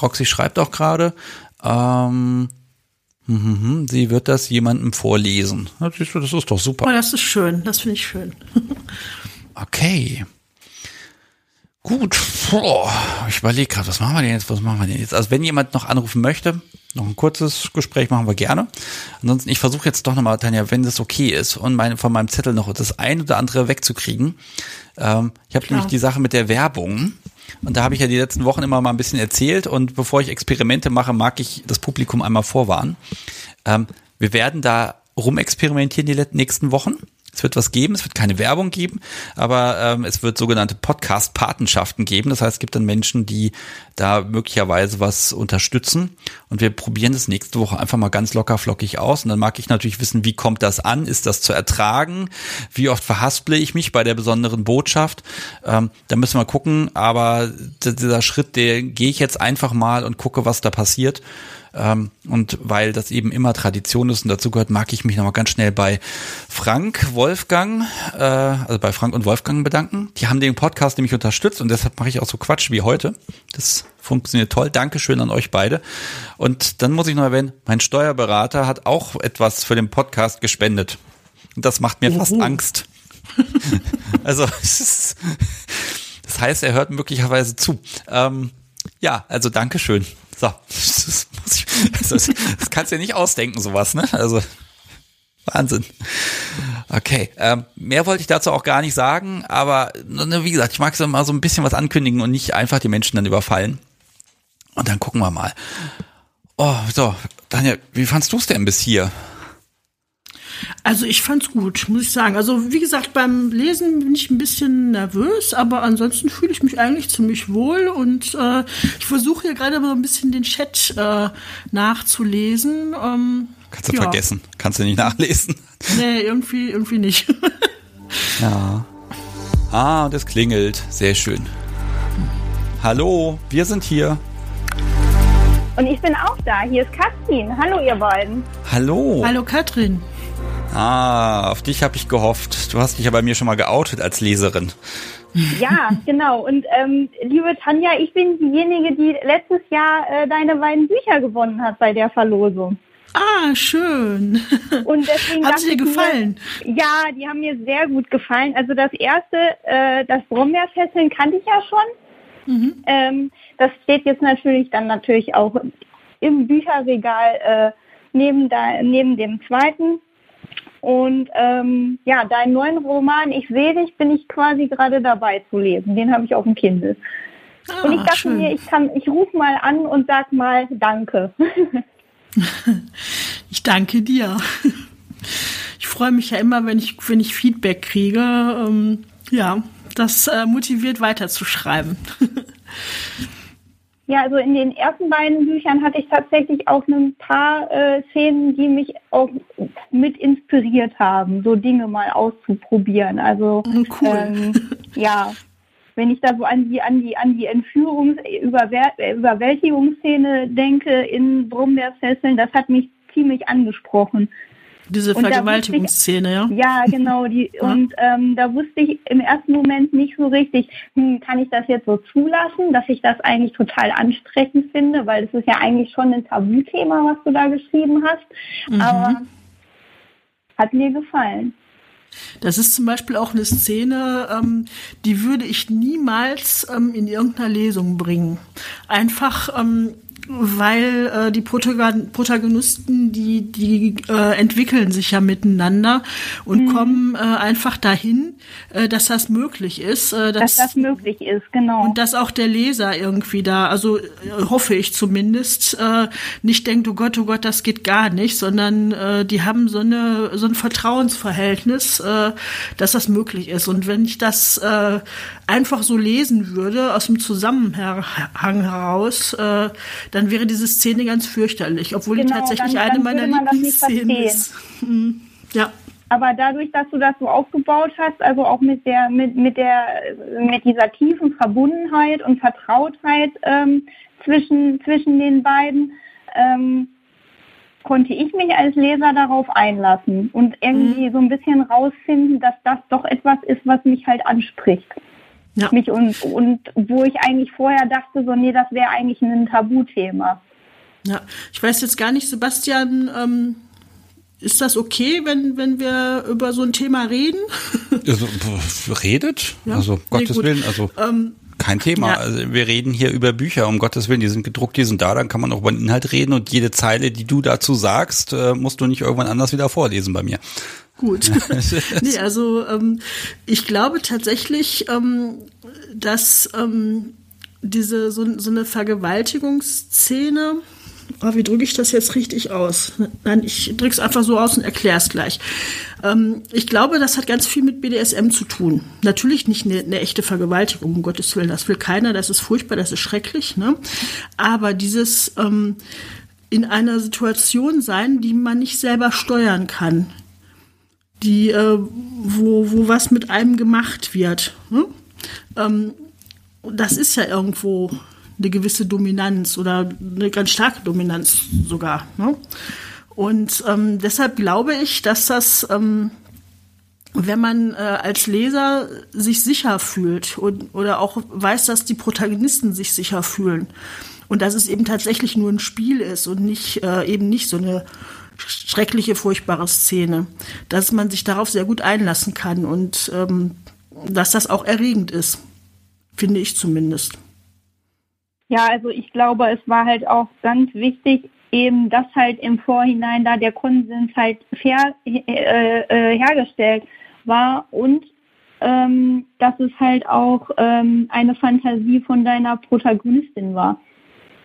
Roxy schreibt auch gerade, ähm, hm, hm, hm, sie wird das jemandem vorlesen. Das ist, das ist doch super. Oh, das ist schön, das finde ich schön. okay. Gut, Boah, ich überlege gerade, was machen wir denn jetzt, was machen wir denn jetzt? Also wenn jemand noch anrufen möchte, noch ein kurzes Gespräch machen wir gerne. Ansonsten, ich versuche jetzt doch nochmal, Tanja, wenn das okay ist und meine, von meinem Zettel noch das ein oder andere wegzukriegen. Ähm, ich habe nämlich die Sache mit der Werbung. Und da habe ich ja die letzten Wochen immer mal ein bisschen erzählt. Und bevor ich Experimente mache, mag ich das Publikum einmal vorwarnen. Ähm, wir werden da rumexperimentieren die nächsten Wochen. Es wird was geben, es wird keine Werbung geben, aber ähm, es wird sogenannte Podcast-Patenschaften geben. Das heißt, es gibt dann Menschen, die da möglicherweise was unterstützen. Und wir probieren das nächste Woche einfach mal ganz locker flockig aus. Und dann mag ich natürlich wissen, wie kommt das an? Ist das zu ertragen? Wie oft verhasple ich mich bei der besonderen Botschaft? Ähm, da müssen wir gucken. Aber dieser Schritt, der gehe ich jetzt einfach mal und gucke, was da passiert. Ähm, und weil das eben immer Tradition ist und dazu gehört, mag ich mich nochmal ganz schnell bei Frank, Wolfgang, äh, also bei Frank und Wolfgang bedanken. Die haben den Podcast nämlich unterstützt und deshalb mache ich auch so Quatsch wie heute. Das funktioniert toll. Dankeschön an euch beide. Und dann muss ich noch erwähnen, mein Steuerberater hat auch etwas für den Podcast gespendet. Und das macht mir Uhu. fast Angst. also, das heißt, er hört möglicherweise zu. Ähm, ja, also Dankeschön. So, das, ich, das, das kannst du ja nicht ausdenken, sowas, ne? Also Wahnsinn. Okay, ähm, mehr wollte ich dazu auch gar nicht sagen, aber ne, wie gesagt, ich mag so mal so ein bisschen was ankündigen und nicht einfach die Menschen dann überfallen. Und dann gucken wir mal. Oh, so, Daniel, wie fandst du es denn bis hier? Also ich fand's gut, muss ich sagen. Also wie gesagt, beim Lesen bin ich ein bisschen nervös, aber ansonsten fühle ich mich eigentlich ziemlich wohl und äh, ich versuche hier gerade mal ein bisschen den Chat äh, nachzulesen. Ähm, Kannst du ja. vergessen, kannst du nicht nachlesen. Nee, irgendwie, irgendwie nicht. ja. Ah, das klingelt. Sehr schön. Hallo, wir sind hier. Und ich bin auch da. Hier ist Katrin. Hallo, ihr beiden. Hallo. Hallo, Katrin. Ah, auf dich habe ich gehofft. Du hast dich ja bei mir schon mal geoutet als Leserin. Ja, genau. Und ähm, liebe Tanja, ich bin diejenige, die letztes Jahr äh, deine beiden Bücher gewonnen hat bei der Verlosung. Ah, schön. Und deswegen hat sie dir gefallen? Mir, ja, die haben mir sehr gut gefallen. Also das erste, äh, das Brombeerfesseln kannte ich ja schon. Mhm. Ähm, das steht jetzt natürlich dann natürlich auch im Bücherregal äh, neben, da, neben dem zweiten. Und ähm, ja, deinen neuen Roman, ich sehe dich, bin ich quasi gerade dabei zu lesen. Den habe ich auf dem Kindle. Ah, und ich dachte schön. mir, ich kann, ich rufe mal an und sag mal Danke. ich danke dir. Ich freue mich ja immer, wenn ich, wenn ich Feedback kriege. Ähm, ja, das äh, motiviert weiterzuschreiben. Ja, also in den ersten beiden Büchern hatte ich tatsächlich auch ein paar äh, Szenen, die mich auch mit inspiriert haben, so Dinge mal auszuprobieren. Also oh, cool. ähm, ja, wenn ich da so an die an die an die Entführungs Überwer Überwältigungsszene denke in Brombeerfesseln, das hat mich ziemlich angesprochen. Diese Vergewaltigungsszene, ja? Ja, genau. Die, ja. Und ähm, da wusste ich im ersten Moment nicht so richtig, hm, kann ich das jetzt so zulassen, dass ich das eigentlich total ansprechend finde, weil es ist ja eigentlich schon ein Tabuthema, was du da geschrieben hast. Mhm. Aber hat mir gefallen. Das ist zum Beispiel auch eine Szene, ähm, die würde ich niemals ähm, in irgendeiner Lesung bringen. Einfach, ähm, weil äh, die Protagonisten, die, die äh, entwickeln sich ja miteinander und mhm. kommen äh, einfach dahin, äh, dass das möglich ist. Äh, dass, dass das möglich ist, genau. Und dass auch der Leser irgendwie da, also äh, hoffe ich zumindest, äh, nicht denkt, oh Gott, oh Gott, das geht gar nicht, sondern äh, die haben so eine so ein Vertrauensverhältnis, äh, dass das möglich ist. Und wenn ich das äh, einfach so lesen würde, aus dem Zusammenhang heraus, äh, dann wäre diese Szene ganz fürchterlich, obwohl genau, die tatsächlich dann, eine meiner Lieblingsszenen ist. Mhm. Ja. Aber dadurch, dass du das so aufgebaut hast, also auch mit der, mit, mit der, mit dieser tiefen Verbundenheit und Vertrautheit ähm, zwischen, zwischen den beiden, ähm, konnte ich mich als Leser darauf einlassen und irgendwie mhm. so ein bisschen rausfinden, dass das doch etwas ist, was mich halt anspricht ja. mich und, und wo ich eigentlich vorher dachte, so nee, das wäre eigentlich ein Tabuthema. Ja, ich weiß jetzt gar nicht, Sebastian, ähm, ist das okay, wenn, wenn wir über so ein Thema reden? Also, redet? Ja? Also, Gottes nee, Willen, also. Ähm, kein Thema. Ja. Also wir reden hier über Bücher, um Gottes Willen, die sind gedruckt, die sind da, dann kann man auch über den Inhalt reden und jede Zeile, die du dazu sagst, äh, musst du nicht irgendwann anders wieder vorlesen bei mir. Gut. nee, also ähm, ich glaube tatsächlich, ähm, dass ähm, diese so, so eine Vergewaltigungsszene oh, wie drücke ich das jetzt richtig aus? Nein, ich drücke es einfach so aus und erkläre es gleich. Ähm, ich glaube, das hat ganz viel mit BDSM zu tun. Natürlich nicht eine, eine, echte Vergewaltigung, um Gottes Willen. Das will keiner, das ist furchtbar, das ist schrecklich. Ne? Aber dieses ähm, in einer Situation sein, die man nicht selber steuern kann. Die, äh, wo, wo was mit einem gemacht wird. Ne? Ähm, das ist ja irgendwo eine gewisse Dominanz oder eine ganz starke Dominanz sogar. Ne? Und ähm, deshalb glaube ich, dass das, ähm, wenn man äh, als Leser sich sicher fühlt und, oder auch weiß, dass die Protagonisten sich sicher fühlen und dass es eben tatsächlich nur ein Spiel ist und nicht äh, eben nicht so eine schreckliche, furchtbare Szene, dass man sich darauf sehr gut einlassen kann und ähm, dass das auch erregend ist, finde ich zumindest. Ja, also ich glaube, es war halt auch ganz wichtig, eben, dass halt im Vorhinein da der Konsens halt fair, äh, äh, hergestellt war und ähm, dass es halt auch ähm, eine Fantasie von deiner Protagonistin war.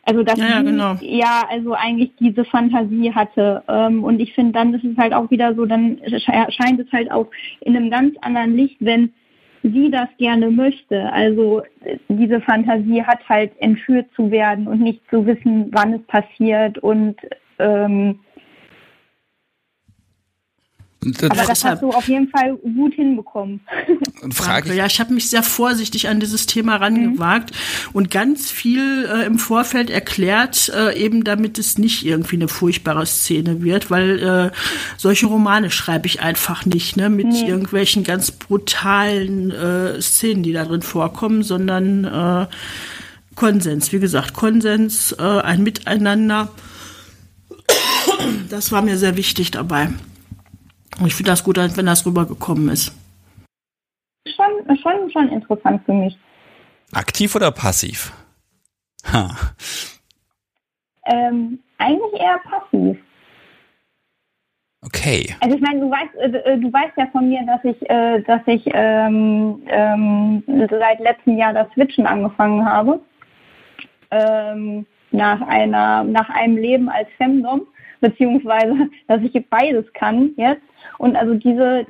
Also dass ja, sie, genau. ja, also eigentlich diese Fantasie hatte. Ähm, und ich finde, dann ist es halt auch wieder so, dann scheint es halt auch in einem ganz anderen Licht, wenn sie das gerne möchte. Also diese Fantasie hat halt entführt zu werden und nicht zu wissen, wann es passiert und ähm, das Aber das hast du auf jeden Fall gut hinbekommen. Frage ja, ich habe mich sehr vorsichtig an dieses Thema rangewagt mhm. und ganz viel äh, im Vorfeld erklärt, äh, eben damit es nicht irgendwie eine furchtbare Szene wird, weil äh, solche Romane schreibe ich einfach nicht, ne, mit nee. irgendwelchen ganz brutalen äh, Szenen, die da drin vorkommen, sondern äh, Konsens. Wie gesagt, Konsens, äh, ein Miteinander. Das war mir sehr wichtig dabei. Ich finde das gut, wenn das rübergekommen ist. Schon, schon, schon interessant für mich. Aktiv oder passiv? Ha. Ähm, eigentlich eher passiv. Okay. Also ich meine, du weißt, äh, äh, du weißt ja von mir, dass ich, äh, dass ich ähm, ähm, seit letztem Jahr das Switchen angefangen habe. Ähm, nach einer, nach einem Leben als Femdom, beziehungsweise, dass ich beides kann jetzt. Und also diese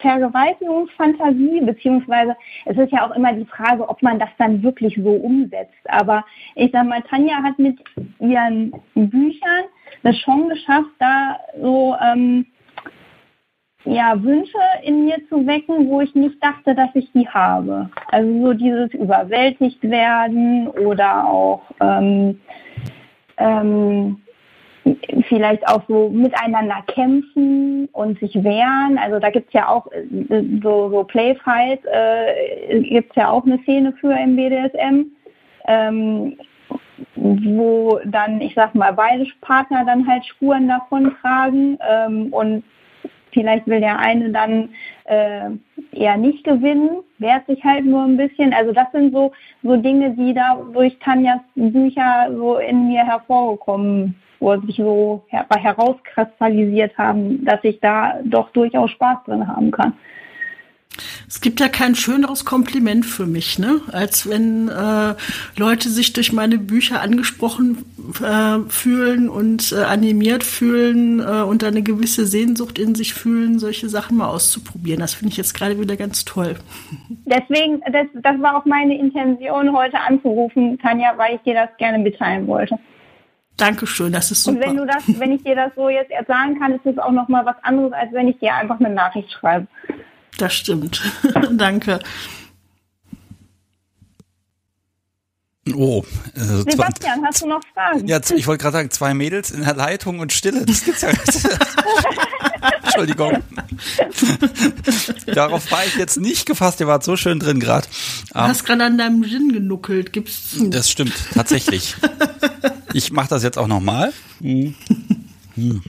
Vergewaltigungsfantasie, beziehungsweise es ist ja auch immer die Frage, ob man das dann wirklich so umsetzt. Aber ich sag mal, Tanja hat mit ihren Büchern das schon geschafft, da so ähm, ja, Wünsche in mir zu wecken, wo ich nicht dachte, dass ich die habe. Also so dieses überwältigt werden oder auch ähm, ähm, vielleicht auch so miteinander kämpfen und sich wehren. Also da gibt's ja auch äh, so, so Playfight, äh, gibt's ja auch eine Szene für im BDSM, ähm, wo dann, ich sag mal, beide Partner dann halt Spuren davon tragen ähm, und vielleicht will der eine dann äh, eher nicht gewinnen, wehrt sich halt nur ein bisschen. Also das sind so, so Dinge, die da durch Tanjas Bücher so in mir hervorgekommen wo sich so her herauskristallisiert haben, dass ich da doch durchaus Spaß drin haben kann. Es gibt ja kein schöneres Kompliment für mich, ne? als wenn äh, Leute sich durch meine Bücher angesprochen äh, fühlen und äh, animiert fühlen äh, und eine gewisse Sehnsucht in sich fühlen, solche Sachen mal auszuprobieren. Das finde ich jetzt gerade wieder ganz toll. Deswegen, das, das war auch meine Intention, heute anzurufen, Tanja, weil ich dir das gerne mitteilen wollte. Dankeschön, das ist super. Und wenn du das, wenn ich dir das so jetzt sagen kann, ist es auch noch mal was anderes, als wenn ich dir einfach eine Nachricht schreibe. Das stimmt. Danke. Oh, äh, Sebastian, hast du noch Fragen? Ja, ich wollte gerade sagen, zwei Mädels in der Leitung und Stille. Das gibt's ja nicht. Entschuldigung. Darauf war ich jetzt nicht gefasst. Ihr wart so schön drin gerade. Du hast gerade an deinem Gin genuckelt. Gibt's zu. Das stimmt, tatsächlich. Ich mache das jetzt auch nochmal. Hm. Hm.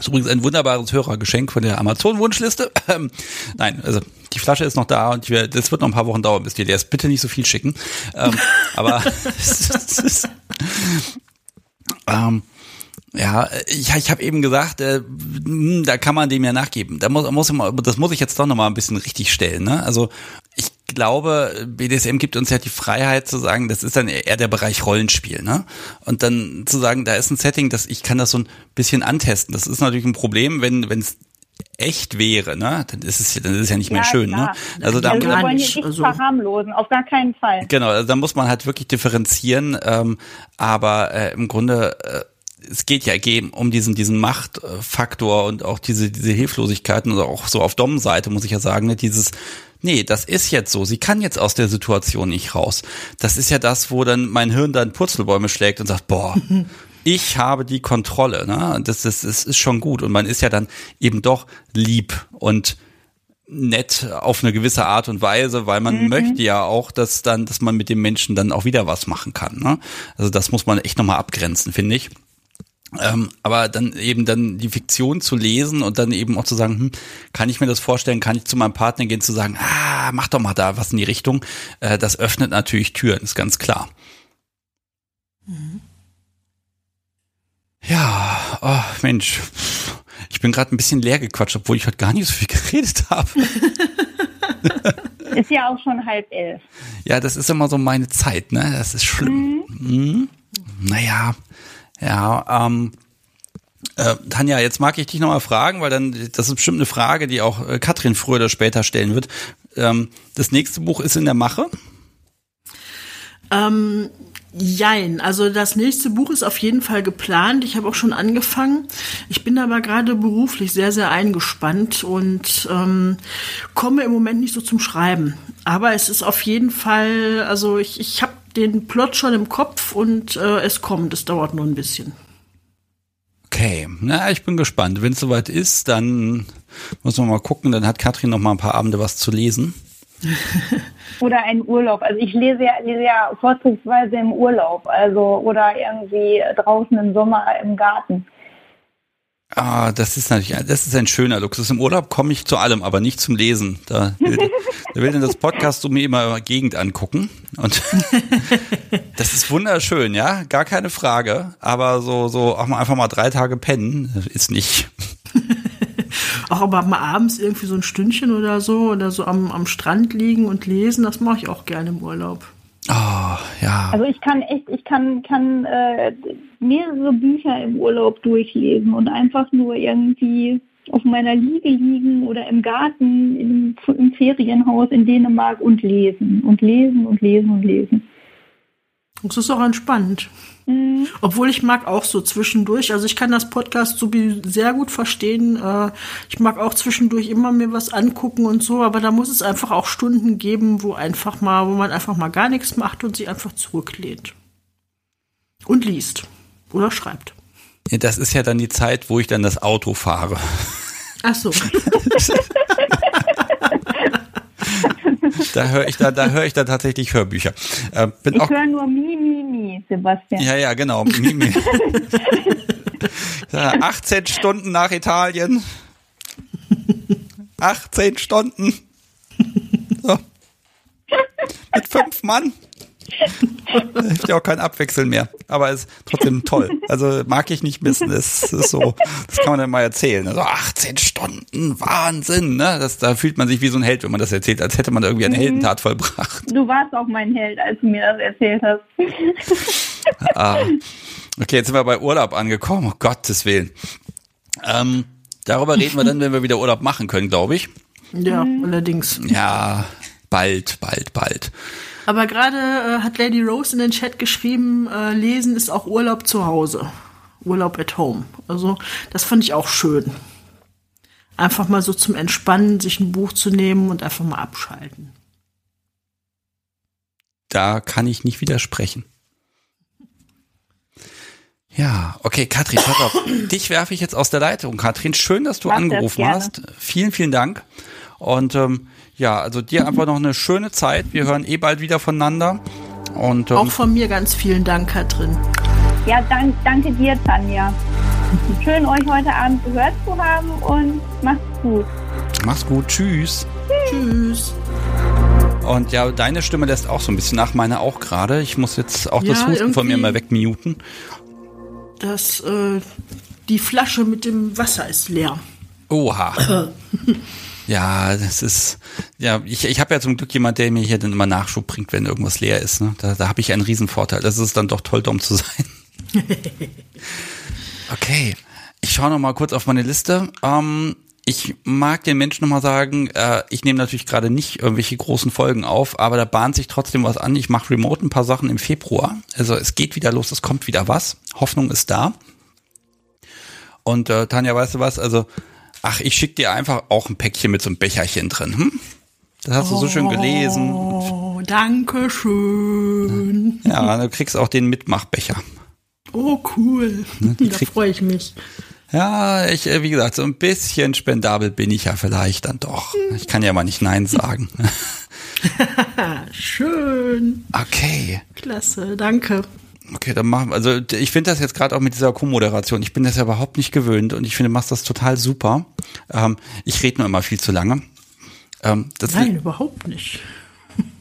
Das ist übrigens ein wunderbares Hörergeschenk von der Amazon-Wunschliste. Ähm, nein, also die Flasche ist noch da und ich, das wird noch ein paar Wochen dauern, bis die leer ist. Bitte nicht so viel schicken. Ähm, aber ähm, ja, ich, ich habe eben gesagt, äh, hm, da kann man dem ja nachgeben. Da muss, muss immer, das muss ich jetzt doch noch mal ein bisschen richtig stellen. Ne? Also ich glaube, BDSM gibt uns ja die Freiheit zu sagen, das ist dann eher der Bereich Rollenspiel, ne? Und dann zu sagen, da ist ein Setting, dass ich kann das so ein bisschen antesten. Das ist natürlich ein Problem, wenn wenn es echt wäre, ne, dann ist es, dann ist es ja nicht mehr schön, klar. ne? Also da, Also wir wollen nicht, nicht also- verharmlosen, auf gar keinen Fall. Genau, also da muss man halt wirklich differenzieren, ähm, aber äh, im Grunde äh, es geht ja eben um diesen diesen Machtfaktor und auch diese diese Hilflosigkeiten oder auch so auf Dom-Seite muss ich ja sagen, ne, dieses Nee, das ist jetzt so. Sie kann jetzt aus der Situation nicht raus. Das ist ja das, wo dann mein Hirn dann Purzelbäume schlägt und sagt, boah, ich habe die Kontrolle. Ne? Das, das, das ist schon gut. Und man ist ja dann eben doch lieb und nett auf eine gewisse Art und Weise, weil man möchte ja auch, dass dann, dass man mit dem Menschen dann auch wieder was machen kann. Ne? Also das muss man echt nochmal abgrenzen, finde ich. Ähm, aber dann eben dann die Fiktion zu lesen und dann eben auch zu sagen, hm, kann ich mir das vorstellen, kann ich zu meinem Partner gehen, zu sagen, ah, mach doch mal da was in die Richtung, äh, das öffnet natürlich Türen, ist ganz klar. Ja, oh, Mensch, ich bin gerade ein bisschen leer gequatscht, obwohl ich heute gar nicht so viel geredet habe. Ist ja auch schon halb elf. Ja, das ist immer so meine Zeit, ne? Das ist schlimm. Mhm. Naja, ja, ähm, äh, Tanja, jetzt mag ich dich nochmal fragen, weil dann, das ist bestimmt eine Frage, die auch äh, Katrin früher oder später stellen wird. Ähm, das nächste Buch ist in der Mache. Ähm, jein, also das nächste Buch ist auf jeden Fall geplant. Ich habe auch schon angefangen. Ich bin aber gerade beruflich sehr, sehr eingespannt und ähm, komme im Moment nicht so zum Schreiben. Aber es ist auf jeden Fall, also ich, ich habe den Plot schon im Kopf und äh, es kommt. Es dauert nur ein bisschen. Okay, na, ich bin gespannt. Wenn es soweit ist, dann muss man mal gucken. Dann hat Katrin noch mal ein paar Abende was zu lesen. Oder ein Urlaub. Also ich lese ja, lese ja vorzugsweise im Urlaub. Also oder irgendwie draußen im Sommer im Garten. Ah, das ist natürlich, das ist ein schöner Luxus. Im Urlaub komme ich zu allem, aber nicht zum Lesen. Da will, da will dann das Podcast so mir immer Gegend angucken. Und das ist wunderschön, ja, gar keine Frage. Aber so, so auch mal einfach mal drei Tage pennen ist nicht. Auch aber mal abends irgendwie so ein Stündchen oder so oder so am, am Strand liegen und lesen, das mache ich auch gerne im Urlaub. Oh, ja. Also ich kann echt, ich kann, kann äh, mehrere Bücher im Urlaub durchlesen und einfach nur irgendwie auf meiner Liege liegen oder im Garten, im, im Ferienhaus in Dänemark und lesen und lesen und lesen und lesen. Das ist auch entspannt. Obwohl ich mag auch so zwischendurch, also ich kann das Podcast so wie sehr gut verstehen. Äh, ich mag auch zwischendurch immer mir was angucken und so, aber da muss es einfach auch Stunden geben, wo einfach mal, wo man einfach mal gar nichts macht und sich einfach zurücklehnt. Und liest. Oder schreibt. Ja, Das ist ja dann die Zeit, wo ich dann das Auto fahre. Ach so. Da höre ich da, da höre ich dann tatsächlich Hörbücher. Äh, bin Ich höre nur Mi, Mi, Mi, Sebastian. Ja, ja, genau. Mimi. Ja, 18 Stunden nach Italien. 18 Stunden. So. Mit fünf Mann. Da hilft ja auch kein Abwechseln mehr. Aber ist trotzdem toll. Also mag ich nicht missen. Es ist so, das kann man dann mal erzählen. Also 18 Stunden, Wahnsinn, ne? Das, da fühlt man sich wie so ein Held, wenn man das erzählt, als hätte man irgendwie eine Heldentat vollbracht. Du warst auch mein Held, als du mir das erzählt hast. Ah. Okay, jetzt sind wir bei Urlaub angekommen. Um Gottes Willen. Ähm, darüber reden wir dann, wenn wir wieder Urlaub machen können, glaube ich. Ja, allerdings. Ja, bald, bald, bald. Aber gerade äh, hat Lady Rose in den Chat geschrieben, äh, lesen ist auch Urlaub zu Hause. Urlaub at home. Also das fand ich auch schön. Einfach mal so zum Entspannen, sich ein Buch zu nehmen und einfach mal abschalten. Da kann ich nicht widersprechen. Ja, okay, Katrin, pass auf. Dich werfe ich jetzt aus der Leitung. Katrin, schön, dass du Mach das angerufen gerne. hast. Vielen, vielen Dank. Und ähm, ja, also dir einfach noch eine schöne Zeit. Wir hören eh bald wieder voneinander. Und Auch ähm, von mir ganz vielen Dank, Katrin. Ja, dank, danke dir, Tanja. Schön, euch heute Abend gehört zu haben und macht's gut. mach's gut. Tschüss. Tschüss. Und ja, deine Stimme lässt auch so ein bisschen nach, meine auch gerade. Ich muss jetzt auch das Ja, Husten von mir mal wegmuten. Das, äh, die Flasche mit dem Wasser ist leer. Oha. Ja, das ist, ja, ich, ich habe ja zum Glück jemand, der mir hier dann immer Nachschub bringt, wenn irgendwas leer ist. Ne? Da, da habe ich einen Riesenvorteil. Das ist dann doch toll, dumm zu sein. okay, ich schaue noch mal kurz auf meine Liste. Ähm, ich mag den Menschen nochmal sagen, äh, ich nehme natürlich gerade nicht irgendwelche großen Folgen auf, aber da bahnt sich trotzdem was an. Ich mache remote ein paar Sachen im Februar. Also es geht wieder los, es kommt wieder was. Hoffnung ist da. Und äh, Tanja, weißt du was? Also, ach, ich schicke dir einfach auch ein Päckchen mit so einem Becherchen drin. Hm? Das hast du so schön gelesen. Oh, danke schön. Ja, du kriegst auch den Mitmachbecher. Oh, cool. Ne, da freue ich mich. Ja, ich, äh, wie gesagt, so ein bisschen spendabel bin ich ja vielleicht dann doch. Ich kann ja mal nicht Nein sagen. Schön. Okay. Klasse, danke. Okay, dann machen wir, also ich finde das jetzt gerade auch mit dieser Co-Moderation, ich bin das ja überhaupt nicht gewöhnt und ich finde, du machst das total super. Ähm, ich rede nur immer viel zu lange. Ähm, Nein, überhaupt nicht.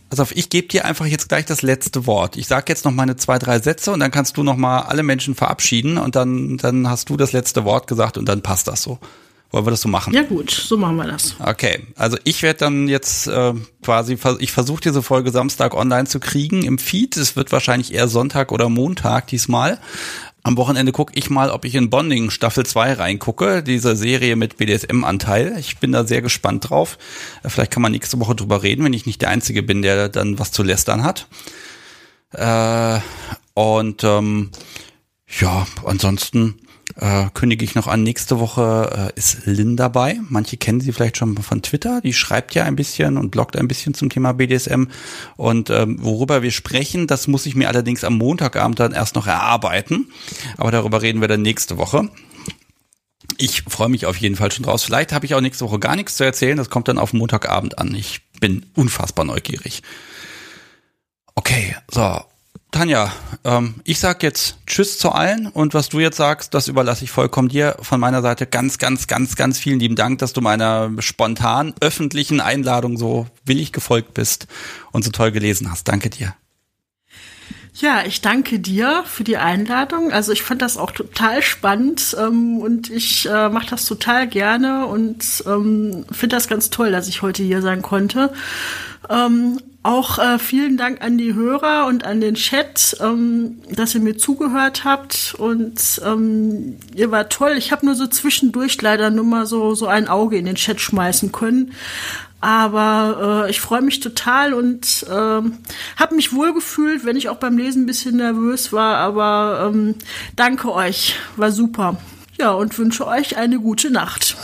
Pass auf, ich gebe dir einfach jetzt gleich das letzte Wort. Ich sage jetzt noch meine zwei, drei Sätze und dann kannst du noch mal alle Menschen verabschieden und dann, dann hast du das letzte Wort gesagt und dann passt das so. Wollen wir das so machen? Ja gut, so machen wir das. Okay, also ich werde dann jetzt äh, quasi, ich versuche diese Folge Samstag online zu kriegen im Feed. Es wird wahrscheinlich eher Sonntag oder Montag diesmal. Am Wochenende gucke ich mal, ob ich in Bonding Staffel 2 reingucke, diese Serie mit BDSM-Anteil. Ich bin da sehr gespannt drauf. Äh, Vielleicht kann man nächste Woche drüber reden, wenn ich nicht der Einzige bin, der dann was zu lästern hat. Äh, und ähm, ja, ansonsten äh, kündige ich noch an, nächste Woche äh, ist Lynn dabei. Manche kennen sie vielleicht schon von Twitter. Die schreibt ja ein bisschen und bloggt ein bisschen zum Thema BDSM. Und ähm, worüber wir sprechen, das muss ich mir allerdings am Montagabend dann erst noch erarbeiten. Aber darüber reden wir dann nächste Woche. Ich freue mich auf jeden Fall schon draus. Vielleicht habe ich auch nächste Woche gar nichts zu erzählen. Das kommt dann auf Montagabend an. Ich bin unfassbar neugierig. Okay, so. Tanja, ähm, ich sag jetzt Tschüss zu allen und was du jetzt sagst, das überlasse ich vollkommen dir. Von meiner Seite ganz, ganz, ganz, ganz vielen lieben Dank, dass du meiner spontan öffentlichen Einladung so willig gefolgt bist und so toll gelesen hast. Danke dir. Ja, ich danke dir für die Einladung. Also ich fand das auch total spannend ähm, und ich äh, mache das total gerne und ähm, finde das ganz toll, dass ich heute hier sein konnte. Ähm, auch äh, vielen Dank an die Hörer und an den Chat, ähm, dass ihr mir zugehört habt und ähm, ihr war toll. Ich habe nur so zwischendurch leider nur mal so so ein Auge in den Chat schmeißen können. Aber äh, ich freue mich total und äh, habe mich wohlgefühlt, wenn ich auch beim Lesen ein bisschen nervös war. Aber ähm, danke euch, war super. Ja, und wünsche euch eine gute Nacht.